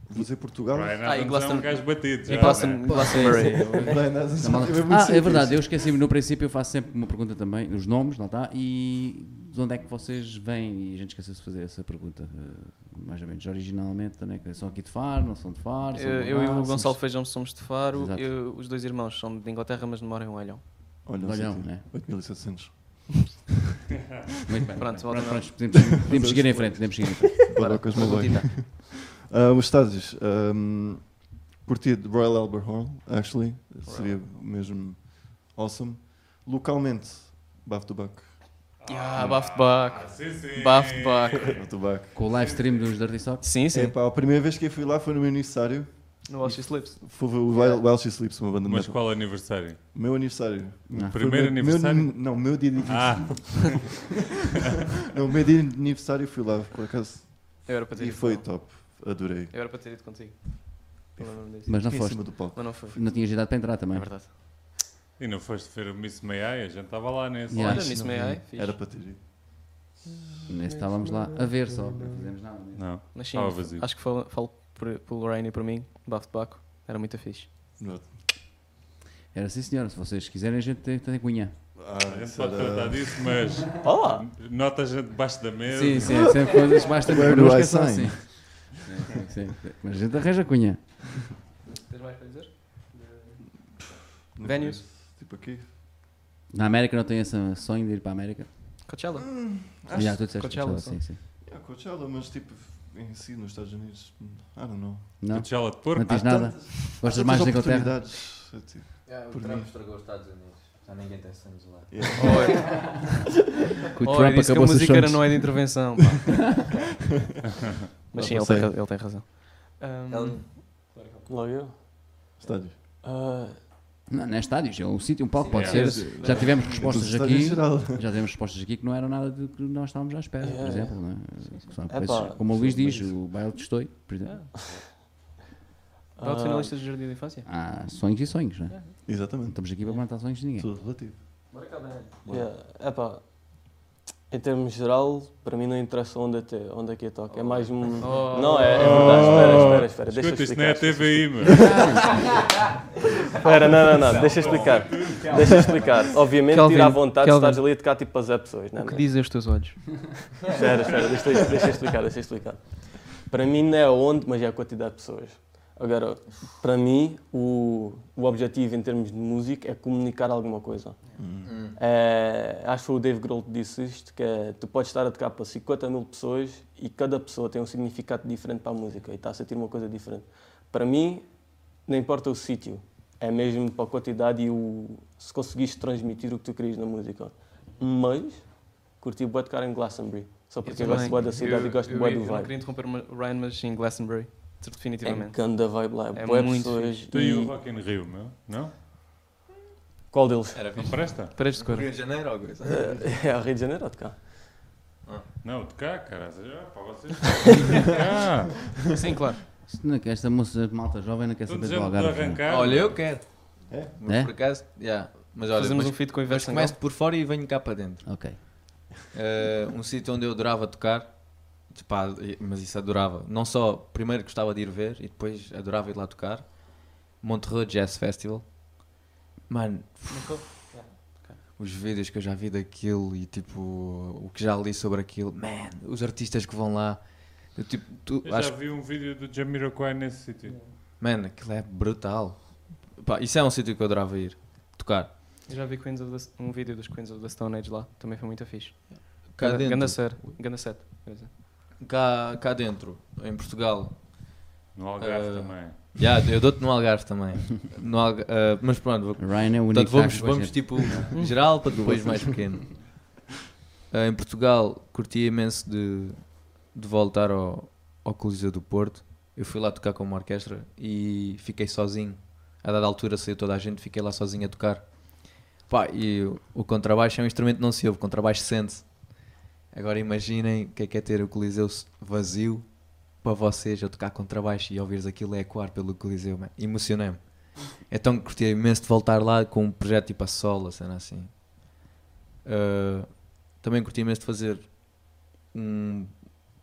Vou dizer Portugal. Brian Ah, e é um gajo batido. Já, Glaston- né? Não, não. é muito Ah, é verdade, eu esqueci-me. No princípio eu faço sempre uma pergunta também, os nomes, não está? E de onde é que vocês vêm? E a gente esqueceu-se de fazer essa pergunta, eh, mais ou menos originalmente. Né? que São aqui de Faro, não são de Faro? são Eu, de eu e o somos- Gonçalo Feijão somos de Faro. Eu- os dois irmãos são de Inglaterra, mas moram em Olhão. Olha, Olhão, sítio. né? 8700. Muito bem. Pronto, volta Pronto, lá. pronto, podemos, podemos seguir em frente. Podemos seguir em frente. Barocas Malay. Tita. Ah, os estádios. Um, curti de Royal Albert Hall, actually. Seria mesmo awesome. Localmente, Baf do Bac. Yeah, Bafo de Baco. Ah, sim, sim. Bafo Baco. Do Bac. Com o live stream dos Dirty Socks. Sim, sim. Epá, a primeira vez que eu fui lá foi no meu aniversário. No Welsh Slips. Foi o While, While She Sleeps, uma banda de Mas metal. qual aniversário? Meu aniversário. Ah. Primeiro meu- aniversário? Meu, não, meu dia de Ah, aniversário. Não, meu dia de aniversário fui lá, por acaso. Eu era para ter E foi com- top. Adorei. Eu era para ter ido contigo. Mas não em foste. cima do palco. Mas não foi. Não tinhas idade para entrar também. É verdade. e não foste ver o Miss May I? A gente estava lá nesse. Yeah. Olha, Miss Não May I, vi. fixe. Era para ter ido. Nem estávamos lá a ver só, não fizemos nada. mesmo. Não, Mas sim, estava vazio. acho que falo, falo por, pelo Lorraine e por mim, Bafo de Baco. Era muito fixe. Não. Era sim, senhora. Se vocês quiserem, a gente tem, tem cunha. Ah, A gente pode tratar disso, mas Olá! nota a gente debaixo da mesa. Sim, sim, sempre coisas connosco, I é só sign? assim. Sim, sim, sim. Mas a gente arranja cunha. Tens mais para dizer? Não Venues? Tipo aqui. Na América não tem esse sonho de ir para a América? Coachella? Acho Já, tu disseste Coachella, Coachella, sim, sim. Yeah, Coachella, mas tipo, em si, nos Estados Unidos, I don't know. Não? Coachella de Não porco. tens Há nada? tantas- Gostas mais da tantas Inglaterra? oportunidades. É tipo, o Por Trump mim. estragou os Estados Unidos. Já ninguém tem sonhos lá. yeah. Que o Trump disse que a acabou os música era sonhos. não é de intervenção. pá. Mas sim, ele tem, ele tem razão. Um, Logo eu. Estádios. Ah, Não, não é estádios, é um sítio, um palco, pode Yeah. ser. Já tivemos respostas Dos estádios aqui. Já tivemos respostas aqui que não eram nada do que nós estávamos à espera, por Yeah, exemplo. Não é? Epá, coisas, como o Luís sim, diz, o baile de Estoi, por exemplo. Bate ah, finalistas do Jardim da Infância? Há sonhos e sonhos, não é? Exatamente. estamos aqui para matar sonhos de ninguém. Tudo relativo. yeah, epá, em termos geral, para mim não interessa onde, até, onde é que eu toco. É mais um. Oh. Não, é, é verdade. Espera, espera, espera. Deixa eu Escuta, isto não é explicar. a TVI, meu. Espera, não, não, não. Deixa eu explicar. Deixa eu explicar. Obviamente, Kelvin, tira à vontade de Kelvin. estares ali a tocar tipo as pessoas. Não, O que não. dizem os teus olhos? Espera, espera, deixa, deixa eu explicar, deixa eu explicar. Para mim não é onde, mas é a quantidade de pessoas. Agora, para mim, o, o objetivo em termos de música é comunicar alguma coisa. É, acho que foi o Dave Grohl que disse isto, que é, tu podes estar a tocar para 50 mil pessoas e cada pessoa tem um significado diferente para a música e está a sentir uma coisa diferente. Para mim, não importa o sítio, é mesmo para a quantidade e o, se conseguiste transmitir o que tu querias na música. Mas, curti bué tocar em Glastonbury, só porque eu, gosto bué da cidade eu, e gosto eu, bué eu do não vibe. queria interromper o Ryan, mas sim, Glastonbury. É Definitivamente. ganda vibe lá, É bué muito pessoas. Tu e o. Rock in Rio, meu? Não? Qual deles? Era Não presta? Paredes de cor. Rio de Janeiro ou coisa? É a Rio de Janeiro ou de cá? Não, de cá, cara. Para vocês. De cá. Sim, claro. Isto não é que Esta moça malta jovem não quer saber do Algarve. é? Olha, eu quero. É? Mas É? por acaso, yeah. mas olha, Fazemos mas, um feat com o mas começo por fora e venho cá para dentro. Ok. Eh, um sítio onde eu adorava tocar, pá, mas isso adorava. Não só, primeiro gostava de ir ver e depois adorava ir lá tocar. Montreux Jazz Festival. Mano, os vídeos que eu já vi daquilo e tipo, o que já li sobre aquilo, man, os artistas que vão lá. Eu, tipo, tu, Eu acho já vi um vídeo do Jamiroquai nesse sítio. Man, aquilo é brutal. Pá, isso é um sítio que eu adorava ir tocar. Eu já vi Queens of the, um vídeo dos Queens of the Stone Age lá. Também foi muito fixe. Cá Ganda- Ganda set. Ganda set. Cá, cá dentro, em Portugal. No Algarve Ah, também. Já, eu dou-te no Algarve também. No Alga- ah, mas pronto, vou- Ryan é o único portanto, vamos, vamos tipo geral para depois mais pequeno. Ah, em Portugal, curti imenso de, de voltar ao, ao Coliseu do Porto. Eu fui lá tocar com uma orquestra e fiquei sozinho. A dada altura saiu toda a gente, fiquei lá sozinho a tocar. Pá, e o, o contrabaixo é um instrumento que não se ouve, o contrabaixo sente-se. Agora imaginem o que é que é ter o Coliseu vazio para vocês a tocar contrabaixo e ouvires aquilo ecoar pelo Coliseu, man. emocionei-me. Então curti imenso de voltar lá com um projeto tipo a solo, cena assim. Uh, também curti imenso de fazer um,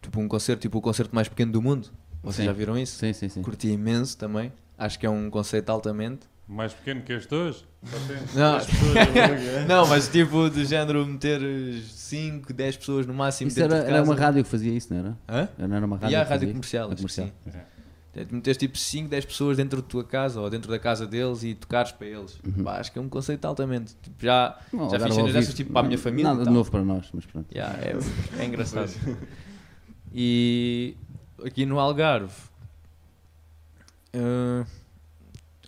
tipo um concerto, tipo o concerto mais pequeno do mundo, Vocês Sim. já viram isso? Sim, sim, sim. Curti imenso também. Acho que é um conceito altamente. Mais pequeno que este hoje? Só tem Não. ver. Não, mas tipo, do género meter 5, 10 pessoas no máximo Isso dentro era, de era casa. uma rádio que fazia isso, não era? Hã? Não era uma rádio E a rádio comercial, A acho que sim. comercial. É, meteres tipo 5, 10 pessoas dentro da tua casa ou dentro da casa deles e tocares para eles. Uhum. Pá, acho que é um conceito altamente. Tipo, já Não, já fiz cenas dessas tipo para a minha família. Nada de novo para nós, mas pronto. Yeah, é, é engraçado. E aqui no Algarve eh,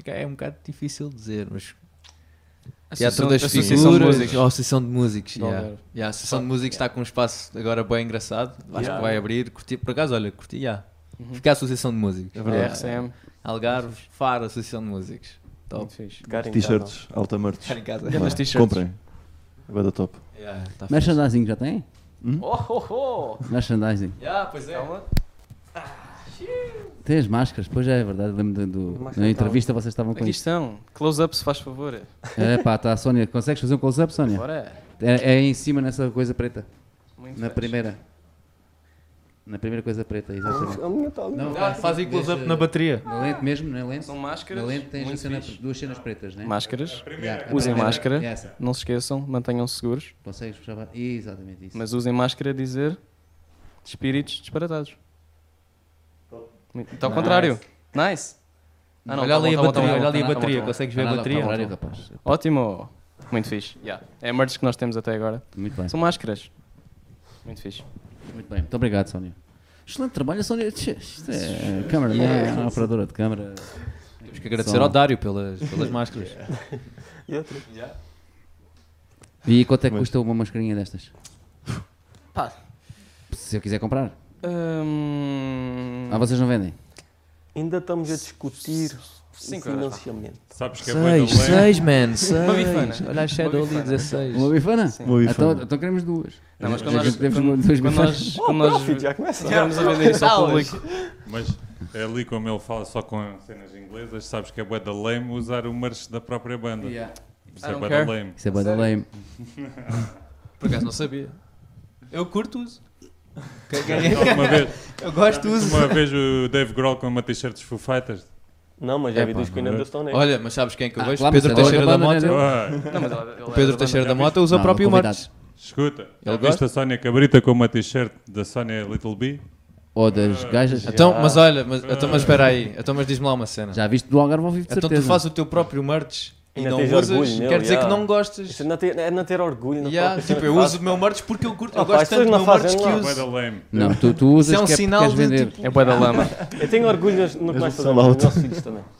é um bocado difícil dizer, mas Teatro das Associação de Figuras, Músicos. ou Associação de Músicos. Yeah. Yeah, a Associação de Músicos está com um espaço agora bem engraçado. Acho Yeah. que vai abrir. Curti, por acaso, olha, curti, yeah. Uhum. Fica a Associação de Músicos. É É verdade. RCM. Algarve, Faro, Associação de Músicos. Top. T-shirts, alta merch. Ficar em casa. Grandes Vá, t-shirts. Comprem. Vai dar top. Yeah, tá. Merchandising já tem? Hum? Oh, oh, oh! Merchandising. Yeah, pois é. Calma. Tem as máscaras, pois é, é verdade. Lembro do, na entrevista vocês estavam com Aqui estão. Close-up, se faz favor. É pá, tá, Sónia, consegues fazer um close-up, Sónia? Bora. É, é em cima nessa coisa preta. Muito Na primeira. Na primeira coisa preta, exatamente. A minha está ali. Não, Ah, faz aí close-up deixa- na bateria. Na lente mesmo, na lente. São Na máscaras. lente tens a muito cena- fixe. duas cenas pretas, né? Máscaras. Yeah, a Usem primeira máscara. é essa. Não se esqueçam, mantenham-se seguros. Consegues puxar Exatamente isso. Mas usem máscara a dizer espíritos disparatados. Está ao Nice. contrário. Nice. Ah, não, olha tá ali bom, a tá bom, tá bateria, bom, olha tá ali a tá bateria. tá. Consegues ver a bateria? contrário, rapaz. Ótimo. Muito fixe. Yeah. É a merch que nós temos até agora. Muito bem. São máscaras. Muito fixe. Muito bem. Muito obrigado, Sónia. Excelente trabalho, Sónia. Isto é câmara, né? Uma operadora de câmara. Temos que agradecer Som. ao Dário pelas, pelas máscaras. E outra? E quanto é que custa uma mascarinha destas? Pá. Se eu quiser comprar. Hum... Ah, vocês não vendem? Ainda estamos a discutir o Cinco financiamento. Sabes que é 6, lame? 6, man, 6. Uma bifana. Olha a Shadow ali, bifana. 16. Uma bifana? Sim. Uma Então, bifana. então queremos duas. Não, mas quando nós, quando, duas quando bifanas. nós, quando nós já começa. estivermos a vender isso ao público, Mas é ali como ele fala só com cenas inglesas, sabes que é bué da lame usar o merch da própria banda. Yeah. Isso é bué da lame. Isso é bué da lame. Por acaso não sabia. Eu curto uso. Uma vez, Eu gosto uso. uma vez o Dave Grohl com uma t-shirt dos Foo Fighters. Não, mas já vi dos Queen and é? the Stone Age. Olha, mas sabes quem é que eu Ah, vejo? claro, Pedro mas é Teixeira da banda, Mota. Ah, O é Pedro Teixeira da Mota usa o próprio merch. escuta, Ele viste gosta? a Sónia Cabrita com uma t-shirt da Sónia Little B? Ou das gajas. Então, mas olha, mas, então, mas espera aí. Então, mas diz-me lá uma cena. Já viste do Algarve ao vivo, de Então tu fazes o teu próprio merch e não usas, orgulho nele, quer dizer yeah. que não gostas. Isso é não ter, é não ter orgulho na Yeah, tipo, eu uso o meu merch porque eu curto, Ah, eu pá, gosto tanto do meu não merch que lá. Uso. lame. Não, tu, tu usas Isso é um que é porque sinal queres de, vender. tipo, É bué da lama. Eu tenho orgulho no que nós fazemos com os sellout. nossos filhos também.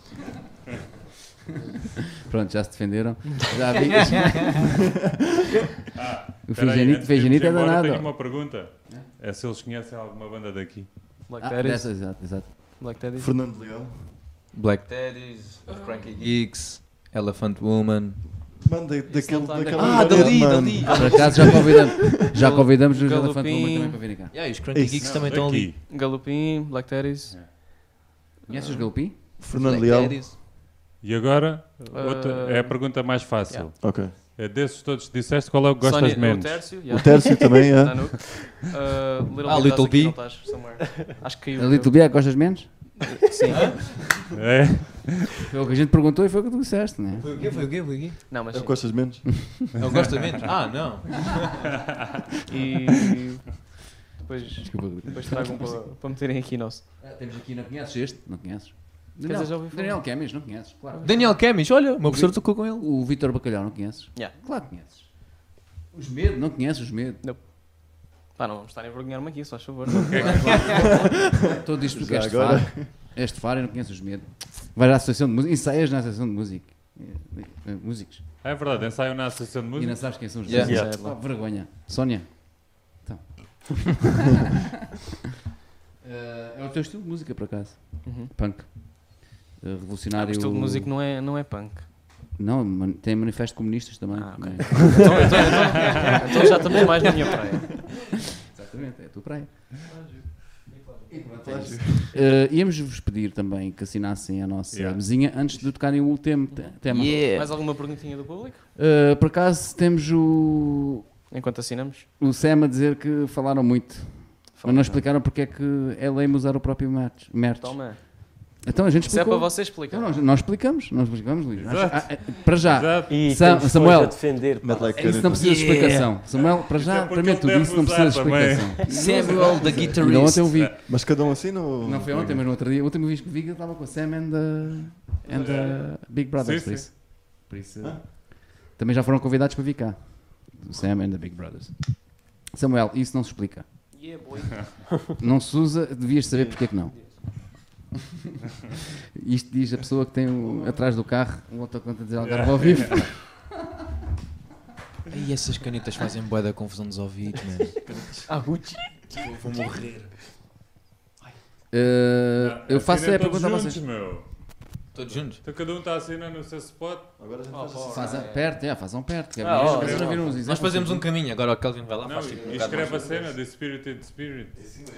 Pronto, já se defenderam. Já vi. Ah, o Feijanito é irmos embora, Tenho danado. uma pergunta. É se eles conhecem alguma banda daqui. Black Ah, Teddies. dessa, exato, exato. Black Teddies. Fernando Leão. Black Teddies, Cranky Geeks, Elephant Woman. Mano, da- daquele, daquela Ah, parede, dali, mano. dali. Por acaso já convidamos, já convidamos os Galopim. Elefante Woman também para virem cá. Yeah, e os Cranky Isso. Geeks também estão ali. Galopim, Black Teddies. Conheces os Galopim? Fernando Black. Teddies. E agora, Ah, outra, é a pergunta mais fácil. yeah. Ok. É desses todos que disseste, qual é o que gostas Sónia- menos? O Tércio. O yeah. Tércio também é. Nanook. Uh, Little Ah, B, Little estás aqui, B. não estás, somewhere. Acho que caiu. A Little Bia gostas menos? Sim. É? Foi o que a gente perguntou e foi o que tu disseste, não é? Foi o quê? Foi o quê? Foi o quê? Não, mas o sim. que gostas menos? Eu gosto menos? Ah, não. E depois, Desculpa. depois tragam para, para meterem aqui nosso. Ah, temos aqui, não conheces este? Não conheces? dizer, Daniel, já ouvi falar. Daniel Kemis, não conheces? Claro. Daniel Kemis, olha, o meu professor tocou com ele. O Vitor Bacalhau, não conheces? Yeah. Claro que conheces. Os Medo, não conheces os Medo? Pá, não vamos estar a envergonhar-me aqui, só a favor. Todo isto és de agora. Faro. És de Faro e não conheces os Medo. Vais à Associação de Música, ensaias na Associação de Música. Eh, eh, Músicos. É verdade, ensaiam na Associação de E Música. não sabes quem são os Yeah. músicos. Yeah. Oh, vergonha. Sónia. Então. Eh, é o teu estilo de música, por acaso. Uhum. Punk. Eh, Ah, o revolucionário. estilo de música não é, não é punk. Não, man- tem manifesto comunistas também. Ah, ok. Não é? Então, então, então, então já estamos mais na minha praia. Exatamente, é a tua praia. E pronto, é isso. Eh, Íamos-vos pedir também que assinassem a nossa Yeah. mesinha antes de tocarem o tema. Mais alguma perguntinha do público? Eh, por acaso temos o, Enquanto assinamos? o Sam a dizer que falaram muito. Mas não explicaram porque é que é lame usar o próprio merch. merch. Toma. Então a gente Isso é explicou. para você explicar. Então, nós, nós explicamos, nós explicamos, Luís. Ah, ah, para já, Exato. E Sam- Samuel. a defender. isso não precisa de explicação. Samuel, para é já, porque para mim tudo isso não precisa de explicação. Samuel, the Ainda ontem eu vi. Mas cada um assim no. Não foi ontem, mas no outro dia. O que vi que ele estava com a Sam and the, and the Big Brothers. Sim, por sim. isso. Por isso Também já foram convidados para vir cá. O Sam and the Big Brothers. Samuel, isso não se explica. Yeah, boy. Não se usa, devias saber porque é que não. Isto diz a pessoa que tem o- atrás do carro um autoconto a dizer Algarve ao vivo. E essas canetas fazem bué da confusão nos ouvidos, mano. Ah, Gucci. Vou morrer. Uh, eu faço é a pergunta a vocês. meu. Todos juntos? Então cada um está assinando no seu spot. Agora a gente faz assim. Fazem perto, é, façam perto. Que é Ah, bom. ó, Vocês não viram uns Nós fazemos um caminho, agora o Kelvin vai lá, Não, faz tipo um e escreve a mais. cena The Spirited Spirit.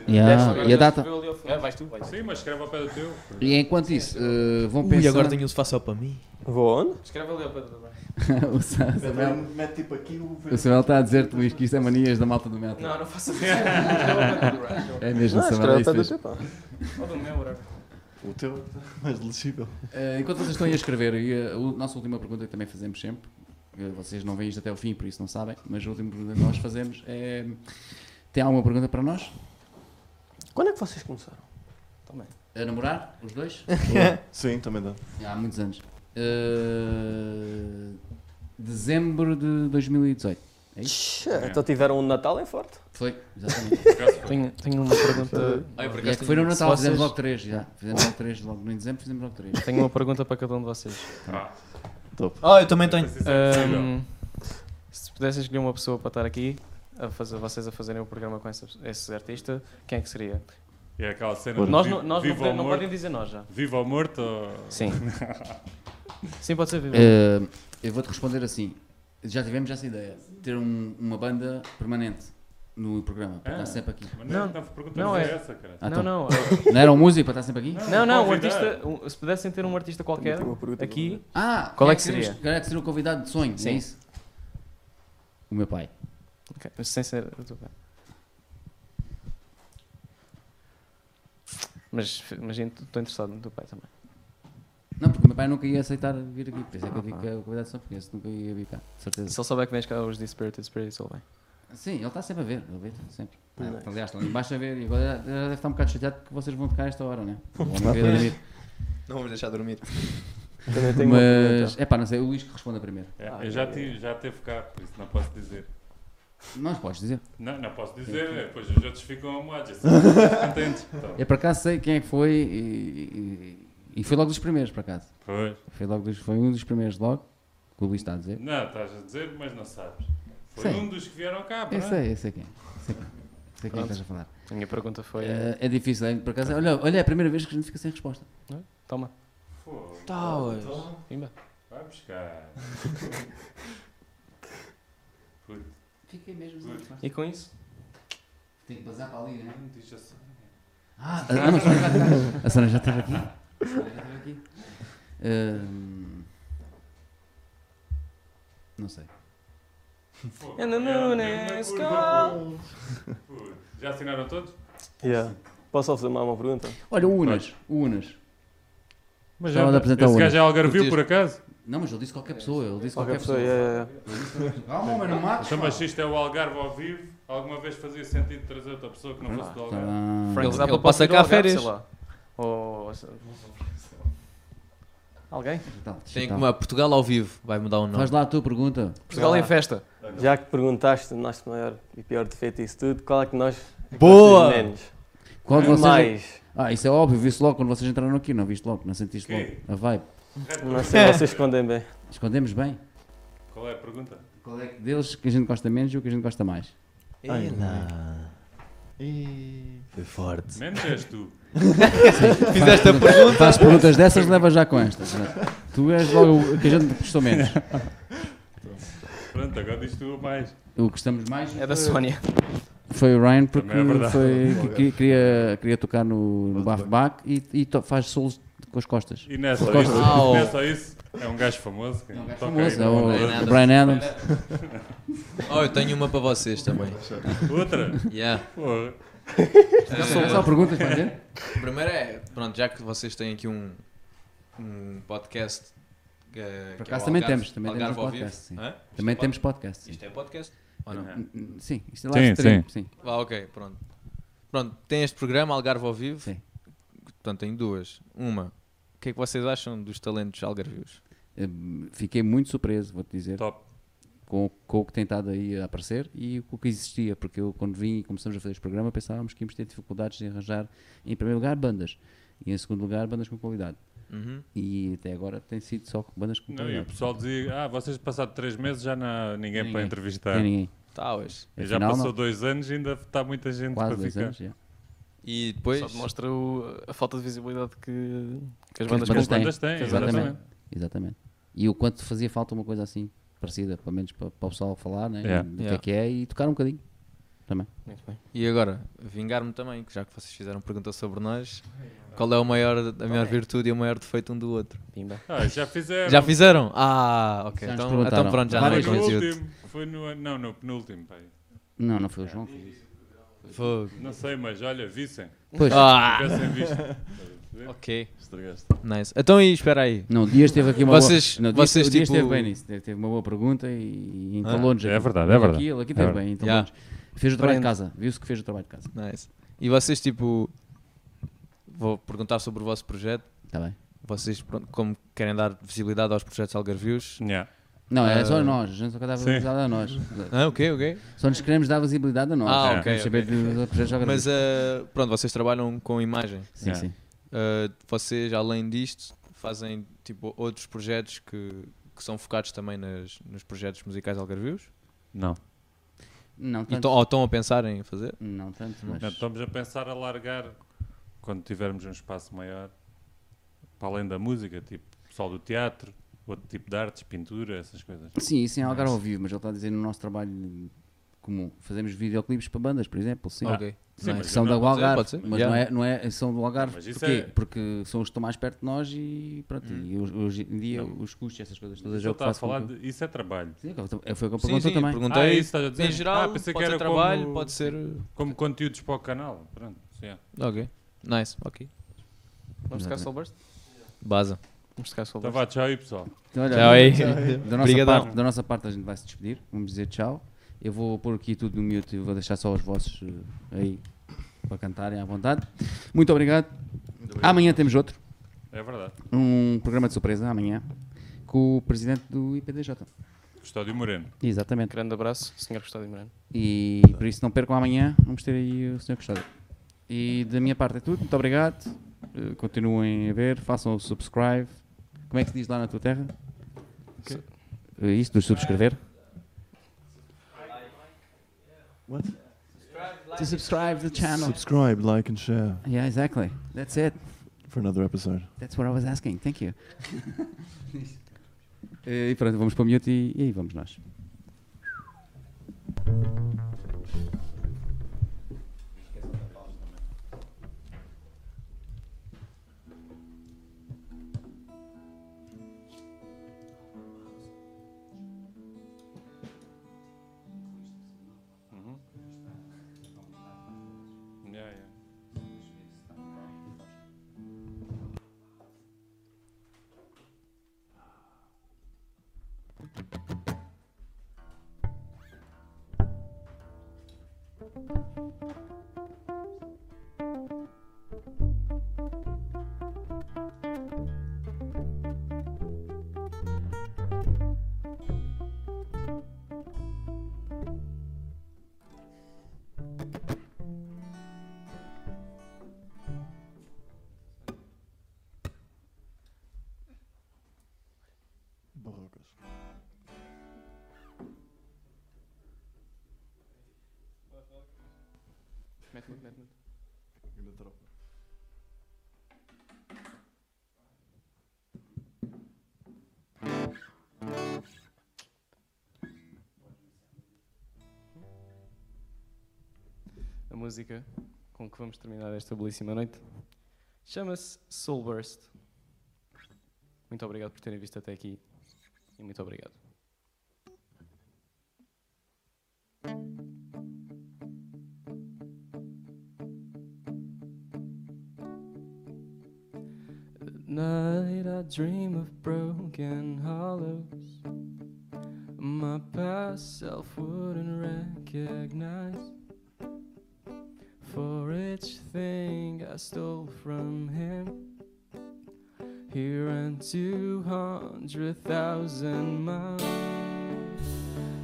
Yeah, E a data? É, vais tu, vais tu. Sim, mas escreve ao pé do teu. E enquanto isso, uh, vão Ui, pensar. agora tenho o sofá só para mim. Vou onde? Escreve ali ao pé do o Sa- Samuel, Mete- tipo aqui o. o Samuel está a dizer-te, Luís, que isso é manias da malta do metal. Não, não faça isso. É mesmo, Não, Samuel. É ao pé do mesmo. teu, pá. Ou do meu. O teu é mais legível. Uh, enquanto vocês estão aí a escrever, e a, a nossa última pergunta que também fazemos sempre, uh, vocês não veem isto até o fim, por isso não sabem, mas a última pergunta que nós fazemos é: tem alguma pergunta para nós? Quando é que vocês começaram? Também. A namorar, os dois? Sim, também dá. Há muitos anos. Uh, dezembro de 2018. É isso? Tchê, Então tiveram um Natal em forte. Foi, exatamente. Tenho, tenho uma pergunta. Ai, é que foi no Natal, Se fizemos vocês- logo três já. Fizemos logo três, logo no dezembro fizemos logo três. Tenho uma pergunta para cada um de vocês. Ah, Top. Ah, eu também tenho. é. Ahm, se pudessem escolher uma pessoa para estar aqui, a fazer, vocês a fazerem o programa com essa, esse artista, quem é que seria? E é aquela cena Nós, vi- não, nós não, vivo não morto. podem dizer nós já. Vivo ou morto ou... Sim. Sim, pode ser vivo. Uh, eu vou-te responder assim. Já tivemos essa ideia. Ter um- uma banda permanente no programa, para Ah. estar sempre aqui. Mas Não, não, não não é é. essa, cara. Ah, não, então. não. Não era um músico para estar sempre aqui? Não, não, um convidar. artista. um- se pudessem ter um artista qualquer aqui. Ah, Qual é que queremos- seria? Quem é que seria o convidado de sonho? Sim. É isso? O meu pai. Ok, mas sem ser. eu tô bem. Mas imagino, estou interessado no teu pai também. Não, porque o meu pai nunca ia aceitar vir aqui. Por isso é que eu digo que é o convidado de porque esse nunca ia vir cá. de certeza. Se ele souber que vens cá os Dispirited Spirits, ele vem. Sim, ele está sempre a ver, ele vê sempre. Ah, Nice. aliás, estão ali embaixo a ver e agora já deve estar um bocado chateado porque vocês vão tocar a esta hora, né? O homem veio dormir. Não vamos deixar dormir. Também tenho uma Mas, é pá, não sei, o Luís que responda primeiro. É, Ah, eu já, é. tive, já teve cá, por isso não posso dizer. Nós podes dizer. Não, não posso dizer, é, depois os outros ficam amuados, assim, contentes. Então, Eu por acaso sei quem é que foi e, e- e foi logo dos primeiros, por acaso. Pois. Foi, logo dos, foi um dos primeiros logo, que o Luís está a dizer. Não, estás a dizer, mas não sabes. Foi Sei. um dos que vieram cá, Eu pronto. sei, eu sei quem. é, Sei quem. Sei quem é que Pronto. estás a falar. A minha pergunta foi. É, é difícil, é, por acaso. Olha, olha, é a primeira vez que a gente fica sem resposta. Toma. Fogo. Tauas. Pimba. Vai buscar. Puto, Fiquei mesmo sem resposta. E com isso? Tem que passar para ali, né? não diz assim. Ah, a, não, a já está- a Sônia já esteve aqui. Já. Ahm, não sei. Fogo. And the Era moon mesmo is na curva. gone. Puto. Já assinaram todos? Yeah. Posso fazer mais uma pergunta? Olha, o Unas. O Unas. Mas Estava a apresentar esse o gajo é Unas. algarvio por acaso? Não, mas ele disse qualquer pessoa. Ele disse Qualquer qualquer, pessoa, pessoa. yeah, yeah. Pessoa. Calma, homem, não mates. Então, pá. mas se isto é o algarve ao vivo, alguma vez fazia sentido trazer outra pessoa que não fosse do algarve? Frank Ele- Zappa ele pode passa ir ao cá a Algarve, férias. sei lá. Ou. Alguém? digital, Tem que uma Portugal ao vivo, vai mudar o nome. Faz lá a tua pergunta. Portugal Ah. em festa. Já que perguntaste o nosso maior e pior defeito e isso tudo, qual é que nós é que Boa! menos? Qual de vocês? mais? Ah, isso é óbvio. Vi-se logo quando vocês entraram aqui. Não viste logo? Não sentiste logo? A vibe. Não sei, vocês escondem bem. Escondemos bem. Qual é a pergunta? Qual é que deles que a gente gosta menos e o que a gente gosta mais? Ai, Ela. E... Foi forte. Menos és tu. Fizeste a pergunta. Faz perguntas dessas, leva já com estas. Tu és logo o que a gente gostou menos. Pronto, agora diz tu o mais. O que gostamos mais É da Sónia. foi o Ryan porque é foi, que queria- queria, tocar no, no Baf Bach e, e to- faz solos com as costas. E não é só Costas. isso. Au. Não é só isso. É um gajo famoso. que É um gajo famoso, é o Adams. Brian Adams. Oh, eu tenho uma para vocês também. Outra? Yeah. Porra. É só perguntas para ver? Primeiro é, pronto, já que vocês têm aqui um, um podcast. que- Por que é acaso o também Algarve- temos, também temos Algarve um ao vivo. podcast. Sim. Também Isto é temos pod- podcast. Sim. Isto é podcast? Ou não? Sim, isto é Sim, live stream. sim. Sim. Ah, ok, pronto. Pronto, tem este programa Algarve ao vivo. Sim. Portanto, tem duas. Uma, o que é que vocês acham dos talentos algarvios? Hum, Fiquei muito surpreso, vou-te dizer, Top. Com, com o que tem estado aí a aparecer e com o que existia, porque eu quando vim e começamos a fazer este programa pensávamos que íamos ter dificuldades em arranjar, em primeiro lugar, bandas e em segundo lugar, bandas com qualidade. Uhum. E até agora tem sido só com bandas com Não, e o qualidade. pessoal dizia, ah, vocês passados três meses já não há ninguém, Ninguém. para entrevistar. Tem ninguém. Tá, hoje. E já Afinal, passou não. dois anos e ainda está muita gente Quase para dois ficar. anos. já. E depois. Só demonstra o- a falta de visibilidade que, que as Que as bandas bandas As bandas têm, Exatamente. exatamente. Exatamente. E o quanto fazia falta uma coisa assim, parecida, pelo menos para, para o pessoal falar, né? Yeah. do que Yeah. é que é e tocar um bocadinho. Também. Muito bem. E agora, vingar-me também, que já que vocês fizeram pergunta sobre nós, qual é o maior, a maior virtude e o maior defeito um do outro? Pimba. Ah, já fizeram. Já fizeram? Ah, ok. Então, então pronto, já não Foi é último. Foi no, não, no penúltimo, pai. Não, não foi o João que fez isso. Não sei, mas olha, vissem. Pois. Ah. ok. Estragaste. Nice. Então aí, espera aí. Não, o Dias teve aqui uma Vocês- boa... Não, Dias, vocês, o Dias tipo- teve bem nisso. Teve, uma boa pergunta e, e entalou-nos. é aqui. verdade, é verdade. Aqui, ele aqui É teve verdade. bem, entalou-nos. Fez o trabalho de casa. Viu-se que fez o trabalho de casa. Nice. E vocês, tipo. Vou perguntar sobre o vosso projeto. Está bem. Vocês, pronto, como querem dar visibilidade aos projetos algarvios. Yeah. Não, é Ah. só nós. A gente só quer dar Sim. visibilidade a nós. Ah, ok, ok. Só nos queremos dar visibilidade a nós. Ah, ok, Queremos saber ok. dos outros projetos já Mas, ah, pronto, vocês trabalham com imagem. Sim, Yeah. sim. Ah, vocês, além disto, fazem tipo outros projetos que, que são focados também nas, nos projetos musicais algarvios? Não. Não tanto. tão- ou estão a pensar em fazer? Não tanto, mas... Não, estamos a pensar a largar quando tivermos um espaço maior para além da música, tipo pessoal do teatro, outro tipo de artes, pintura, essas coisas. Sim, isso em Algarve ao vivo, mas ele está a dizer no nosso trabalho comum. Fazemos videoclipes para bandas, por exemplo, sim. Ok. Sim, Não é? são não- ser, Algarve, pode ser. mas Yeah. não, é, não é, são do Algarve. Mas isso Porquê? é- Porque são os que estão mais perto de nós e pronto. Hum. E hoje, em dia Não. os custos, essas coisas todas é que está a falar de. Isso é trabalho. Sim, foi o que eu- foi o que eu sim, também. perguntei. Ah, é isso estás a dizer? Em geral, Ah, pensei que pode ser era trabalho, como- pode ser. Como conteúdos para o canal. Pronto. sim. Ok. Nice, ok. Vamos tocar Soulburst? Baza. Vamos tocar Então Soulburst. vá, tchau aí, pessoal. Então, olha, Tchau aí. Da nossa, parte, da nossa parte a gente vai se despedir. Vamos dizer tchau. Eu vou pôr aqui tudo no mute e vou deixar só os vossos eh, aí para cantarem à vontade. Muito obrigado. Amanhã temos outro. É verdade. Um programa de surpresa amanhã com o presidente do IPDJ. Custódio Moreno. Exatamente. Grande abraço, Sr. Custódio Moreno. E por isso não percam amanhã, vamos ter aí o Sr. Custódio. E da minha parte é tudo, muito obrigado. Eh, continuem a ver, façam o subscribe. Como é que se diz lá na tua terra? Eh, Isso, do subscrever? What? To subscribe the channel. Subscribe, like and share Yeah, exactly. That's it. for another episode. That's what I was asking. Thank you. Eh, e pronto, vamos para o mute e, e aí vamos nós. Mete. Grande tropa. A música com que vamos terminar esta belíssima noite chama-se Soulburst. Muito obrigado por terem visto até aqui e muito obrigado. Dream of broken hollows. My past self wouldn't recognize. For each thing I stole from him, he ran two hundred thousand miles.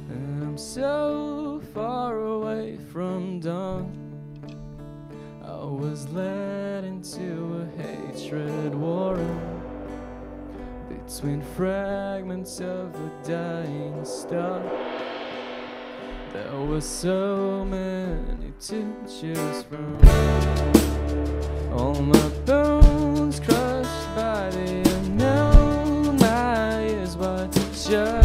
And I'm so far away from dawn. I was led into a hatred war between fragments of a dying star. There were so many choose from. All my bones crushed by the unknown. My ears wide shut.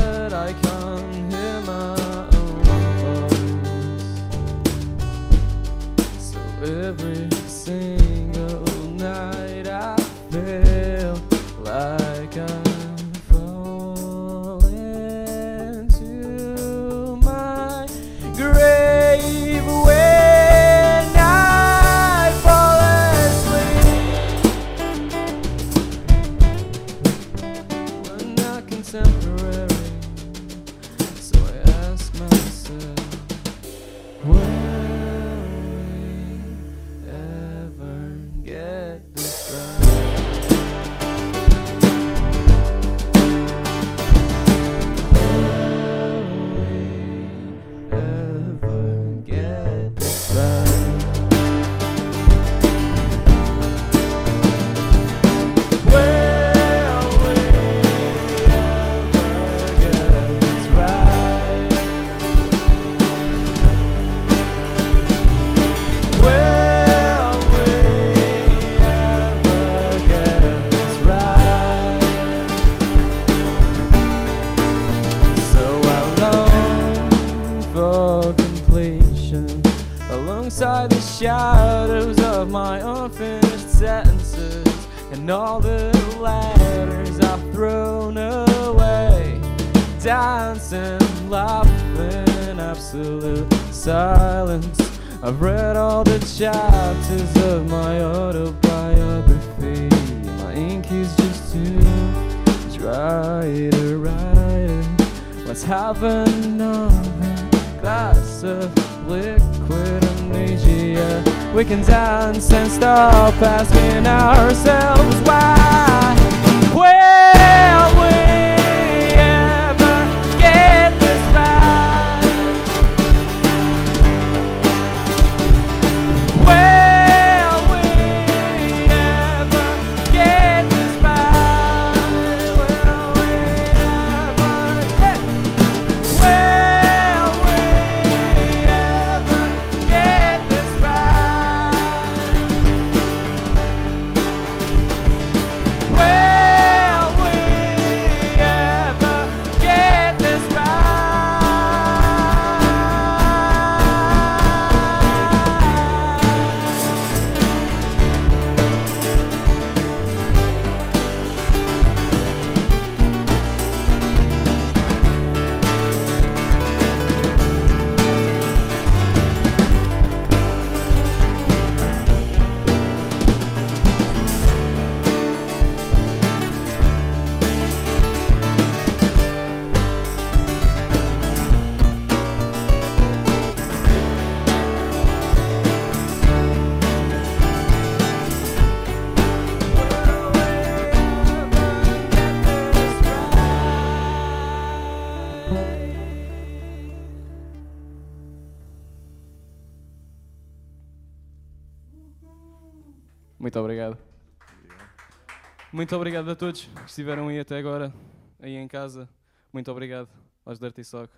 Todos que estiveram aí até agora, aí em casa. Muito obrigado aos Dirty Sock.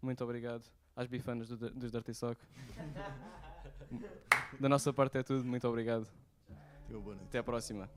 Muito obrigado às bifanas do, dos Dirty Sock. Da nossa parte é tudo. Muito obrigado. Até a próxima.